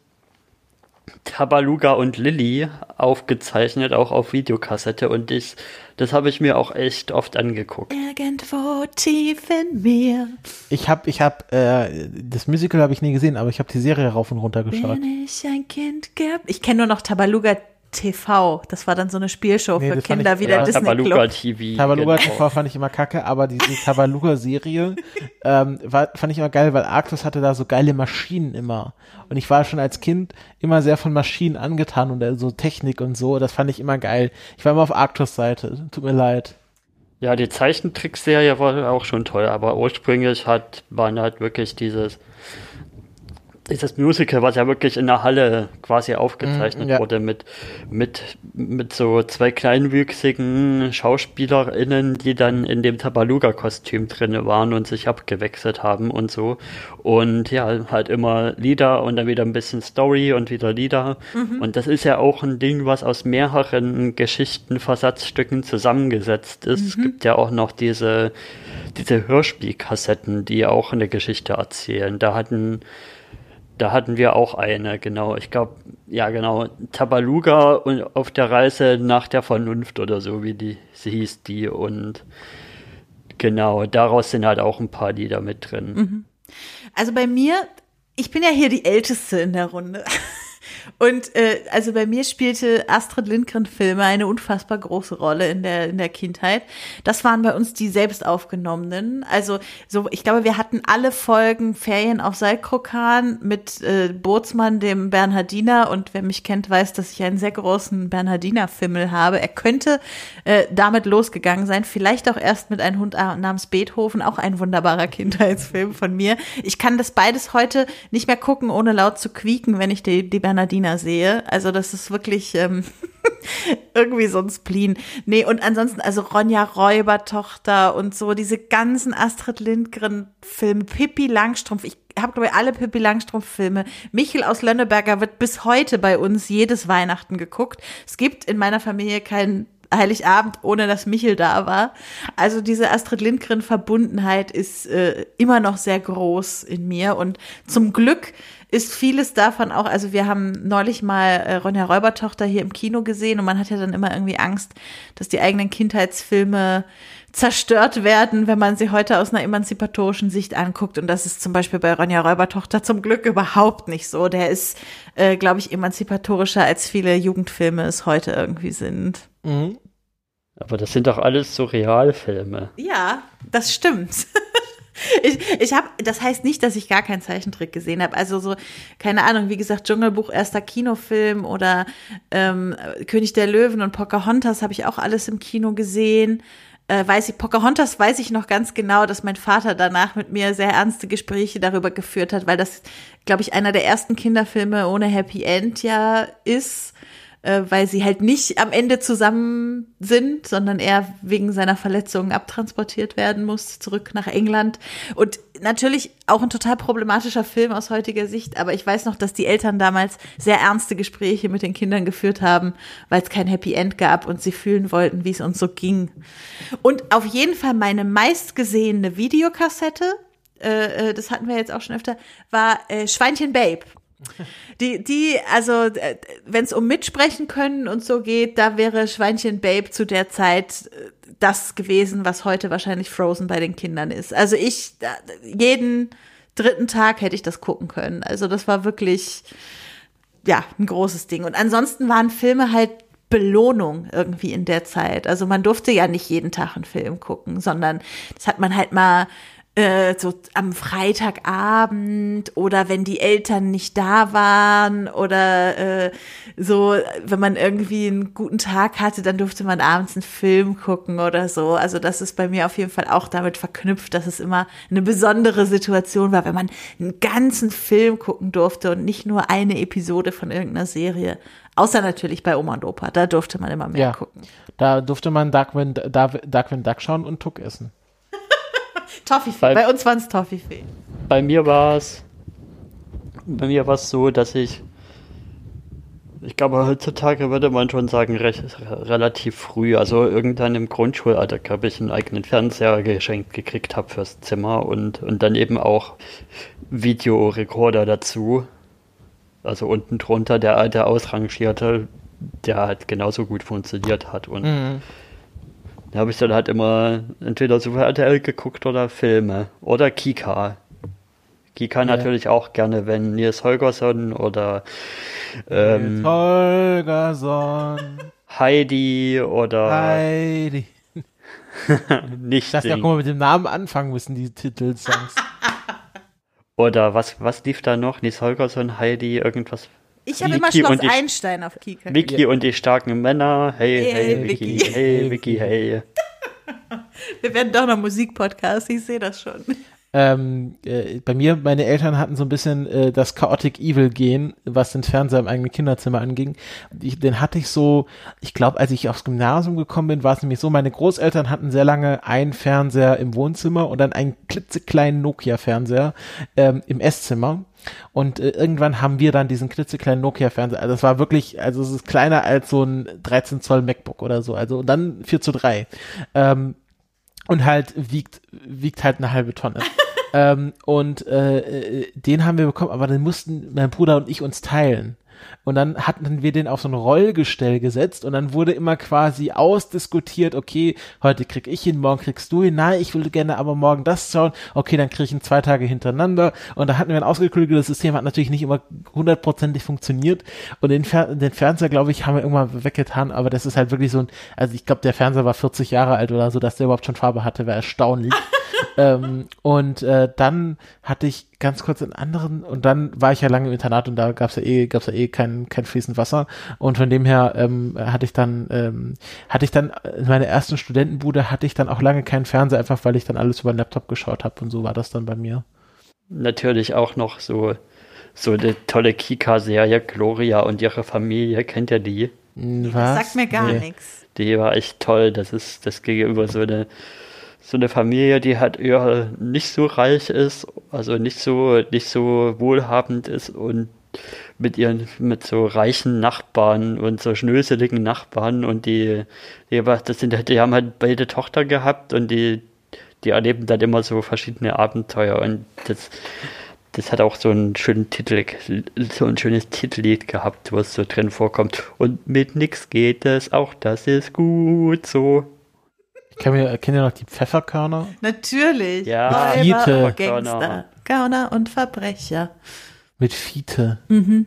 Tabaluga und Lilly aufgezeichnet, auch auf Videokassette. Und ich, das habe ich mir auch echt oft angeguckt. Irgendwo tief in mir. Ich habe, ich habe, äh, das Musical habe ich nie gesehen, aber ich habe die Serie rauf und runter geschaut. Bin ich ein Kind gehabt? Ich kenne nur noch Tabaluga TV. Das war dann so eine Spielshow nee, für Kinder ich, wie der ja, Disney Tabaluga Club. TV. Tabaluga genau. TV fand ich immer kacke, aber die, die Tabaluga-Serie ähm, war, fand ich immer geil, weil Arctus hatte da so geile Maschinen immer. Und ich war schon als Kind immer sehr von Maschinen angetan und so Technik und so. Das fand ich immer geil. Ich war immer auf Arctus Seite. Tut mir leid. Ja, die Zeichentrickserie war auch schon toll, aber ursprünglich hat, waren halt wirklich dieses dieses Musical, was ja wirklich in der Halle quasi aufgezeichnet Mm, ja. wurde, mit, mit, mit so zwei kleinwüchsigen SchauspielerInnen, die dann in dem Tabaluga-Kostüm drin waren und sich abgewechselt haben und so. Und ja, halt immer Lieder und dann wieder ein bisschen Story und wieder Lieder. Und das ist ja auch ein Ding, was aus mehreren Geschichten, Versatzstücken zusammengesetzt ist. Es gibt ja auch noch diese, diese Hörspielkassetten, die auch eine Geschichte erzählen. Da hatten da hatten wir auch eine, genau. Ich glaube, ja, genau. Tabaluga und auf der Reise nach der Vernunft oder so, wie die sie hieß, die. Und genau, daraus sind halt auch ein paar Lieder mit drin. Also bei mir, ich bin ja hier die Älteste in der Runde. Und äh, also bei mir spielte Astrid Lindgren-Filme eine unfassbar große Rolle in der, in der Kindheit. Das waren bei uns die selbst aufgenommenen. Also so, ich glaube, wir hatten alle Folgen Ferien auf Saltkrokan mit äh, Bootsmann, dem Bernhardiner. Und wer mich kennt, weiß, dass ich einen sehr großen Bernhardiner-Fimmel habe. Er könnte äh, damit losgegangen sein. Vielleicht auch erst mit einem Hund namens Beethoven, auch ein wunderbarer Kindheitsfilm von mir. Ich kann das beides heute nicht mehr gucken, ohne laut zu quieken, wenn ich die, die Bernhardiner sehe. Also das ist wirklich ähm, irgendwie so ein Spleen. Nee, und ansonsten, also Ronja Räubertochter und so, diese ganzen Astrid Lindgren-Filme, Pippi Langstrumpf, ich habe, glaube ich, alle Pippi Langstrumpf-Filme. Michel aus Lönneberger wird bis heute bei uns jedes Weihnachten geguckt. Es gibt in meiner Familie keinen Heiligabend, ohne dass Michel da war. Also diese Astrid Lindgren-Verbundenheit ist äh, immer noch sehr groß in mir und zum Glück ist vieles davon auch, also wir haben neulich mal äh, Ronja Räubertochter hier im Kino gesehen und man hat ja dann immer irgendwie Angst, dass die eigenen Kindheitsfilme zerstört werden, wenn man sie heute aus einer emanzipatorischen Sicht anguckt. Und das ist zum Beispiel bei Ronja Räubertochter zum Glück überhaupt nicht so. Der ist, äh, glaube ich, emanzipatorischer, als viele Jugendfilme es heute irgendwie sind. Mhm. Aber das sind doch alles so Realfilme. Ja, das stimmt. Ich, ich habe, das heißt nicht, dass ich gar keinen Zeichentrick gesehen habe. Also so, keine Ahnung, wie gesagt, Dschungelbuch, erster Kinofilm oder ähm, König der Löwen und Pocahontas habe ich auch alles im Kino gesehen. Äh, weiß ich, Pocahontas weiß ich noch ganz genau, dass mein Vater danach mit mir sehr ernste Gespräche darüber geführt hat, weil das, glaube ich, einer der ersten Kinderfilme ohne Happy End ja ist äh, weil sie halt nicht am Ende zusammen sind, sondern er wegen seiner Verletzungen abtransportiert werden muss, zurück nach England. Und natürlich auch ein total problematischer Film aus heutiger Sicht, aber ich weiß noch, dass die Eltern damals sehr ernste Gespräche mit den Kindern geführt haben, weil es kein Happy End gab und sie fühlen wollten, wie es uns so ging. Und auf jeden Fall meine meistgesehene Videokassette, äh, äh, das hatten wir jetzt auch schon öfter, war äh, Schweinchen Babe. Die, die, also, äh, wenn es um Mitsprechen können und so geht, da wäre Schweinchen Babe zu der Zeit äh, das gewesen, was heute wahrscheinlich Frozen bei den Kindern ist. Also ich, jeden dritten Tag hätte ich das gucken können. Also das war wirklich, ja, ein großes Ding. Und ansonsten waren Filme halt Belohnung irgendwie in der Zeit. Also man durfte ja nicht jeden Tag einen Film gucken, sondern das hat man halt mal äh, so am Freitagabend oder wenn die Eltern nicht da waren oder äh, so, wenn man irgendwie einen guten Tag hatte, dann durfte man abends einen Film gucken oder so. Also das ist bei mir auf jeden Fall auch damit verknüpft, dass es immer eine besondere Situation war, wenn man einen ganzen Film gucken durfte und nicht nur eine Episode von irgendeiner Serie. Außer natürlich bei Oma und Opa, da durfte man immer mehr Ja. gucken. Da durfte man Darkwing, Dark- Darkwing Duck schauen und Tuck essen. Toffifee, Bei- bei uns waren es Toffifee. Bei mir war es, bei mir war es so, dass ich, ich glaube heutzutage würde man schon sagen, recht, relativ früh, also irgendwann im Grundschulalter, glaube ich, einen eigenen Fernseher geschenkt gekriegt habe fürs Zimmer und, und dann eben auch Videorekorder dazu. Also unten drunter der alte ausrangierte, der halt genauso gut funktioniert hat und Mhm. Da habe ich dann halt immer entweder Super RTL geguckt oder Filme oder Kika. Kika Ja. natürlich auch gerne, wenn Nils Holgersson oder ähm, Holgersson, Heidi oder Heidi. nicht Dass die auch mal mit dem Namen anfangen müssen, die Titelsongs. Oder was, was lief da noch? Nils Holgersson, Heidi, irgendwas. Ich habe immer Schloss Einstein auf Kika. Vicky und die starken Männer. Hey, Hey, hey, hey, Vicky. Vicky. Hey, Vicky, hey. Wir werden doch noch Musikpodcast, ich sehe das schon. Ähm, äh, bei mir, meine Eltern hatten so ein bisschen äh, das Chaotic Evil gehen, was den Fernseher im eigenen Kinderzimmer anging. Ich, den hatte ich so, ich glaube, als ich aufs Gymnasium gekommen bin, war es nämlich so, meine Großeltern hatten sehr lange einen Fernseher im Wohnzimmer und dann einen klitzekleinen Nokia-Fernseher ähm, im Esszimmer. Und äh, irgendwann haben wir dann diesen klitzekleinen Nokia-Fernseher. Also das war wirklich, also es ist kleiner als so ein 13 Zoll MacBook oder so. Also und dann 4 zu 3. Ähm, und halt wiegt, wiegt halt eine halbe Tonne. ähm, und äh, äh, den haben wir bekommen, aber den mussten mein Bruder und ich uns teilen. Und dann hatten wir den auf so ein Rollgestell gesetzt und dann wurde immer quasi ausdiskutiert, okay, heute krieg ich ihn, morgen kriegst du ihn, nein, ich würde gerne aber morgen das schauen, okay, dann krieg ich ihn zwei Tage hintereinander. Und da hatten wir ein ausgeklügeltes System, hat natürlich nicht immer hundertprozentig funktioniert. Und den, Fer den Fernseher, glaube ich, haben wir irgendwann weggetan, aber das ist halt wirklich so ein, also ich glaube, der Fernseher war 40 Jahre alt oder so, dass der überhaupt schon Farbe hatte, war erstaunlich. ähm, und äh, dann hatte ich ganz kurz einen anderen und dann war ich ja lange im Internat und da gab's ja eh, gab's ja eh kein, kein fließend Wasser und von dem her ähm, hatte ich dann, ähm, hatte ich dann in meiner ersten Studentenbude hatte ich dann auch lange keinen Fernseher, einfach weil ich dann alles über den Laptop geschaut habe und so war das dann bei mir. Natürlich auch noch so, so eine tolle Kika-Serie, Gloria und ihre Familie, kennt ihr die? Was? Das sagt mir gar nee. nichts. Die war echt toll, das ist, das gegenüber so eine so eine Familie, die halt eher nicht so reich ist, also nicht so, nicht so wohlhabend ist und mit ihren, mit so reichen Nachbarn und so schnöseligen Nachbarn und die, die, das sind, die haben halt beide Tochter gehabt und die, die erleben dann immer so verschiedene Abenteuer und das, das hat auch so einen schönen Titel, so ein schönes Titellied gehabt, wo es so drin vorkommt. Und mit nix geht es, auch das ist gut so. Ich kenne ja, kenn ja noch die Pfefferkörner. Natürlich. Ja, Mit Fiete. Gangster, Gauner und Verbrecher. Mit Fiete. Mhm.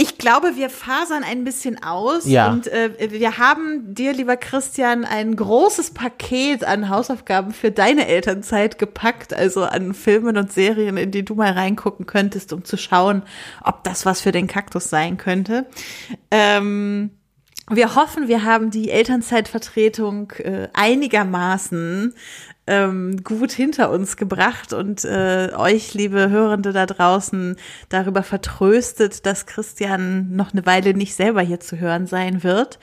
Ich glaube, wir fasern ein bisschen aus ja. und äh, wir haben dir, lieber Christian, ein großes Paket an Hausaufgaben für deine Elternzeit gepackt, also an Filmen und Serien, in die du mal reingucken könntest, um zu schauen, ob das was für den Kaktus sein könnte. Ähm, wir hoffen, wir haben die Elternzeitvertretung äh, einigermaßen ähm, gut hinter uns gebracht und äh, euch, liebe Hörende da draußen, darüber vertröstet, dass Christian noch eine Weile nicht selber hier zu hören sein wird.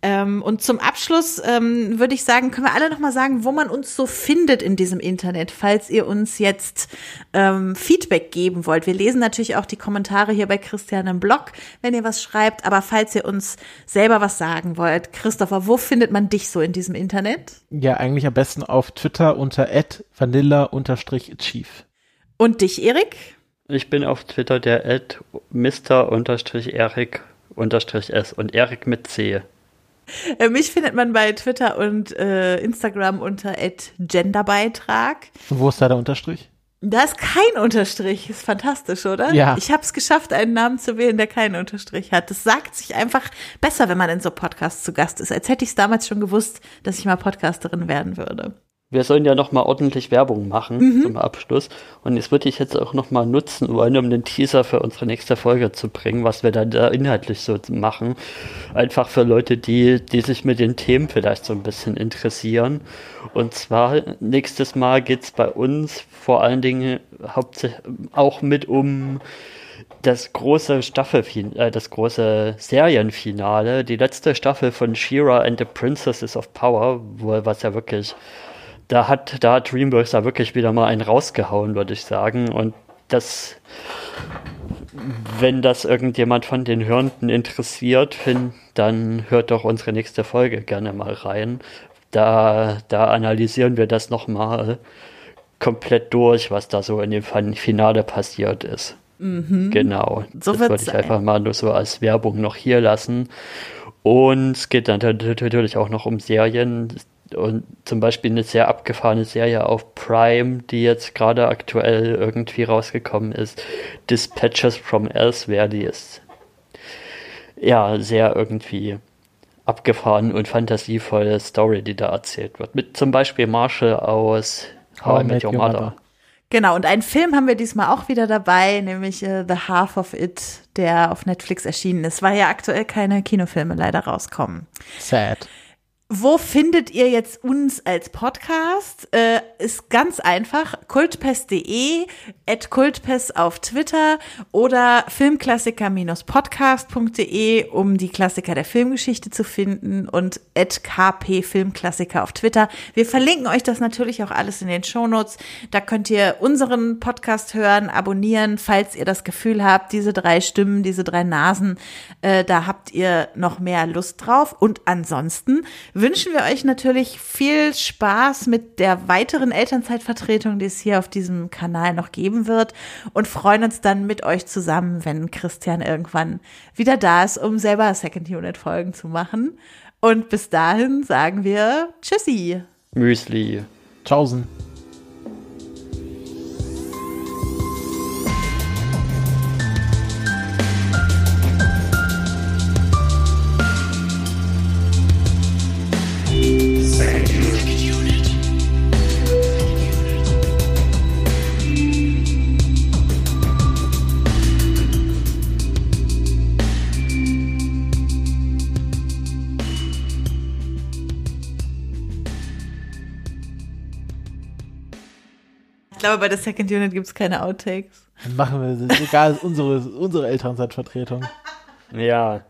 Ähm, und zum Abschluss ähm, würde ich sagen, können wir alle noch mal sagen, wo man uns so findet in diesem Internet, falls ihr uns jetzt ähm, Feedback geben wollt. Wir lesen natürlich auch die Kommentare hier bei Christian im Blog, wenn ihr was schreibt, aber falls ihr uns selber was sagen wollt, Christopher, wo findet man dich so in diesem Internet? Ja, eigentlich am besten auf Twitter Twitter unter vanilla-chief. Und dich, Erik? Ich bin auf Twitter der at mr-erik-s und Erik mit C. Äh, mich findet man bei Twitter und äh, Instagram unter genderbeitrag. Und wo ist da der Unterstrich? Da ist kein Unterstrich. Ist fantastisch, oder? Ja. Ich habe es geschafft, einen Namen zu wählen, der keinen Unterstrich hat. Das sagt sich einfach besser, wenn man in so Podcasts zu Gast ist, als hätte ich es damals schon gewusst, dass ich mal Podcasterin werden würde wir sollen ja noch mal ordentlich Werbung machen mhm. zum Abschluss. Und das würde ich jetzt auch noch mal nutzen wollen, um den Teaser für unsere nächste Folge zu bringen, was wir dann da inhaltlich so machen. Einfach für Leute, die, die sich mit den Themen vielleicht so ein bisschen interessieren. Und zwar nächstes Mal geht es bei uns vor allen Dingen hauptsächlich auch mit um das große Staffelfinale, äh, das große Serienfinale, die letzte Staffel von She-Ra and the Princesses of Power, wo, was ja wirklich da hat, da hat DreamWorks da wirklich wieder mal einen rausgehauen, würde ich sagen. Und das, wenn das irgendjemand von den Hörenden interessiert, dann hört doch unsere nächste Folge gerne mal rein. Da, da analysieren wir das nochmal komplett durch, was da so in dem Finale passiert ist. Mhm. Genau. So das würde ich sein. einfach mal nur so als Werbung noch hier lassen. Und es geht dann natürlich auch noch um Serien und zum Beispiel eine sehr abgefahrene Serie auf Prime, die jetzt gerade aktuell irgendwie rausgekommen ist, Dispatches from Elsewhere, die ist ja sehr irgendwie abgefahren und fantasievolle Story, die da erzählt wird. Mit zum Beispiel Marshall aus How, I Met Your Mother. Mother. Genau, und einen Film haben wir diesmal auch wieder dabei, nämlich uh, The Half of It, der auf Netflix erschienen ist, weil ja aktuell keine Kinofilme leider rauskommen. Sad. Wo findet ihr jetzt uns als Podcast? Äh, ist ganz einfach. kultpest.de, at kultpest auf Twitter oder filmklassiker-podcast.de, um die Klassiker der Filmgeschichte zu finden und at kp Filmklassiker auf Twitter. Wir verlinken euch das natürlich auch alles in den Shownotes. Da könnt ihr unseren Podcast hören, abonnieren, falls ihr das Gefühl habt, diese drei Stimmen, diese drei Nasen, äh, da habt ihr noch mehr Lust drauf. Und ansonsten wünschen wir euch natürlich viel Spaß mit der weiteren Elternzeitvertretung, die es hier auf diesem Kanal noch geben wird und freuen uns dann mit euch zusammen, wenn Christian irgendwann wieder da ist, um selber Second Unit Folgen zu machen. Und bis dahin sagen wir Tschüssi. Müsli. Tschaußen. Glaube, bei der Second Unit gibt es keine Outtakes. Dann machen wir Egal, ist unsere, unsere Elternzeitvertretung. Ja.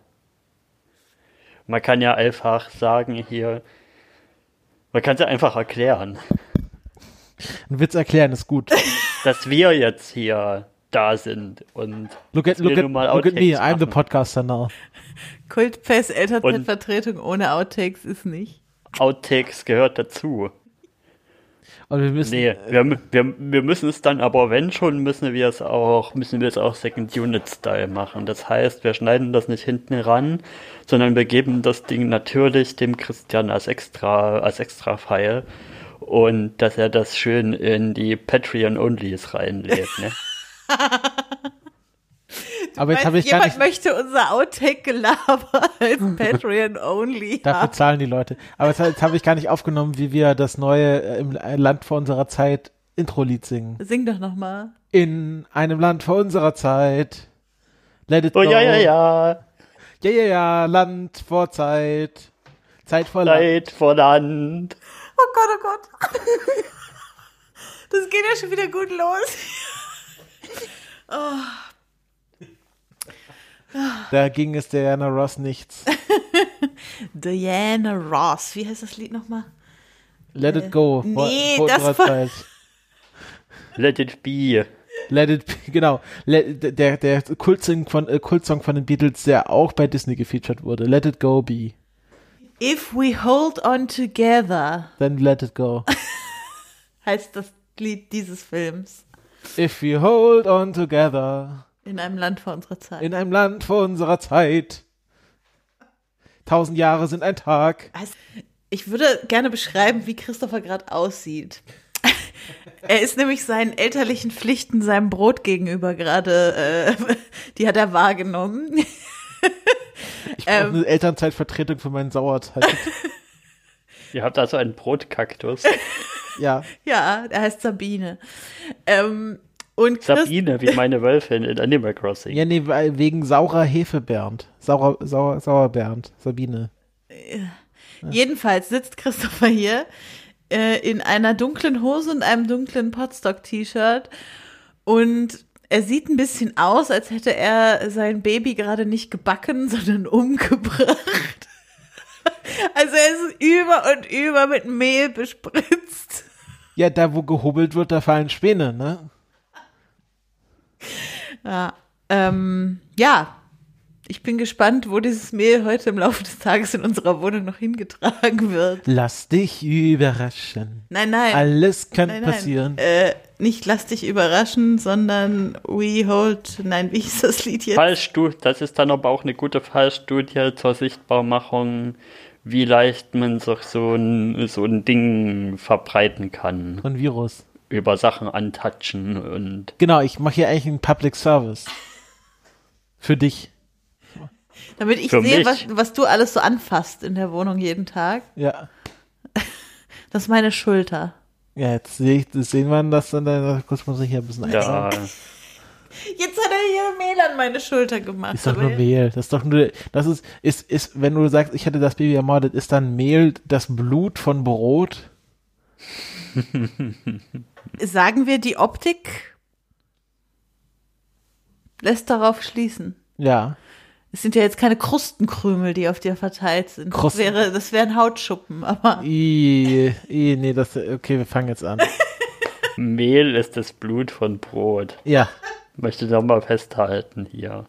Man kann ja einfach sagen hier, man kann es ja einfach erklären, Ein Witz erklären ist gut. dass wir jetzt hier da sind und Look at, look at, nun mal look at me, Outtakes I'm the machen. podcaster now. Kultpest Elternzeitvertretung ohne Outtakes ist nicht. Outtakes gehört dazu. Und wir müssen, Nee, wir, wir, wir müssen es dann, aber wenn schon, müssen wir es auch, müssen wir es auch Second Unit Style machen. Das heißt, wir schneiden das nicht hinten ran, sondern wir geben das Ding natürlich dem Christian als extra, als extra File und dass er das schön in die Patreon-Onlys reinlädt, ne? aber jetzt habe ich gar jemand nicht, möchte unser Outtake-Gelaber als Patreon-only dafür haben. zahlen die Leute. Aber jetzt, jetzt habe ich gar nicht aufgenommen, wie wir das neue äh, im Land vor unserer Zeit Intro-Lied singen. Sing doch noch mal. In einem Land vor unserer Zeit. Let it Oh go. ja, ja, ja, Ja, ja, ja, Land vor Zeit. Zeit vor Land. Leid vor Land. Oh Gott, oh Gott. Das geht ja schon wieder gut los. Da ging es Diana Ross nichts. Diana Ross. Wie heißt das Lied nochmal? Let it go. Nee, vor das war-. Let it be. Let it be, genau. Let, der, der Kultsong von, äh, Kultsong von den Beatles, der auch bei Disney gefeatured wurde. Let it go be. If we hold on together Then let it go. heißt das Lied dieses Films. If we hold on together In einem Land vor unserer Zeit. in einem Land vor unserer Zeit. Tausend Jahre sind ein Tag. Also, ich würde gerne beschreiben, wie Christopher gerade aussieht. Er ist nämlich seinen elterlichen Pflichten, seinem Brot gegenüber gerade, äh, die hat er wahrgenommen. Ich brauche Ähm. eine Elternzeitvertretung für meinen Sauerteig. Ihr habt also einen Brotkaktus. ja. Ja, er heißt Sabine. Ähm, und Chris, Sabine, wie meine Wölfin in Animal Crossing. Ja, nee, wegen saurer Hefe Bernd. Saurer, sauer, sauer Bernd. Sabine. jedenfalls sitzt Christopher hier äh, in einer dunklen Hose und einem dunklen Potstock-T-Shirt und er sieht ein bisschen aus, als hätte er sein Baby gerade nicht gebacken, sondern umgebracht. Also er ist über und über mit Mehl bespritzt. Ja, da wo gehobelt wird, da fallen Späne, ne? Ja, ähm, ja. Ich bin gespannt, wo dieses Mehl heute im Laufe des Tages in unserer Wohnung noch hingetragen wird. Lass dich überraschen. Nein, nein. Alles kann nein, nein. passieren. Äh, nicht lass dich überraschen, sondern we hold, nein, wie hieß das Lied jetzt? Fallstudie, das ist dann aber auch eine gute Fallstudie zur Sichtbarmachung, wie leicht man sich so ein, so ein Ding verbreiten kann. Von Virus. Über Sachen antatschen und Genau, ich mache hier eigentlich einen Public Service. Für dich. Damit ich Für sehe, mich. was, was du alles so anfasst in der Wohnung jeden Tag. Ja. Das ist meine Schulter. Ja, jetzt sehe ich, das sehen wir das dann, dann kurz muss ich hier ein bisschen ja. Jetzt hat er hier Mehl an meine Schulter gemacht. Ist doch nur Mehl. Das ist doch nur, das ist, ist, ist, wenn du sagst, ich hätte das Baby ermordet, ist dann Mehl das Blut von Brot? Sagen wir, die Optik lässt darauf schließen. Ja. Es sind ja jetzt keine Krustenkrümel, die auf dir verteilt sind. Das wäre, das wären Hautschuppen, aber I, I, nee, das, okay, wir fangen jetzt an. Mehl ist das Blut von Brot. Ja. Möchte doch mal festhalten hier.